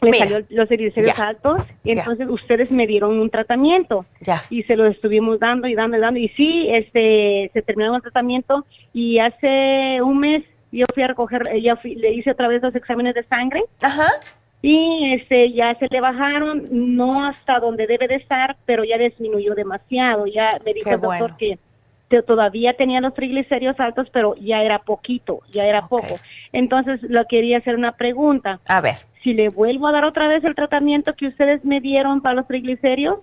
le salió los triglicéridos altos y entonces ustedes me dieron un tratamiento y se lo estuvimos dando y dando y dando y sí, este, se terminó el tratamiento y hace un mes yo fui a recoger, ella le hice otra vez los exámenes de sangre. Y este, ya se le bajaron, no hasta donde debe de estar, pero ya disminuyó demasiado. Ya me dijo el doctor que todavía tenía los triglicéridos altos, pero ya era poquito, ya era poco. Entonces, lo quería hacer una pregunta. A ver si le vuelvo a dar otra vez el tratamiento que ustedes me dieron para los triglicéridos?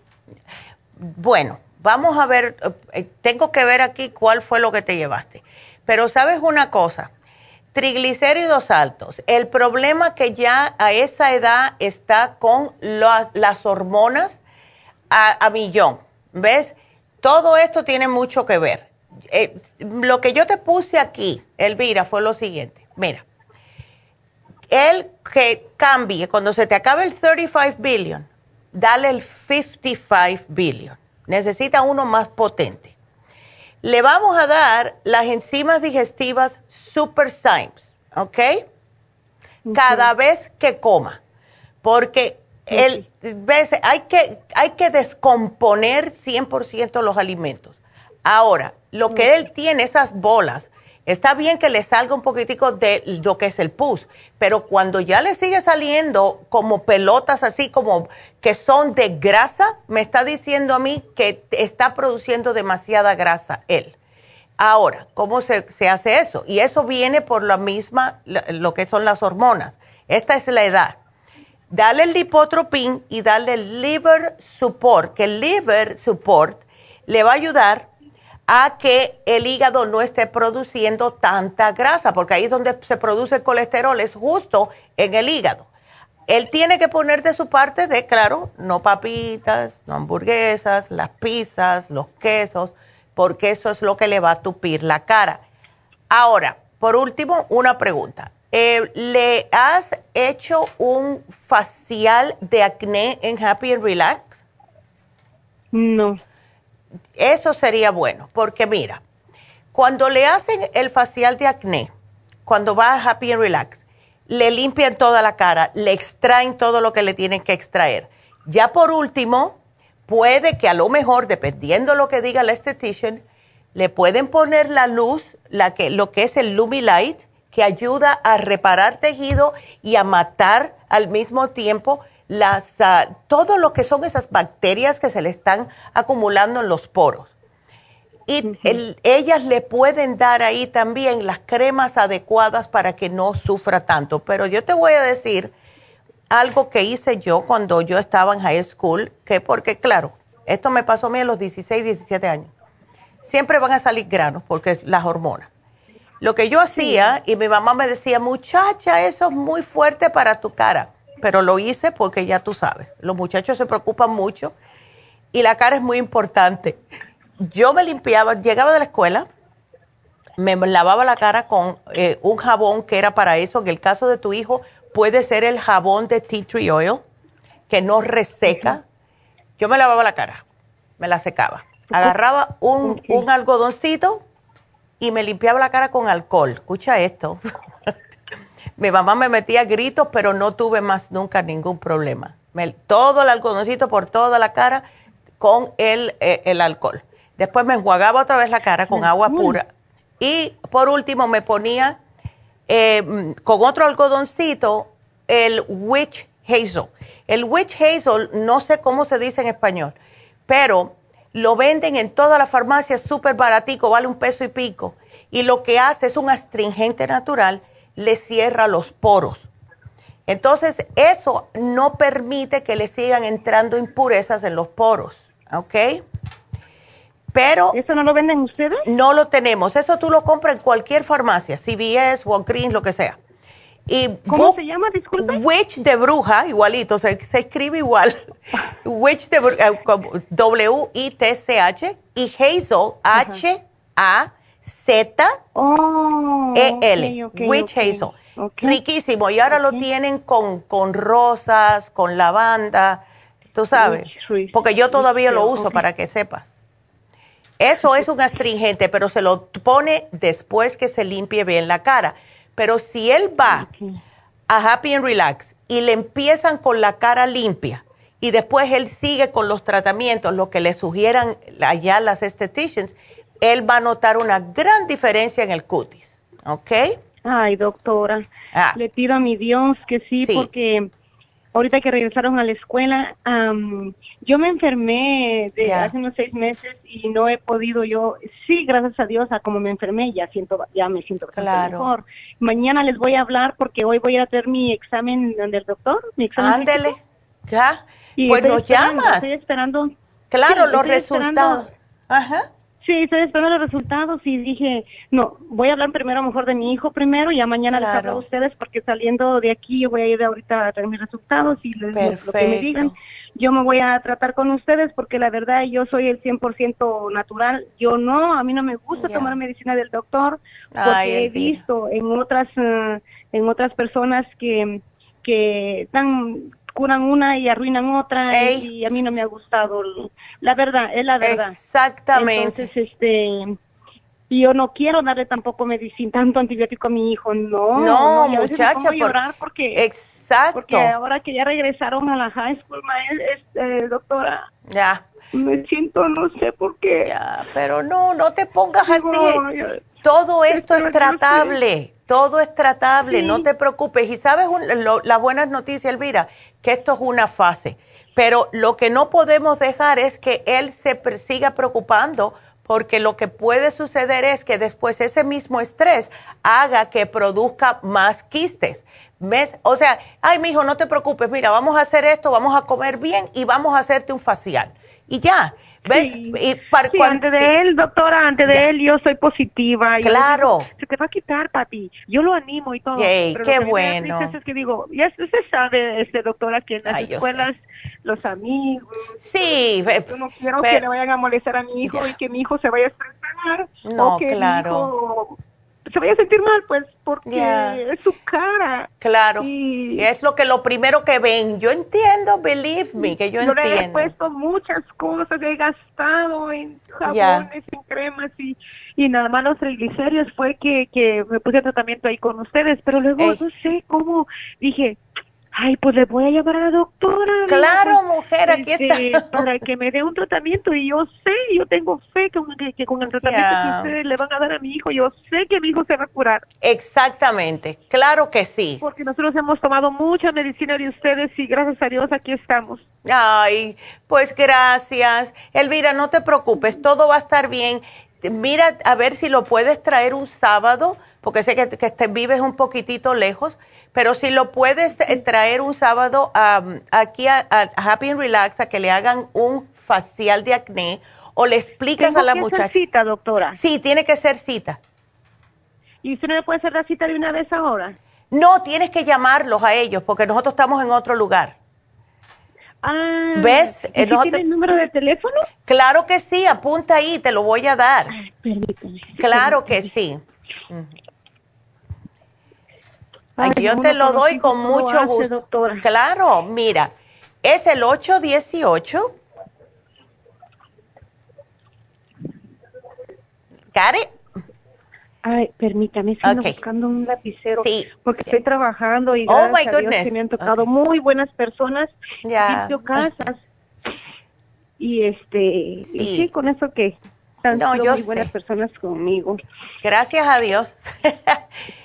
Bueno, vamos a ver, eh, tengo que ver aquí cuál fue lo que te llevaste. Pero sabes una cosa, triglicéridos altos, el problema que ya a esa edad está con las hormonas a, millón, ¿ves? Todo esto tiene mucho que ver. Eh, lo que yo te puse aquí, Elvira, fue lo siguiente. Mira, el que cambie, cuando se te acabe el 35 billion, dale el 55 billion. Necesita uno más potente. Le vamos a dar las enzimas digestivas Super Symes, ¿ok? Cada vez que coma. Porque el, ves, hay, que, hay que descomponer 100% los alimentos. Ahora, lo que él tiene, esas bolas, Está bien que le salga un poquitico de lo que es el pus, pero cuando ya le sigue saliendo como pelotas así como que son de grasa, me está diciendo a mí que está produciendo demasiada grasa él. Ahora, ¿cómo se, hace eso? Y eso viene por la misma, lo que son las hormonas. Esta es la edad. Dale el lipotropin y dale el liver support, que el liver support le va a ayudar a que el hígado no esté produciendo tanta grasa, porque ahí es donde se produce colesterol, es justo en el hígado. Él tiene que poner de su parte de, claro, no papitas, no hamburguesas, las pizzas, los quesos, porque eso es lo que le va a tupir la cara. Ahora, por último, una pregunta. Eh, ¿Le has hecho un facial de acné en Happy and Relax? No. Eso sería bueno, porque mira, cuando le hacen el facial de acné, cuando va a Happy and Relax, le limpian toda la cara, le extraen todo lo que le tienen que extraer. Ya por último, puede que a lo mejor, dependiendo lo que diga la estetician, le pueden poner la luz, la que, lo que es el Lumilight, que ayuda a reparar tejido y a matar al mismo tiempo las, ah, todo lo que son esas bacterias que se le están acumulando en los poros. Y ellas le pueden dar ahí también las cremas adecuadas para que no sufra tanto. Pero yo te voy a decir algo que hice yo cuando yo estaba en high school, que porque claro, esto me pasó a mí a los 16, 17 años. Siempre van a salir granos porque las hormonas. Lo que yo hacía, y mi mamá me decía, muchacha, eso es muy fuerte para tu cara. Pero lo hice porque ya tú sabes, los muchachos se preocupan mucho y la cara es muy importante. Yo me limpiaba, llegaba de la escuela, me lavaba la cara con eh, un jabón que era para eso. En el caso de tu hijo, puede ser el jabón de tea tree oil, que no reseca. Yo me lavaba la cara, me la secaba. Agarraba un, un algodoncito y me limpiaba la cara con alcohol. Escucha esto. Mi mamá me metía gritos, pero no tuve más nunca ningún problema. todo el algodoncito por toda la cara con el, eh, el alcohol. Después me enjuagaba otra vez la cara con agua pura. Y por último me ponía eh, con otro algodoncito el witch hazel. El witch hazel, no sé cómo se dice en español, pero lo venden en todas las farmacias súper baratico, vale un peso y pico. Y lo que hace es un astringente natural, le cierra los poros. Entonces, eso no permite que le sigan entrando impurezas en los poros, ¿ok? Pero... ¿Eso no lo venden ustedes? No lo tenemos. Eso tú lo compras en cualquier farmacia, CVS, Walgreens, lo que sea. Y ¿Cómo se llama, disculpe? Witch de bruja, igualito, se, escribe igual. Witch de bruja, eh, W-I-T-C-H y Hazel, H-A-Z-E-L. Witch Hazel. Riquísimo. Y ahora lo tienen con, con rosas, con lavanda, tú sabes. Porque yo todavía lo uso para que sepas. Eso es un astringente, pero se lo pone después que se limpie bien la cara. Pero si él va a Happy and Relax y le empiezan con la cara limpia y después él sigue con los tratamientos, lo que le sugieran allá las esteticians, él va a notar una gran diferencia en el cutis. ¿Ok? Ay, doctora, ah. le pido a mi Dios que sí. porque ahorita que regresaron a la escuela, yo me enfermé de hace unos seis meses y no he podido yo, sí, gracias a Dios, a como me enfermé, ya siento, ya me siento claro. mejor. Mañana les voy a hablar porque hoy voy a hacer mi examen del doctor, mi examen. Ándele, ya, y pues nos llamas. Estoy esperando. Claro, los resultados. Ajá. Sí, estoy esperando los resultados y dije, no, voy a hablar primero a lo mejor de mi hijo primero y ya mañana les hablo a ustedes porque saliendo de aquí yo voy a ir ahorita a tener mis resultados y les lo que me digan. Yo me voy a tratar con ustedes porque la verdad yo soy el 100% natural. Yo no, a mí no me gusta tomar medicina del doctor porque he visto en otras eh, en otras personas que que están curan una y arruinan otra y a mí no me ha gustado. La verdad, es la verdad. Exactamente. Entonces, este, yo no quiero darle tampoco medicina, tanto antibiótico a mi hijo, no. No, muchacha. Por, llorar porque, exacto. Porque ahora que ya regresaron a la high school, este, doctora. Ya. Me siento, no sé por qué. Ya, pero no, no te pongas así. Todo esto es tratable. Todo es tratable, no te preocupes. Y sabes la buena noticia, Elvira, que esto es una fase. Pero lo que no podemos dejar es que él se siga preocupando porque lo que puede suceder es que después ese mismo estrés haga que produzca más quistes. ¿Ves? O sea, ay, mi hijo, no te preocupes, mira, vamos a hacer esto, vamos a comer bien y vamos a hacerte un facial. Y ya, ¿Ves? Y para antes de él, doctora, antes de él yo soy positiva. Claro. se te va a quitar, papi. Yo lo animo y todo. pero qué bueno. Es que digo, ya se sabe, este doctora, que en las escuelas, los amigos. Sí. Yo no quiero que le vayan a molestar a mi hijo y que mi hijo se vaya a estresar. No, o que claro se vaya a sentir mal, pues, porque es su cara. Claro. Y es lo que lo primero que ven. Yo entiendo, believe me, que yo, entiendo. Yo le he puesto muchas cosas, he gastado en jabones, en cremas y, y nada más los triglicéridos fue que, que me puse tratamiento ahí con ustedes, pero luego no sé cómo dije, Ay, pues le voy a llevar a la doctora. Claro, mujer, aquí este, está. Para que me dé un tratamiento y yo sé, yo tengo fe que, que, con el tratamiento que ustedes le van a dar a mi hijo, yo sé que mi hijo se va a curar. Exactamente, claro que sí. Porque nosotros hemos tomado mucha medicina de ustedes y gracias a Dios aquí estamos. Ay, pues gracias. Elvira, no te preocupes, todo va a estar bien. Mira a ver si lo puedes traer un sábado, porque sé que, que te vives un poquitito lejos pero si lo puedes eh, traer un sábado aquí a, Happy and Relax a que le hagan un facial de acné o le explicas a la que muchacha. Hacer cita, doctora? Sí, tiene que ser cita. ¿Y usted no le puede hacer la cita de una vez ahora? No, tienes que llamarlos a ellos porque nosotros estamos en otro lugar. Ah, ¿Ves? ¿y ¿Tiene el número de teléfono? Claro que sí, apunta ahí, te lo voy a dar. permítame. Claro que sí yo te lo doy con mucho gusto. Claro, mira, es el 818. ¿Got Ay, permítame, estoy buscando un lapicero. Sí. Porque estoy trabajando y oh, gracias a Dios que me han tocado muy buenas personas. Ya. casas. Y este, y sí, con eso que no, yo muy buenas personas conmigo. Gracias a Dios.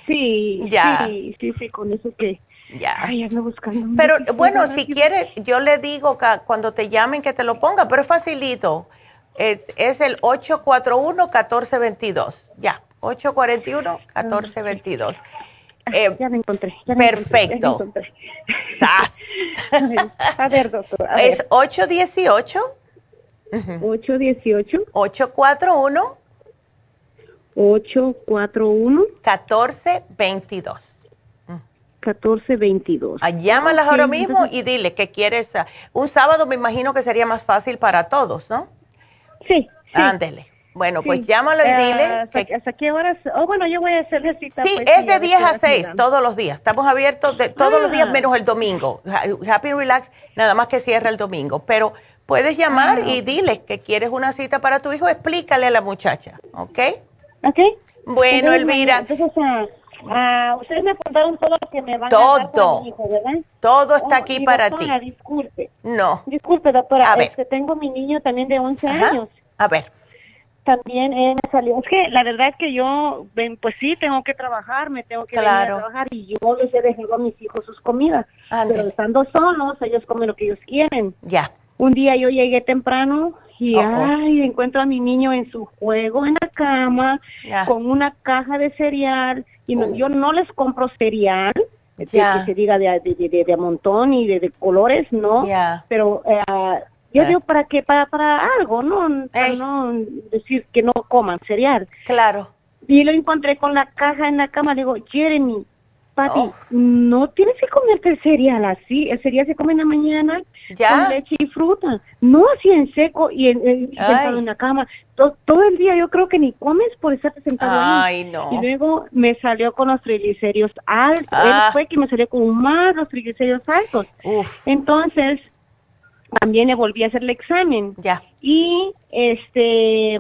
sí, ya. sí, sí, sí, con eso que... Ya. Ay, ando buscando. Pero bueno, si quieres, yo le digo que cuando te llamen que te lo ponga, pero es facilito. Es, es el 841-1422. Ya, 841-1422. Eh, ya me encontré. Ya perfecto. Encontré, a ver, doctor. Es 818. 818 841 841 1422 1422. Ah, llámalas ahora mismo y dile que quieres. Ah, un sábado me imagino que sería más fácil para todos, ¿no? Sí. Ándele. Bueno, pues llámalo y dile. ¿Hasta, que, ¿Hasta qué horas? Oh, bueno, yo voy a hacer cita. Sí, pues, es de 10 a 6 todos los días. Estamos abiertos de, todos los días ah. menos el domingo. Happy Relax, nada más que cierra el domingo. Pero Puedes llamar y dile que quieres una cita para tu hijo, explícale a la muchacha, ¿ok? Ok. Bueno, Elvira. Entonces, uh, ustedes me apuntaron todo lo que me van todo, a dar para mi hijo, ¿verdad? Todo está oh, aquí para doctora, ti. disculpe. No. Disculpe, doctora. A ver. Este, tengo mi niño también de 11 años. A ver. También eh, me salió. Es que la verdad es que yo, pues sí, tengo que trabajar, me tengo que claro. trabajar y yo les he dejado a mis hijos sus comidas. Pero estando solos, ellos comen lo que ellos quieren. Ya. Un día yo llegué temprano y ay, encuentro a mi niño en su juego en la cama con una caja de cereal y Oh. yo no les compro cereal de, que se diga de, de, de, montón y de, colores, no, pero eh, yo Eh. digo para que para para algo, no, para no decir que no coman cereal. Claro. Y lo encontré con la caja en la cama, le digo, Jeremy, Pati, Oh. no tienes que comerte el cereal así. El cereal se come en la mañana con leche y fruta. No así en seco y en, en- sentado en la cama. To- todo el día yo creo que ni comes por estarte sentado ahí. Ay, no. Y luego me salió con los triglicéridos altos. Ah. Él fue que me salió con más los triglicéridos altos. Entonces, también le volví a hacer el examen. Ya. Y este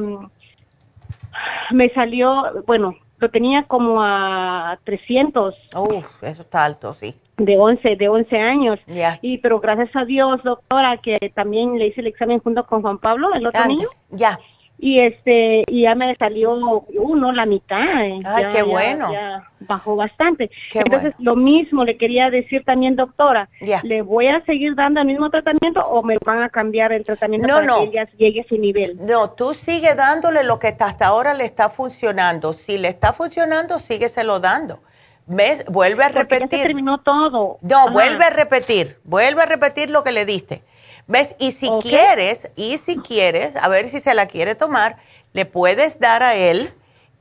me salió, bueno, lo tenía como a 300 Uf, eso está alto, sí. de 11, de 11 años. Ya. Y pero gracias a Dios, doctora, que también le hice el examen junto con Juan Pablo, el otro niño. Ya. Y este y ya me salió uno, la mitad. eh. Ay, Ya- qué ya- bueno. ya bajó bastante. Qué Entonces, lo mismo le quería decir también, doctora. Ya. ¿Le voy a seguir dando el mismo tratamiento o me van a cambiar el tratamiento No, para no. que ella llegue a ese nivel? No, tú sigue dándole lo que hasta ahora le está funcionando. Si le está funcionando, sígueselo dando. ¿Ves? Vuelve a Porque ya repetir. se terminó todo. No, Ajá. vuelve a repetir. Vuelve a repetir lo que le diste. ¿Ves? Y si quieres, y si quieres, a ver si se la quiere tomar, le puedes dar a él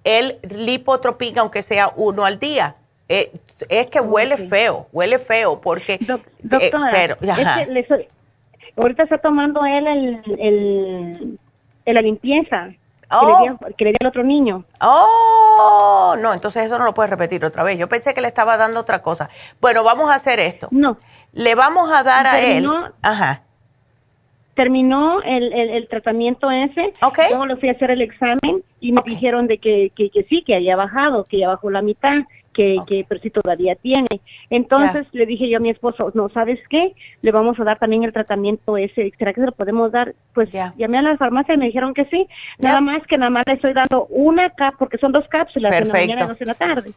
el lipotropín, aunque sea uno al día. Eh, es que huele feo, huele feo, porque... Doctora, eh, pero, es ajá. que le soy- ahorita está tomando él el, el, el la limpieza que, Oh. le di, que le di al otro niño. Oh, no, entonces eso no lo puedes repetir otra vez. Yo pensé que le estaba dando otra cosa. Bueno, vamos a hacer esto. No. Le vamos a dar a él. Ajá. Terminó el, el, el tratamiento ese, yo le fui a hacer el examen y me dijeron de que, que, que sí, que había bajado, que ya bajó la mitad. que, que pero sí todavía tiene. Entonces le dije yo a mi esposo, no, ¿sabes qué? Le vamos a dar también el tratamiento ese, ¿será que se lo podemos dar? Pues llamé a la farmacia y me dijeron que sí, nada más que nada más le estoy dando una porque son dos cápsulas, en la mañana y dos en la tarde.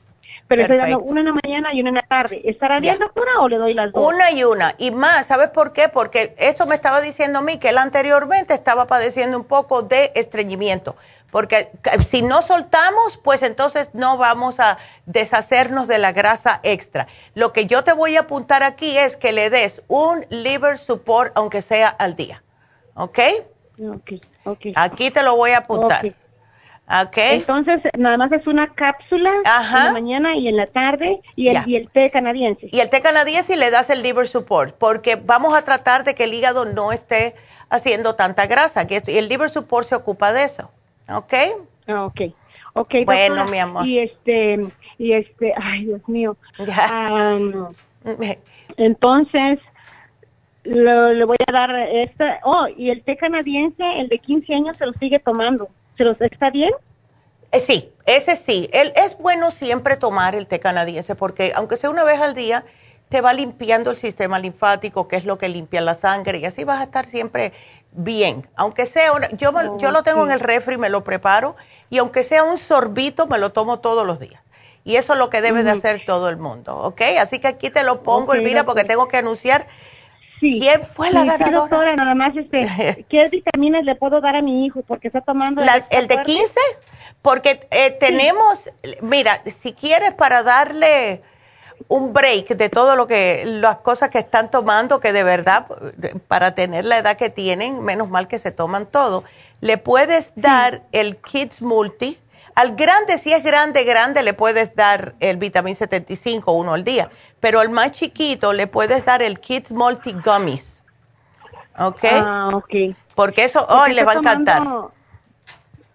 Pero estoy dando una en la mañana y una en la tarde. ¿Estará bien, doctora, o le doy las dos? Una y una. Y más, ¿sabes por qué? Porque esto me estaba diciendo a mí que él anteriormente estaba padeciendo un poco de estreñimiento. Porque si no soltamos, pues entonces no vamos a deshacernos de la grasa extra. Lo que yo te voy a apuntar aquí es que le des un liver support, aunque sea al día. ¿Ok? Ok, ok. Aquí te lo voy a apuntar. Okay. Entonces, nada más es una cápsula en la mañana y en la tarde y el, y el, té canadiense. Y el té canadiense y le das el liver support, porque vamos a tratar de que el hígado no esté haciendo tanta grasa. Y el liver support se ocupa de eso. ¿Ok? Ah, ok. Ok, Bueno, mi amor. Y este, y este, ay, Dios mío. entonces, le voy a dar este, oh, y el té canadiense, el de 15 años, se lo sigue tomando. ¿Se los está bien? Eh, sí, ese sí. El, es bueno siempre tomar el té canadiense porque aunque sea una vez al día, te va limpiando el sistema linfático, que es lo que limpia la sangre, y así vas a estar siempre bien. Aunque sea, yo, yo lo tengo en el refri, me lo preparo, y aunque sea un sorbito, me lo tomo todos los días. Y eso es lo que debe de hacer todo el mundo, ¿ok? Así que aquí te lo pongo, Elvira, porque tengo que anunciar ¿Quién fue la ganadora? doctora, nada más, este, ¿qué vitaminas le puedo dar a mi hijo? Porque está tomando... ¿El, de 15? Porque eh, tenemos, mira, si quieres para darle un break de todo lo que, las cosas que están tomando, que de verdad, para tener la edad que tienen, menos mal que se toman todo, le puedes dar el Kids Multi, al grande, si es grande, grande, le puedes dar el vitamín 75, uno al día. Pero al más chiquito le puedes dar el Kids Multi Gummies. ¿Ok? Ah, ok. Porque eso hoy le va a encantar.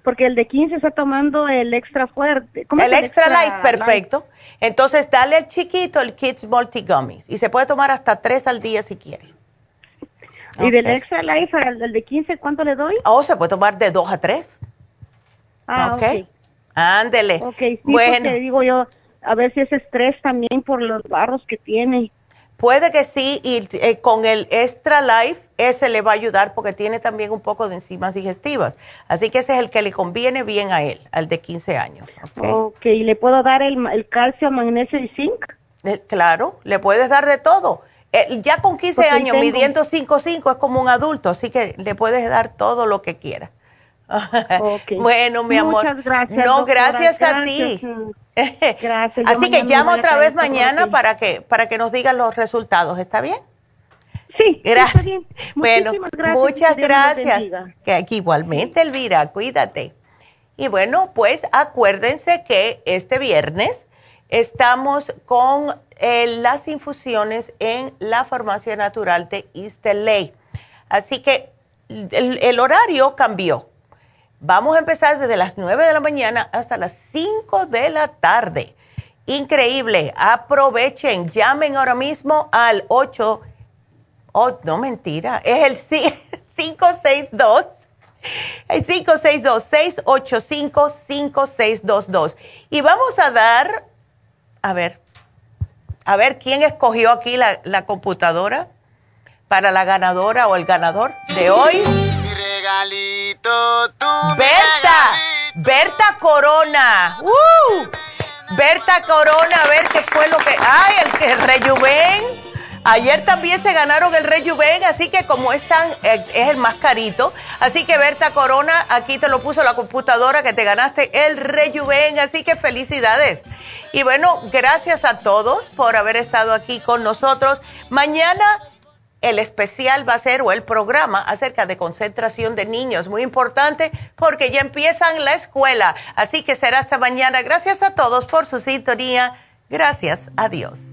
porque el de 15 está tomando el extra fuerte. el, extra, light, perfecto. Entonces, dale al chiquito el Kids Multi Gummies. Y se puede tomar hasta tres al día si quiere. ¿Y del extra life al de 15 cuánto le doy? Oh, se puede tomar de dos a tres. Ah, ok. Ándele. Ok, sí, bueno. digo yo, a ver si es estrés también por los barros que tiene. Puede que sí, y eh, con el Extra Life ese le va a ayudar porque tiene también un poco de enzimas digestivas. Así que ese es el que le conviene bien a él, al de 15 años. Ok, ¿y le puedo dar el, calcio, magnesio y zinc? Eh, claro, le puedes dar de todo. Eh, ya con 15 años, midiendo 5'5 es como un adulto, así que le puedes dar todo lo que quiera. bueno, mi amor. Muchas gracias. No, gracias, a ti. Gracias. Así que llama otra vez mañana para que para que nos digan los resultados, ¿está bien? Sí, gracias. Bien. Bueno, muchas gracias. Que aquí igualmente, Elvira, cuídate. Y bueno, pues acuérdense que este viernes estamos con eh, las infusiones en la farmacia natural de East Así que el horario cambió Vamos a empezar desde las 9 de la mañana hasta las 5 de la tarde. Increíble. Aprovechen. Llamen ahora mismo al 8. Oh, no mentira. Es el 562. El 562-685-5622. Y vamos a dar, a ver, a ver quién escogió aquí la, la computadora para la ganadora o el ganador de hoy regalito, Berta, Berta Corona. Uh, Berta Corona, a ver qué fue lo que. ¡Ay, el que Rejuven! Ayer también se ganaron el Rejuven, así que como es, eh, es el más carito, así que Berta Corona, aquí te lo puso la computadora que te ganaste el Rejuven, así que felicidades. Y bueno, gracias a todos por haber estado aquí con nosotros. Mañana el especial va a ser o el programa acerca de concentración de niños, muy importante porque ya empiezan la escuela. Así que será hasta mañana. Gracias a todos por su sintonía. Gracias a Dios.